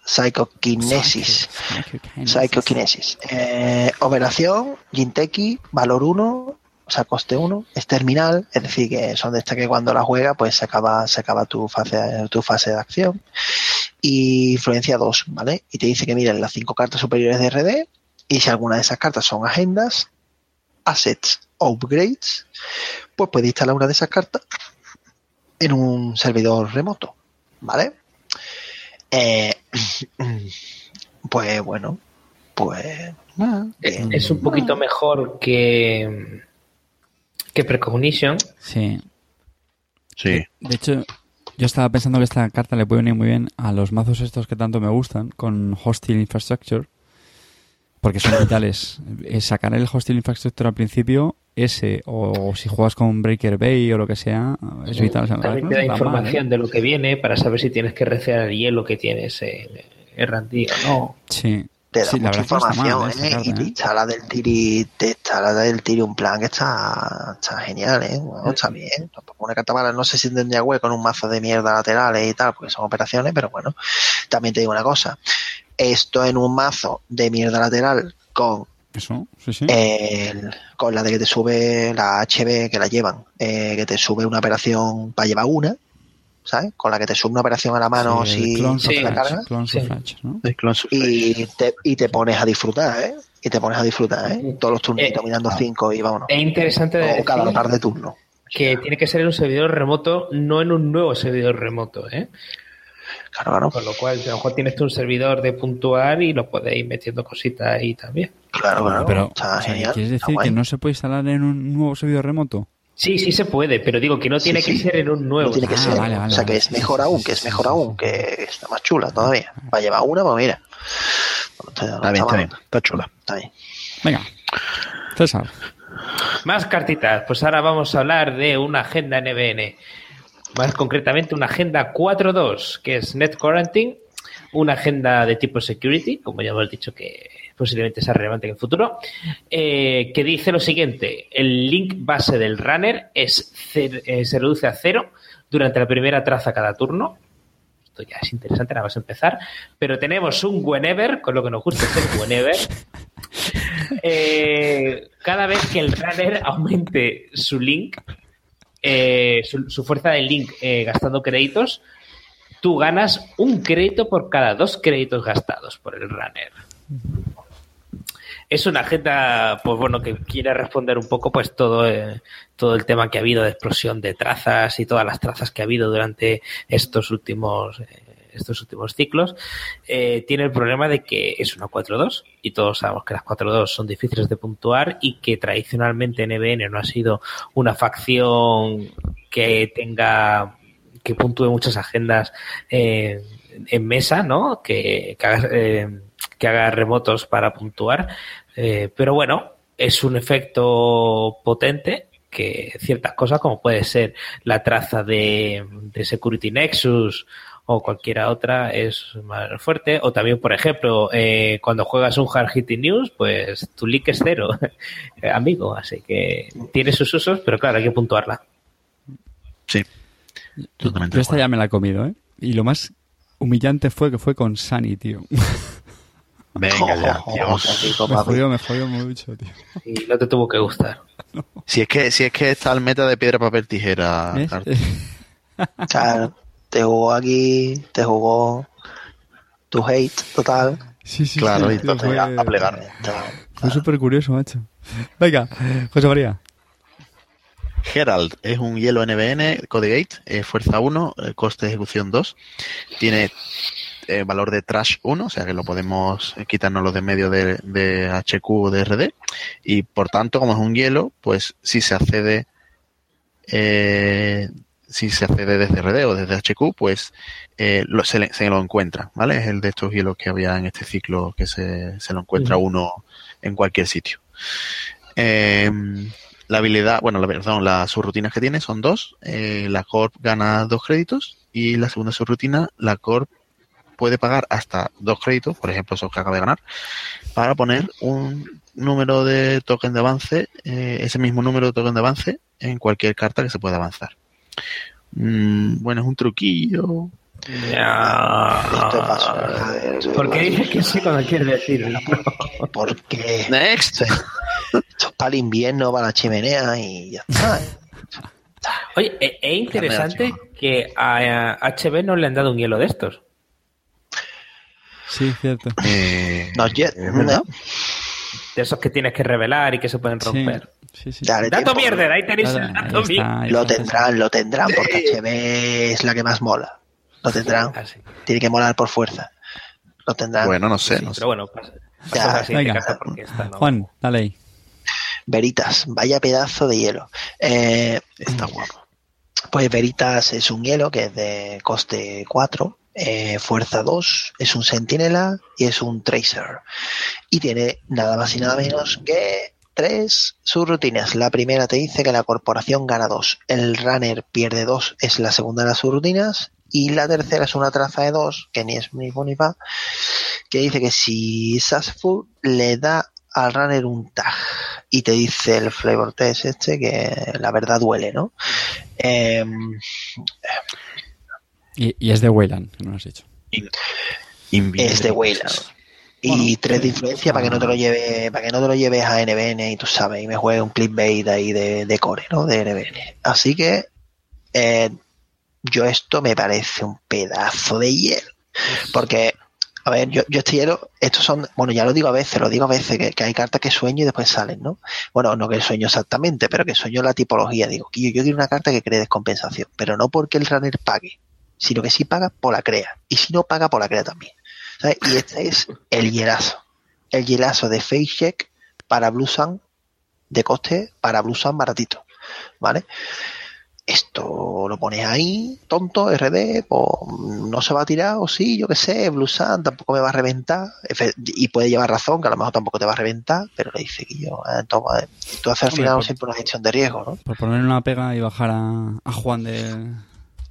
Psychokinesis. Psychokinesis. Psychokinesis. Eh, operación, Jinteki, valor 1, o sea, coste 1, es terminal, es decir, que son de estas que cuando la juega, pues se acaba, se acaba tu fase, tu fase de acción. Y influencia 2, ¿vale? Y te dice que miren las cinco cartas superiores de RD, y si alguna de esas cartas son agendas, assets o upgrades, pues puedes instalar una de esas cartas en un servidor remoto, ¿vale? Eh, pues bueno, pues Es, bien. es un poquito mejor que, que Precognition. Sí. Sí. De hecho, yo estaba pensando que esta carta le puede venir muy bien a los mazos estos que tanto me gustan, con Hostile Infrastructure, porque son vitales. Eh, Sacar el Hostile Infrastructure al principio, ese, o si juegas con Breaker Bay o lo que sea, es vital. También te da mal, información ¿eh? de lo que viene para saber si tienes que recear el hielo que tienes en R&D o no. Sí. Te da Sí, mucha información mal, ¿eh? ¿eh? carta, y te ¿eh? instala del tiri te instala del tiri un plan que está, está genial ¿eh? Bueno, está bien tampoco una carta mala no sé si tendría hueco en un mazo de mierda laterales y tal porque son operaciones pero bueno también te digo una cosa esto en un mazo de mierda lateral con Eso, sí, sí. El- con la de que te sube la HB que la llevan, eh, que te sube una operación para llevar una, ¿sabes? Con la que te sube una operación a la mano Sí, si Clones sí, la cargas Clones Flash, y te, y te pones a disfrutar, ¿eh? Y te pones a disfrutar, ¿eh? Todos los turnitos Eh, mirando cinco y vámonos. Es interesante de O cada par de turnos. que tiene que ser en un servidor remoto, no en un nuevo servidor remoto, ¿eh? Claro, claro. Con lo cual, a lo mejor tienes tú un servidor de puntuar y lo podéis ir metiendo cositas ahí también. Claro, claro. Pero, Está o sea, genial. ¿quieres decir que no se puede instalar en un nuevo servidor remoto? Sí, sí se puede, pero digo que no tiene sí. que ser en un nuevo. No tiene que Ah, ser. vale, vale, o sea, que es mejor aún, que es mejor aún, que está más chula todavía. Va a llevar una, pues mira. No está- no Está bien, está bien. Está chula. Está bien. Venga, César. Más cartitas. Pues ahora vamos a hablar de una agenda NBN. Más concretamente, una agenda 4.2, que es Net Quarantine. Una agenda de tipo security, como ya hemos dicho que posiblemente sea relevante en el futuro, eh, que dice lo siguiente: el link base del runner es eh, se reduce a cero durante la primera traza cada turno. Esto ya es interesante, nada más empezar. Pero tenemos un whenever, con lo que nos gusta es el whenever. Eh, cada vez que el runner aumente su link, eh, su, su fuerza de link eh, gastando créditos, tú ganas un crédito por cada dos créditos gastados por el runner. Es una agenda, pues bueno, que quiere responder un poco, pues todo, eh, todo el tema que ha habido de explosión de trazas y todas las trazas que ha habido durante estos últimos, eh, estos últimos ciclos. Eh, tiene el problema de que es una 4-2 y todos sabemos que las 4-2 son difíciles de puntuar y que tradicionalmente NBN no ha sido una facción que tenga que puntúe muchas agendas en mesa, ¿no? Que haga remotos para puntuar. Eh, pero bueno, es un efecto potente que ciertas cosas como puede ser la traza de, de Security Nexus o cualquiera otra es más fuerte. O también, por ejemplo, eh, cuando juegas un Hard Hitting News, pues tu link es cero, amigo. Así que tiene sus usos, pero claro, hay que puntuarla. Sí. Totalmente. Yo esta ya me la he comido, ¿eh? Y lo más humillante fue que fue con Sunny, tío. Venga ya, Oh, Dios. Me jodió, me jodió mucho, tío. Y no te tuvo que gustar. Si es que, si es que está el meta de piedra, papel, tijera. Claro, te jugó aquí, te jugó tu hate total. Sí, sí, Claro, sí, y tío, entonces fue, a, a plegar. fue súper curioso, macho. Venga, José María. Herald es un hielo NBN, Codegate, eh, fuerza 1, eh, coste de ejecución 2. Tiene eh, valor de trash 1, o sea que lo podemos eh, quitarnos los de medio de, de HQ o de RD. Y por tanto, como es un hielo, pues si se accede, eh, si se accede desde RD o desde HQ, pues eh, lo- se, le- se lo encuentra, ¿vale? Es el de estos hielos que había en este ciclo que se, se lo encuentra uno en cualquier sitio. Eh, la habilidad, bueno, la, perdón, las subrutinas que tiene son dos. La Corp gana dos créditos y la segunda subrutina, la Corp puede pagar hasta dos créditos, por ejemplo, esos que acaba de ganar, para poner un número de token de avance, eh, ese mismo número de token de avance en cualquier carta que se pueda avanzar. Mm, bueno, es un truquillo. Ver, ¿Por qué dices que sí cuando quieres decirlo? Porque Next. esto es para el invierno, para la chimenea y ya está. Oye, e- es interesante que a a HB no le han dado un hielo de estos. Sí, cierto. Eh, Not yet, verdad. ¿no? De esos que tienes que revelar y que se pueden Sí, romper. sí, sí. Dale Dato tiempo. mierda, ahí tenéis Nada, el ahí dato está, ahí Lo está, tendrán, lo tendrán, porque HB es la que más mola. Lo tendrán. Ah, sí. Tiene que molar por fuerza. Lo tendrán. Bueno, no sé, Sí, no sé. pero bueno, pasa. Ya, pasa a la siguiente venga. carta porque esta no- Juan, dale ahí. Veritas, vaya pedazo de hielo. Eh, Está guapo. Pues Veritas es un hielo que es de coste 4, eh, fuerza 2, es un sentinela y es un tracer. Y tiene nada más y nada menos que tres subrutinas. La primera te dice que la corporación gana 2, el runner pierde 2, es la segunda de las subrutinas. Y la tercera es una traza de 2, que ni es ni fu ni fa, que dice que si Successful le da al runner un tag y te dice el flavor test este que la verdad duele, ¿no? Em, Y, y es de Wayland, que no lo has dicho. Es de. Wayland. Y Bueno, tres de influencia para que no te lo lleve, para que no te lo lleves a NBN y tú sabes, y me juegue un clickbait ahí de, de core, ¿no? De NBN. Así que eh, yo esto me parece un pedazo de hielo. Porque, a ver, yo, yo este hielo, estos son, bueno, ya lo digo a veces, lo digo a veces, que, que hay cartas que sueño y después salen, ¿no? Bueno, no que sueño exactamente, pero que sueño la tipología. Digo, que yo, yo quiero una carta que cree descompensación, pero no porque el runner pague, sino que si paga, por la crea. Y si no paga, por la crea también. ¿sabes? Y este es el hielazo. El hielazo de Face Check para Blue Sun de coste para Blue Sun baratito. ¿Vale? Esto lo pones ahí, tonto, RD, pues no se va a tirar, o sí, yo qué sé, Blue Sun tampoco me va a reventar, y puede llevar razón, que a lo mejor tampoco te va a reventar, pero le dice que yo, eh, toma, eh, tú haces al final por- siempre una gestión de riesgo, ¿no? Por ponerle una pega y bajar a, a Juan de,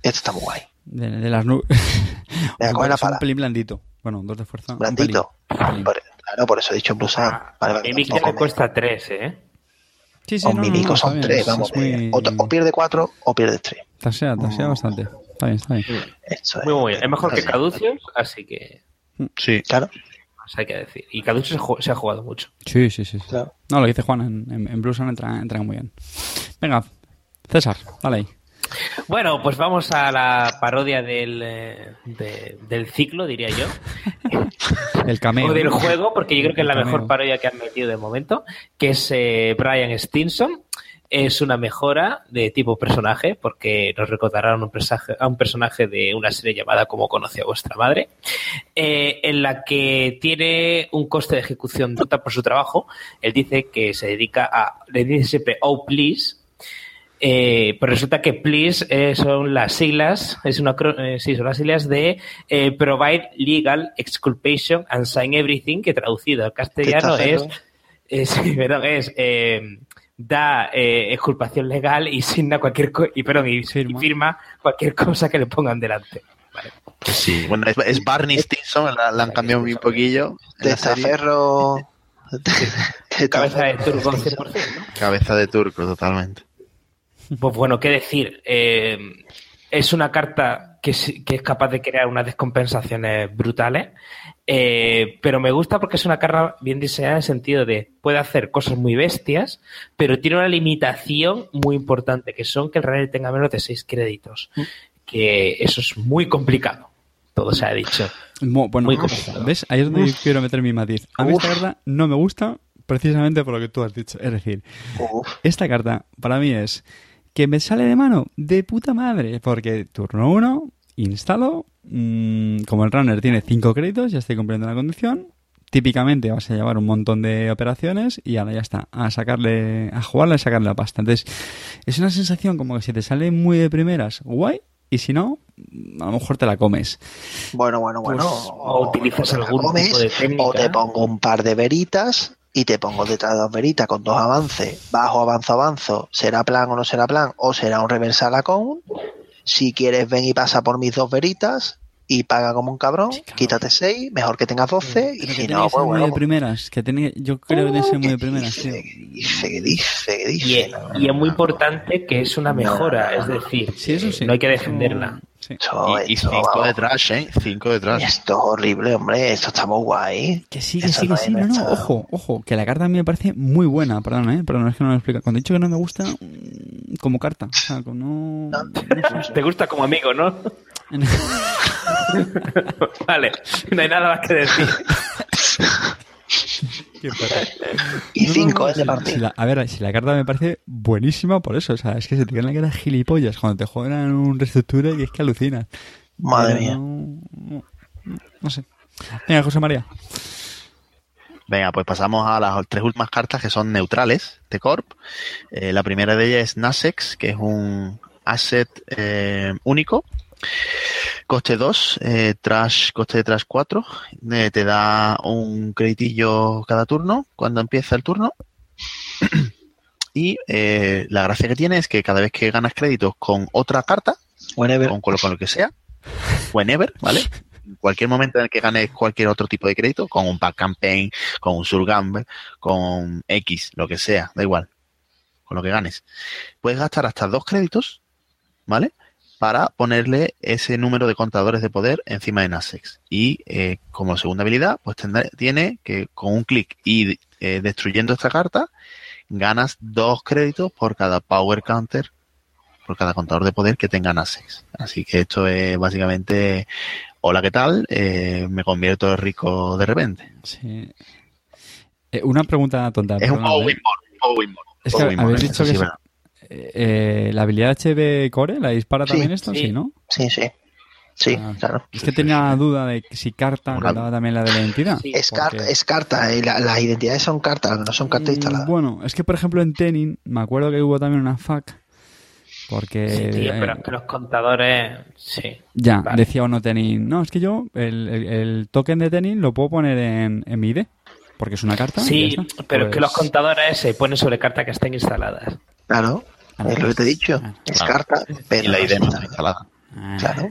Esto está muy guay. De, de las nubes. Coge la Es un pelín blandito. Bueno, dos de fuerza. un Blandito. pelín, un pelín. Por- claro, por eso he dicho Blue Sun. Ah, Vale, vale, Mi mic ya tampoco me me- cuesta 3, ¿eh? Sí, sí, Con no, mi no, Mico no, está son bien, tres, es- vamos. muy- eh, O, o pierde cuatro o pierde tres. Tasea, tasea Mm. bastante. Está bien, está bien. Esto es. Muy, muy bien. Es mejor que. Caduceus, así que Sí. Claro, hay que decir. Y Caduceus se, ha jugado mucho. Sí, sí, sí. sí. claro. No, lo que dice Juan en, en, en Blue Sun entra, entra muy bien. Venga, César, dale ahí. Bueno, pues vamos a la parodia del, eh, de- del ciclo, diría yo. El cameo. o del juego, porque yo creo que es la cameo. mejor parodia que han metido de momento, que es eh, Brian Stinson. Es una mejora de tipo personaje, porque nos recordará a un personaje, a un personaje de una serie llamada Como conoce a vuestra madre, eh, en la que tiene un coste de ejecución brutal por su trabajo. Él dice que se dedica a, le dice siempre, oh please, eh, pues resulta que please eh, son las siglas, es una, eh, sí, son las siglas de eh, Provide Legal Exculpation and Sign Everything, que traducido al castellano es, es, sí, perdón, es eh, da eh, exculpación legal y signa cualquier co- y, perdón, y, Firma. y firma cualquier cosa que le pongan delante. Vale. Sí, bueno, es, es Barney Stinson, la, la han cambiado un poquillo. Testaferro. Cabeza de turco 100%, ¿no? Cabeza de turco, totalmente. Pues bueno, qué decir. Eh, es una carta que, es capaz de crear unas descompensaciones brutales, eh, pero me gusta porque es una carta bien diseñada en el sentido de puede hacer cosas muy bestias, pero tiene una limitación muy importante, que son que el runner tenga menos de 6 créditos. Que eso es muy complicado. Todo se ha dicho. Mo- bueno, Muy complicado. ¿ves? Ahí es donde quiero meter mi matiz. A mí esta carta no me gusta precisamente por lo que tú has dicho. Es decir, Uf, esta carta para mí es que me sale de mano de puta madre. Porque turno 1, instalo. mm, como el runner tiene 5 créditos, ya estoy cumpliendo la condición. Típicamente vas a llevar un montón de operaciones y ahora ya está. A sacarle, a jugarle, a sacarle la pasta. Entonces, es una sensación como que si te sale muy de primeras, guay. Y si no, a lo mejor te la comes. Bueno, bueno, bueno. Pues, o utilizas algún comes, tipo de técnica. O te pongo un par de veritas y te pongo detrás de dos veritas con dos avances. Bajo, avanzo, avanzo. ¿Será plan o no será plan? O será un reversal account. Si quieres, ven y pasa por mis dos veritas y paga como un cabrón. Sí. Quítate seis, mejor que tengas 12. Y Pero que si no, que pues bueno. de primeras. Que tiene, yo creo que tiene que ser muy de ¿qué primeras, tío. dice? ¿Qué dice? ¿Qué dice? ¿Qué Y, es muy importante que es una mejora, es decir, Sí, eso sí. no hay que defenderla. Sí. Esto, Y, y esto, cinco vamos. detrás, ¿eh? Cinco detrás. Esto es horrible, hombre. Esto está muy guay. Que sí, que Esto sí, que no sí. No, ojo, ojo. Que la carta a mí me parece muy buena. Perdón, eh. Perdón, es que no lo explico. Cuando he dicho que no me gusta, mm, como carta. O sea, como no. no sé. Te gusta como amigo, ¿no? vale, no hay nada más que decir. Y cinco es de si- partida. si la- a ver, si la carta me parece buenísima por eso. O sea, es que se te queda la cara gilipollas cuando te juegan un reestructura y es que alucinas. Madre Pero mía. No, no, no sé. Venga, José María. Venga, pues pasamos a las tres últimas cartas que son neutrales de Corp. Eh, la primera de ellas es Nasex, que es un asset eh, único. Coste 2, eh, trash, coste de trash 4. Eh, te da un creditillo cada turno cuando empieza el turno. y eh, la gracia que tiene es que cada vez que ganas créditos con otra carta, Whenever. con, con lo, con lo que sea, whenever, ¿vale? En cualquier momento en el que ganes cualquier otro tipo de crédito, con un pack campaign, con un surgamble, con X, lo que sea, da igual, con lo que ganes. Puedes gastar hasta dos créditos, ¿vale? Para ponerle ese número de contadores de poder encima de Nasex. Y eh, como segunda habilidad, pues tendrá- tiene que con un clic y eh, destruyendo esta carta, ganas dos créditos por cada power counter, por cada contador de poder que tenga Nasex. Así que esto es básicamente, hola, ¿qué tal? Eh, me convierto rico de repente. Sí. Eh, una pregunta tonta. Es un. Es que habéis dicho que. Eh, la habilidad HB Core la dispara Sí, también esto, sí. sí, ¿no? Sí, sí. Sí, Ah, claro. Es que tenía duda de si carta contaba también la de la identidad. Sí, Es, porque- carta, es carta, eh, la- las identidades son cartas, no son cartas Mm, instaladas. Bueno, es que por ejemplo en Tenin me acuerdo que hubo también una FAQ porque Sí, tío, eh, pero es que los contadores, sí. ya Vale. decía uno Tenin, no, es que yo el, el- el token de Tenin lo puedo poner en, en mi ID porque es una carta. y Sí, pero es que Pues- los contadores se ponen sobre cartas que estén instaladas. Claro, Ah, es lo que te he dicho. Es claro. carta, pero Y la idea no instalada. Ah, Claro.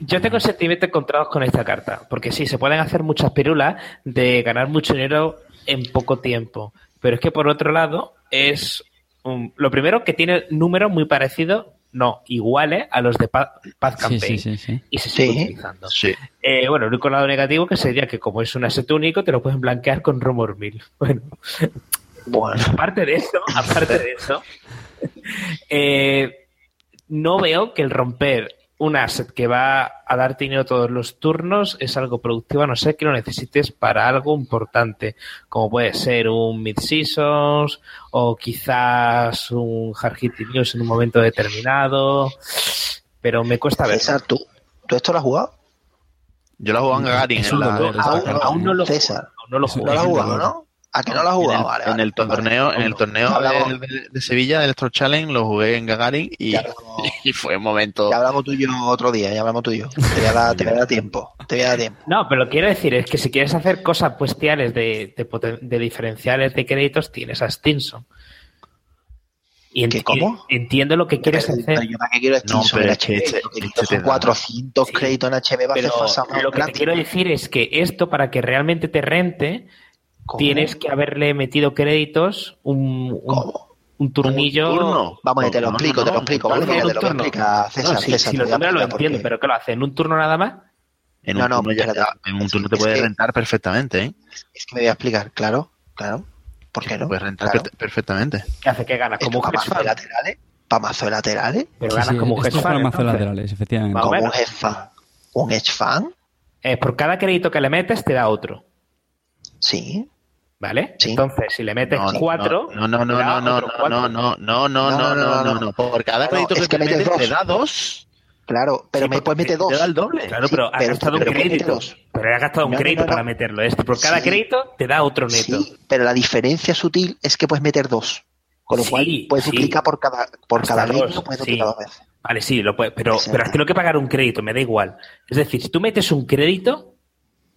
Yo tengo sentimientos encontrados con esta carta, porque sí, se pueden hacer muchas pirulas de ganar mucho dinero en poco tiempo, pero es que por otro lado es un- lo primero que tiene números muy parecidos, no, iguales a los de Pa- Path Sí, Campaign sí, sí, sí. y se sigue Sí. utilizando. Sí. Eh, bueno, el único lado negativo que sería que como es un asset único te lo pueden blanquear con Rumor Mill. Bueno, Bueno, aparte de eso, aparte de eso, eh, no veo que el romper un asset que va a dar dinero todos los turnos es algo productivo, a no ser que lo necesites para algo importante, como puede ser un mid-seasons o quizás un hard hitting news en un momento determinado, pero me cuesta ver. César, ¿tú, ¿tú esto lo has jugado? Yo en Gagarin Es en, la- en- aún- Aún no lo César. juego, no lo lo un jugado. ¿no? ¿A que no lo has en jugado? el, Vale, en vale. el torneo, en el torneo de, de- de Sevilla, del Electro Challenge, lo jugué en Gagarin y, hablamos- y fue un momento. Ya hablamos tú y yo otro día, ya hablamos tú y yo. Te voy a dar, te voy a dar tiempo. Te voy a dar tiempo. No, pero lo que quiero decir es que si quieres hacer cosas puestiales de, de, diferenciales de créditos, tienes a Stinson. Y ¿Qué, enti- cómo? entiendo lo que quieres Pero hacer. yo para qué quiero No, Stinson pero en es que HB. este- Lo que este quiero son te da. 400 Sí. créditos en HB para Pero hacer falsa lo que te quiero decir es que esto, para que realmente te rente, ¿Cómo? tienes que haberle metido créditos un, un, un turnillo. Un turno. Vamos, te lo no, explico, no, te lo explico, un ¿vale? Mira, te lo voy a turno. explicar, César. No, si, César, si te lo lo entiendo, pero ¿qué lo hace? ¿En un turno nada más? En No, un no, turno, ya- en un turno te Es puede que- rentar perfectamente, ¿eh? Es que me voy a explicar, claro, claro. ¿Por qué no? Puedes rentar Claro. perfectamente. ¿Qué hace? ¿Qué ganas? Como un de laterales, para mazo de laterales, Pero Sí, ganas sí, como un mazos entonces. laterales, efectivamente. Como un fund. ¿Un hedge fund? Eh, por cada crédito que le metes, te da otro. Sí. ¿Vale? Sí. Entonces, si le metes No, cuatro. No, no, no, te no, no, no, no, no, no, no, no, no, no, no. Por cada No, crédito que te metes te dos. da dos. Claro, pero me puedes meter Te dos. da el doble. Claro, pero has gastado un pero ¿cómo crédito. Pero has gastado un No, no, crédito no, para no. meterlo. Este por cada crédito te da otro neto. Sí, pero la diferencia sutil es que puedes meter dos. Con lo cual puedes duplicar por cada, por cada crédito, puedes duplicar dos veces. Vale, sí, lo puedes, pero, pero es que tengo que pagar un crédito, me da igual. Es decir, si tú metes un crédito,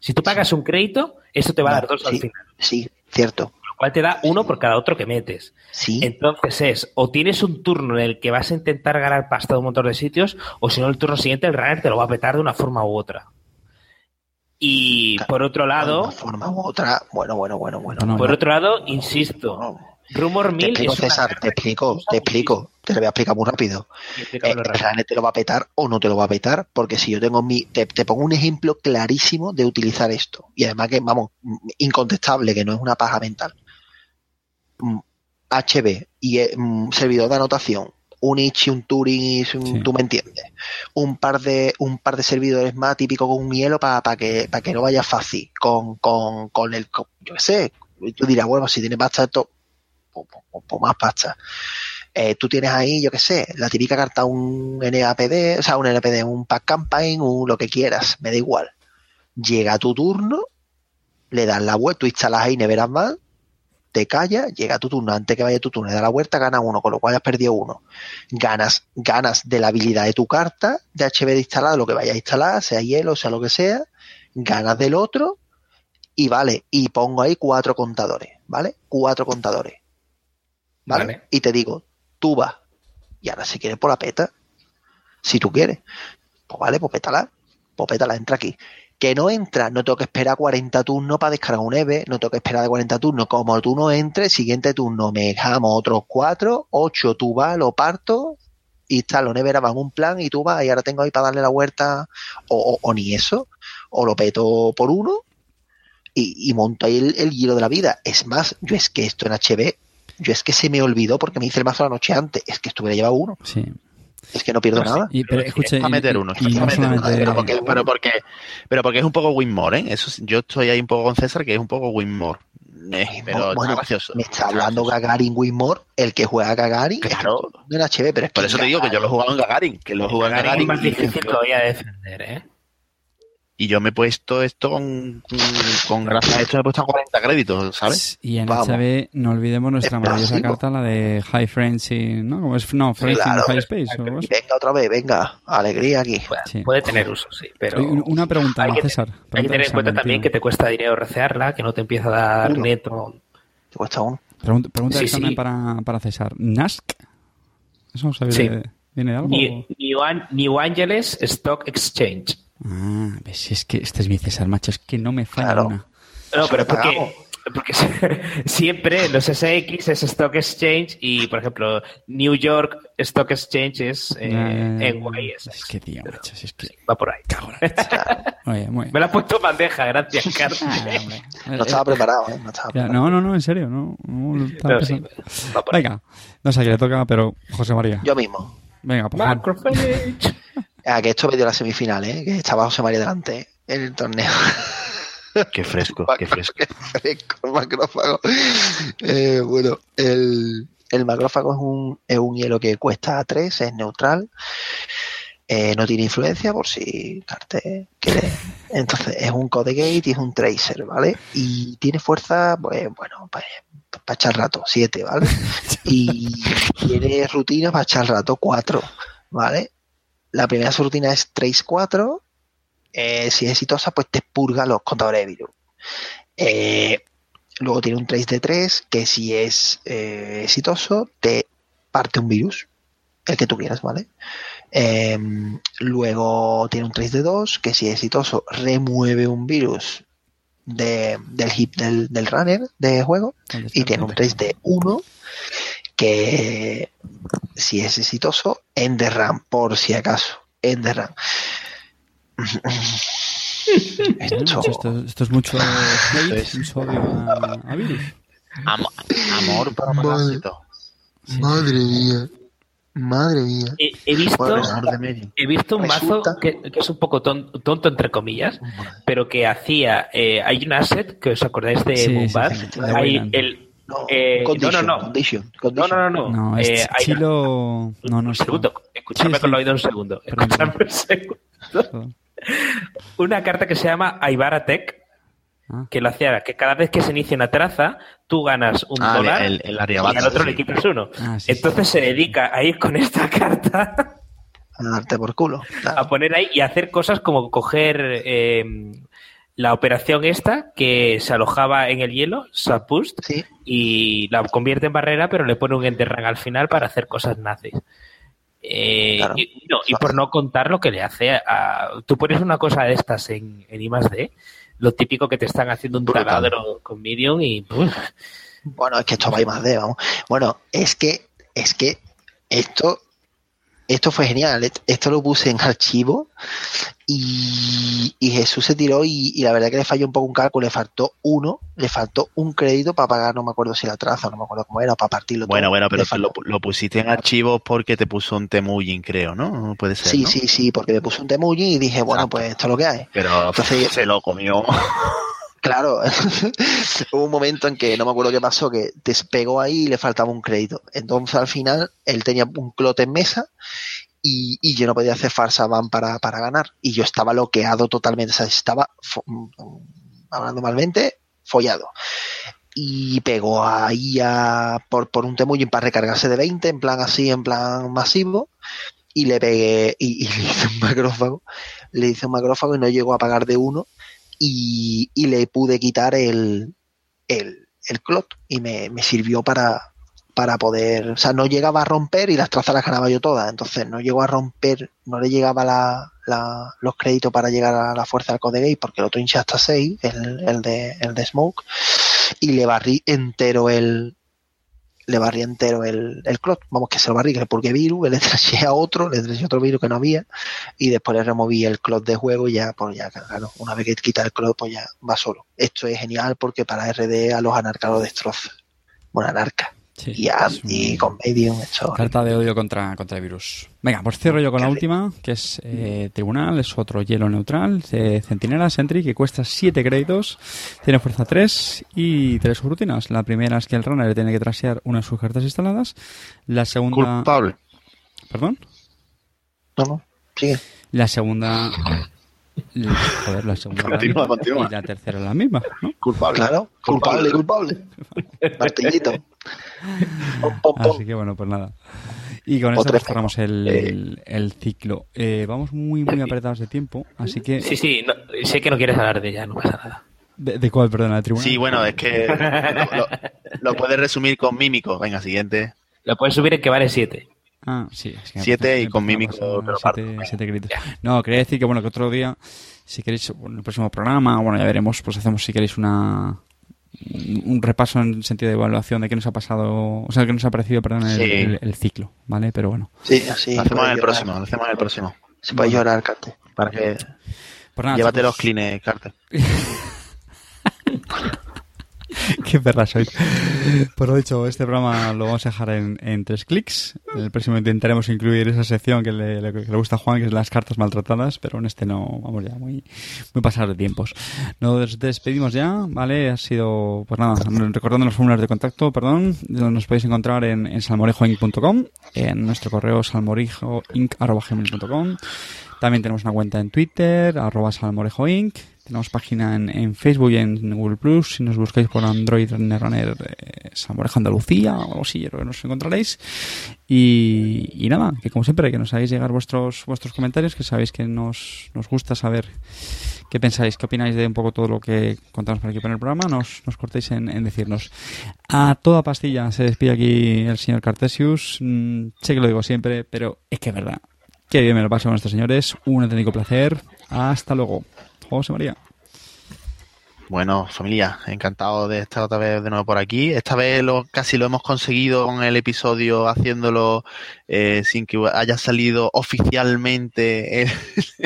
si tú pagas un crédito, eso te va a dar dos al sí, final. sí, cierto. Lo cual te da uno por cada otro que metes. Sí, Entonces es, o tienes un turno en el que vas a intentar ganar pasta de un montón de sitios, o si no, el turno siguiente el runner te lo va a petar de una forma u otra. Y por otro de lado, una forma u otra. Bueno, bueno, bueno, bueno. No, por no. otro lado, insisto, Rumor Te Mill explico, es una César, te explico, te explico. Te lo voy a explicar muy rápido. Eh, runner te lo va a petar o no te lo va a petar, porque si yo tengo mi. Te, te pongo un ejemplo clarísimo de utilizar esto. Y además que, vamos, incontestable, que no es una paja mental. Mm, HB y eh, mm, servidor de anotación, un Ichi, un Turing, y un- Sí. tú me entiendes. Un par de, un par de servidores más típicos con un hielo para que, para que no vaya fácil. Con, con, con el, con- yo qué sé. Tú dirás, bueno, si tiene pasta esto, pues más pasta. Eh, tú tienes ahí, yo qué sé, la típica carta, un NAPD, o sea, un NPD, un pack campaign, un lo que quieras, me da igual. Llega tu turno, le das la vuelta, tú instalas ahí neveras más, te callas, llega tu turno, antes que vaya tu turno, le das la vuelta, gana uno, con lo cual has perdido uno. Ganas, ganas de la habilidad de tu carta, de HB instalado, lo que vayas a instalar, sea hielo, sea lo que sea, ganas del otro, y vale, y pongo ahí cuatro contadores, ¿vale? Cuatro contadores. ¿Vale? Y te digo, tú vas. Y ahora si quieres, por la peta. Si tú quieres. Pues vale, pues pétala. Pues pétala, entra aquí. Que no entra, no tengo que esperar 40 turnos para descargar un EVE, no tengo que esperar de 40 turnos. Como tú no entres, siguiente turno me dejamos otros 4, 8, tú vas, lo parto, y está lo nevera va en un plan y tú vas y ahora tengo ahí para darle la vuelta o, ni eso, o lo peto por uno y, y monto ahí el, el hilo de la vida. Es más, yo es que esto en HB, yo es que se me olvidó porque me hice el mazo la noche antes, es que estuviera llevado uno, Sí. es que no pierdo sí. nada. Y, pero y- meter uno. y, no meter uno, pero, porque, pero, porque, pero porque es un poco Winmore, ¿eh? Eso, sí, yo estoy ahí un poco con César, que es un poco Winmore. Eh, pero bueno, está gracioso. Me está hablando Gagarin Winmore, el que juega a Gagarin, es que Claro. no en HB, pero es Por que eso te digo que yo lo he jugado en Gagarin, que lo he jugado en Gagarin es más difícil todavía de defender, ¿eh? Y yo me he puesto esto con, con, con gracias a esto me he puesto a 40 créditos, ¿sabes? Y en Vamos. HB no olvidemos nuestra Es maravillosa carta, la de High Friends in... ¿No? ¿Cómo es? No, Friends claro. in High Space. o algo así. venga otra vez, venga, alegría aquí. Puede, Sí. puede tener uso, sí, pero Una pregunta, hay que, César. hay que tener en cuenta también que te cuesta dinero recearla, que no te empieza a dar Uno. neto. Te cuesta uno. Pregunta, pregunta Sí. Para, para César. ¿Nask? ¿Eso sabe Sí. de- viene de algo? New, New Angeles Stock Exchange. Ah, ves, si es que este es mi César, macho, es que no me falla Claro. una. No, pero porque, porque siempre los SX es Stock Exchange y, por ejemplo, New York Stock Exchange es eh, Eh, NYSE. Es que, tío, macho, si es que... Va por ahí. Muy Me la has puesto en bandeja, gracias, Carlos. Ah. No estaba preparado, ¿eh? No estaba Ya, preparado. no, no, no, en serio, no. estaba Pero sí, pensando. va por ahí. Venga, no sé a quién le toca, pero José María. Yo mismo. Venga, por favor. Ah, que esto me dio la semifinal, ¿eh? Que estaba José María delante ¿eh? en el torneo. Qué fresco, qué fresco. Qué fresco el macrófago. Eh, bueno, el, el macrófago es un, es un hielo que cuesta 3, es neutral. eh, no tiene influencia por si Carte quiere. Entonces es un code gate y es un tracer, ¿vale? Y tiene fuerza, pues bueno, para echar rato, 7, ¿vale? Y tiene rutinas para echar rato, 4, ¿vale? La primera rutina es trace 4. eh, si es exitosa, pues te purga los contadores de virus. Eh, luego tiene un trace de 3, que si es eh, exitoso, te parte un virus, el que tú quieras, ¿vale? Eh, luego tiene un trace de 2, que si es exitoso, remueve un virus de- del hip del, del runner de juego. ¿Dónde está Y tiene un trace de 1, que si es exitoso, Enderram, por si acaso. Bueno, Esto, esto, esto es mucho hate, es- mucho odio a, a virus. Am- amor para Madre. parásito. madre mía, madre mía. He, he visto, Bueno, he visto un Resulta- mazo que, que es un poco ton- tonto, entre comillas, pero que hacía. eh, hay un asset que os acordáis de Sí, sí, sí, hay el. No, eh, condition, no, no, no. condition, No, condition. no, no, no. No, es Eh, hay-. No, no un es segundo, escúchame Sí, con sí. el oído un segundo. Escúchame un segundo. Chilo. Una carta que se llama Aibara Tech, Ah. que lo hacía que cada vez que se inicia una traza, tú ganas un Ah, dólar el, el y Ariabata, al otro sí. le quitas uno. Ah, sí, Entonces se dedica a ir con esta carta A darte por culo. claro. a poner ahí y hacer cosas como coger eh, la operación esta que se alojaba en el hielo, Subboost, Sí, y la convierte en barrera, pero le pone un enterran al final para hacer cosas nazis. Eh, Claro. y, no, y por no contar lo que le hace a... Tú pones una cosa de estas en, en I+.D., lo típico que te están haciendo un Brutal. taladro con Medium y... bueno, es que esto va y más de, vamos. Bueno, es que, es que esto, esto fue genial. Esto lo puse en archivo y, y Jesús se tiró y, y la verdad que le falló un poco un cálculo, le faltó uno, le faltó un crédito para pagar, no me acuerdo si la traza, no me acuerdo cómo era, para partirlo Bueno, todo. bueno, pero lo, lo pusiste en archivos porque te puso un Temujin, creo, ¿no? Puede ser, Sí, ¿no? sí, sí, porque me puse un temuji y dije, bueno, Exacto. pues esto es lo que hay. Pero Entonces- se lo comió. Claro, hubo un momento en que no me acuerdo qué pasó, que despegó ahí y le faltaba un crédito. Entonces al final él tenía un clote en mesa y, yo no podía hacer farsa van para, para ganar. Y yo estaba bloqueado totalmente, o sea, estaba, fo- hablando malmente, follado. Y pegó ahí a, por, por un temuyin para recargarse de 20, en plan así, en plan masivo. Y le pegué, y, y le hice un macrófago, le hice un macrófago y no llegó a pagar de uno y, y le pude quitar el, el, el clot y me, me sirvió para, para poder, o sea, no llegaba a romper y las trazas las ganaba yo todas, entonces no llegó a romper, no le llegaba la, la- los créditos para llegar a la fuerza del code gate porque el otro hincha hasta 6, el, el, de, el de Smoke, y le barrí entero el, le barría entero el, el clot. Vamos, que se lo barrí, que le purgué virus, le traché a otro, le traché otro virus que no había, y después le removí el clot de juego y ya, pues ya, claro, una vez que quita el clot, pues ya va solo. Esto es genial porque para RD a los anarcas lo destroza. Bueno, anarca. Sí, y, a- es un- y con Medium. Carta de odio contra, contra el virus. Venga, pues cierro yo con la última, que es eh, Tribunal, es otro hielo neutral, de Centinela Sentry, que cuesta 7 créditos, tiene fuerza 3 y tres rutinas. La primera es que el runner tiene que trasear una de sus cartas instaladas. La segunda... Culpable. ¿Perdón? No, no, sigue. La segunda... la- Joder, la segunda... es la Continúa, misma, continúa. Y la tercera es la misma, ¿no? Culpable. Claro, culpable, culpable. Martillito. Así que bueno, pues nada. Y con O esto tres pues cerramos el, el- el ciclo. Eh, vamos muy, muy apretados de tiempo, así que... Sí, sí, no- sé que no quieres hablar de ella, no pasa nada. ¿De, de cuál, perdona? ¿De tribunal? Sí, bueno, es que lo, lo- lo puedes resumir con mímico. Venga, siguiente. Lo puedes subir en que vale 7. Ah, sí. Es que Siete y con mímico siete- créditos. No, quería decir que bueno, que otro día, si queréis, bueno, en el próximo programa, bueno, ya veremos, pues hacemos si queréis una un repaso en sentido de evaluación de qué nos ha pasado, o sea, qué nos ha parecido, perdón, el, Sí. el- el ciclo, ¿vale? Pero bueno. Sí, así. lo hacemos en el próximo, lo hacemos en el próximo. Se puede llorar, Carte. Para que Pues nada, llévate chicos, los clines, Carter. Qué perra sois. Por lo dicho, este programa lo vamos a dejar en, en tres clics. En el próximo intentaremos incluir esa sección que le, le- que le gusta a Juan, que es las cartas maltratadas, pero en este no, vamos ya, muy, muy pasar de tiempos. Nos despedimos ya, ¿vale? Ha sido, pues nada, recordando los formularios de contacto, perdón, nos podéis encontrar en, en salmorejoinc.com, en nuestro correo salmorejoinc.com. También tenemos una cuenta en Twitter, arroba salmorejoinc. Tenemos página en, Facebook y en Google Plus. Si nos buscáis por Android Runner, eh, Salmorejo Andalucía o así, nos encontraréis. Y, nada, que como siempre, que nos hagáis llegar vuestros vuestros comentarios, que sabéis que nos, nos gusta saber qué pensáis, qué opináis de un poco todo lo que contamos por aquí por el programa. Nos, nos cortéis en, en decirnos. A toda pastilla se despide aquí el señor Cartesius. Mm, sé que lo digo siempre, pero es que es verdad. Qué bien me lo paso con estos señores. Un auténtico placer. Hasta luego. José María. Bueno, familia, encantado de estar otra vez de nuevo por aquí. Esta vez lo, casi lo hemos conseguido con el episodio haciéndolo eh, sin que haya salido oficialmente el,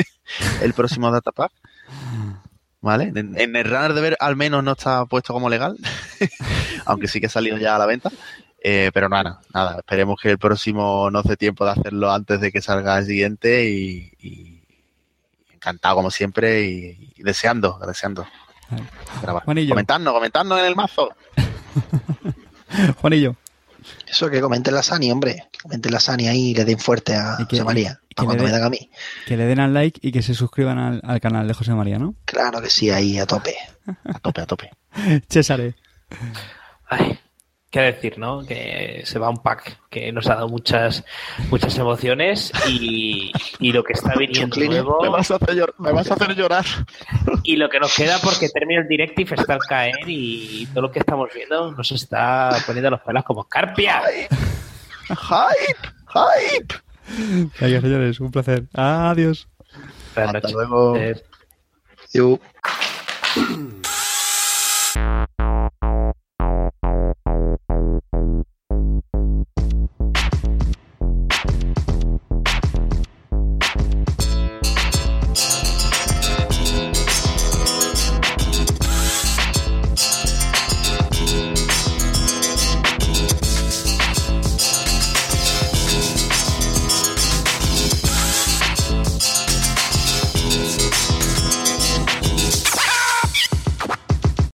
el próximo datapack. ¿Vale? En, en el runner de ver al menos no está puesto como legal, aunque sí que ha salido ya a la venta. Eh, pero nada, nada, esperemos que el próximo nos dé tiempo de hacerlo antes de que salga el siguiente y, y encantado como siempre y, y deseando, deseando grabar. Juanillo. Comentadnos, comentadnos en el mazo. Juanillo. Eso que comenten la Sani, hombre. Que comenten la Sani ahí y le den fuerte a que- José María. que para cuando le me dan a mí. Que le den al like y que se suscriban al, al canal de José María, ¿no? Claro que sí, ahí a tope. A tope, a tope. César. Ay, qué decir, ¿no? Que se va un pack que nos ha dado muchas muchas emociones y, y lo que está viniendo Chuclini, nuevo Me vas a hacer, llor- me vas a hacer llorar. y lo que nos queda porque termina el directive está al caer y todo lo que estamos viendo nos está poniendo los pelos como escarpia. ¡Hype! ¡Hype! Venga, señores, un placer. Adiós. Buenas Hasta luego. Eh, Yo.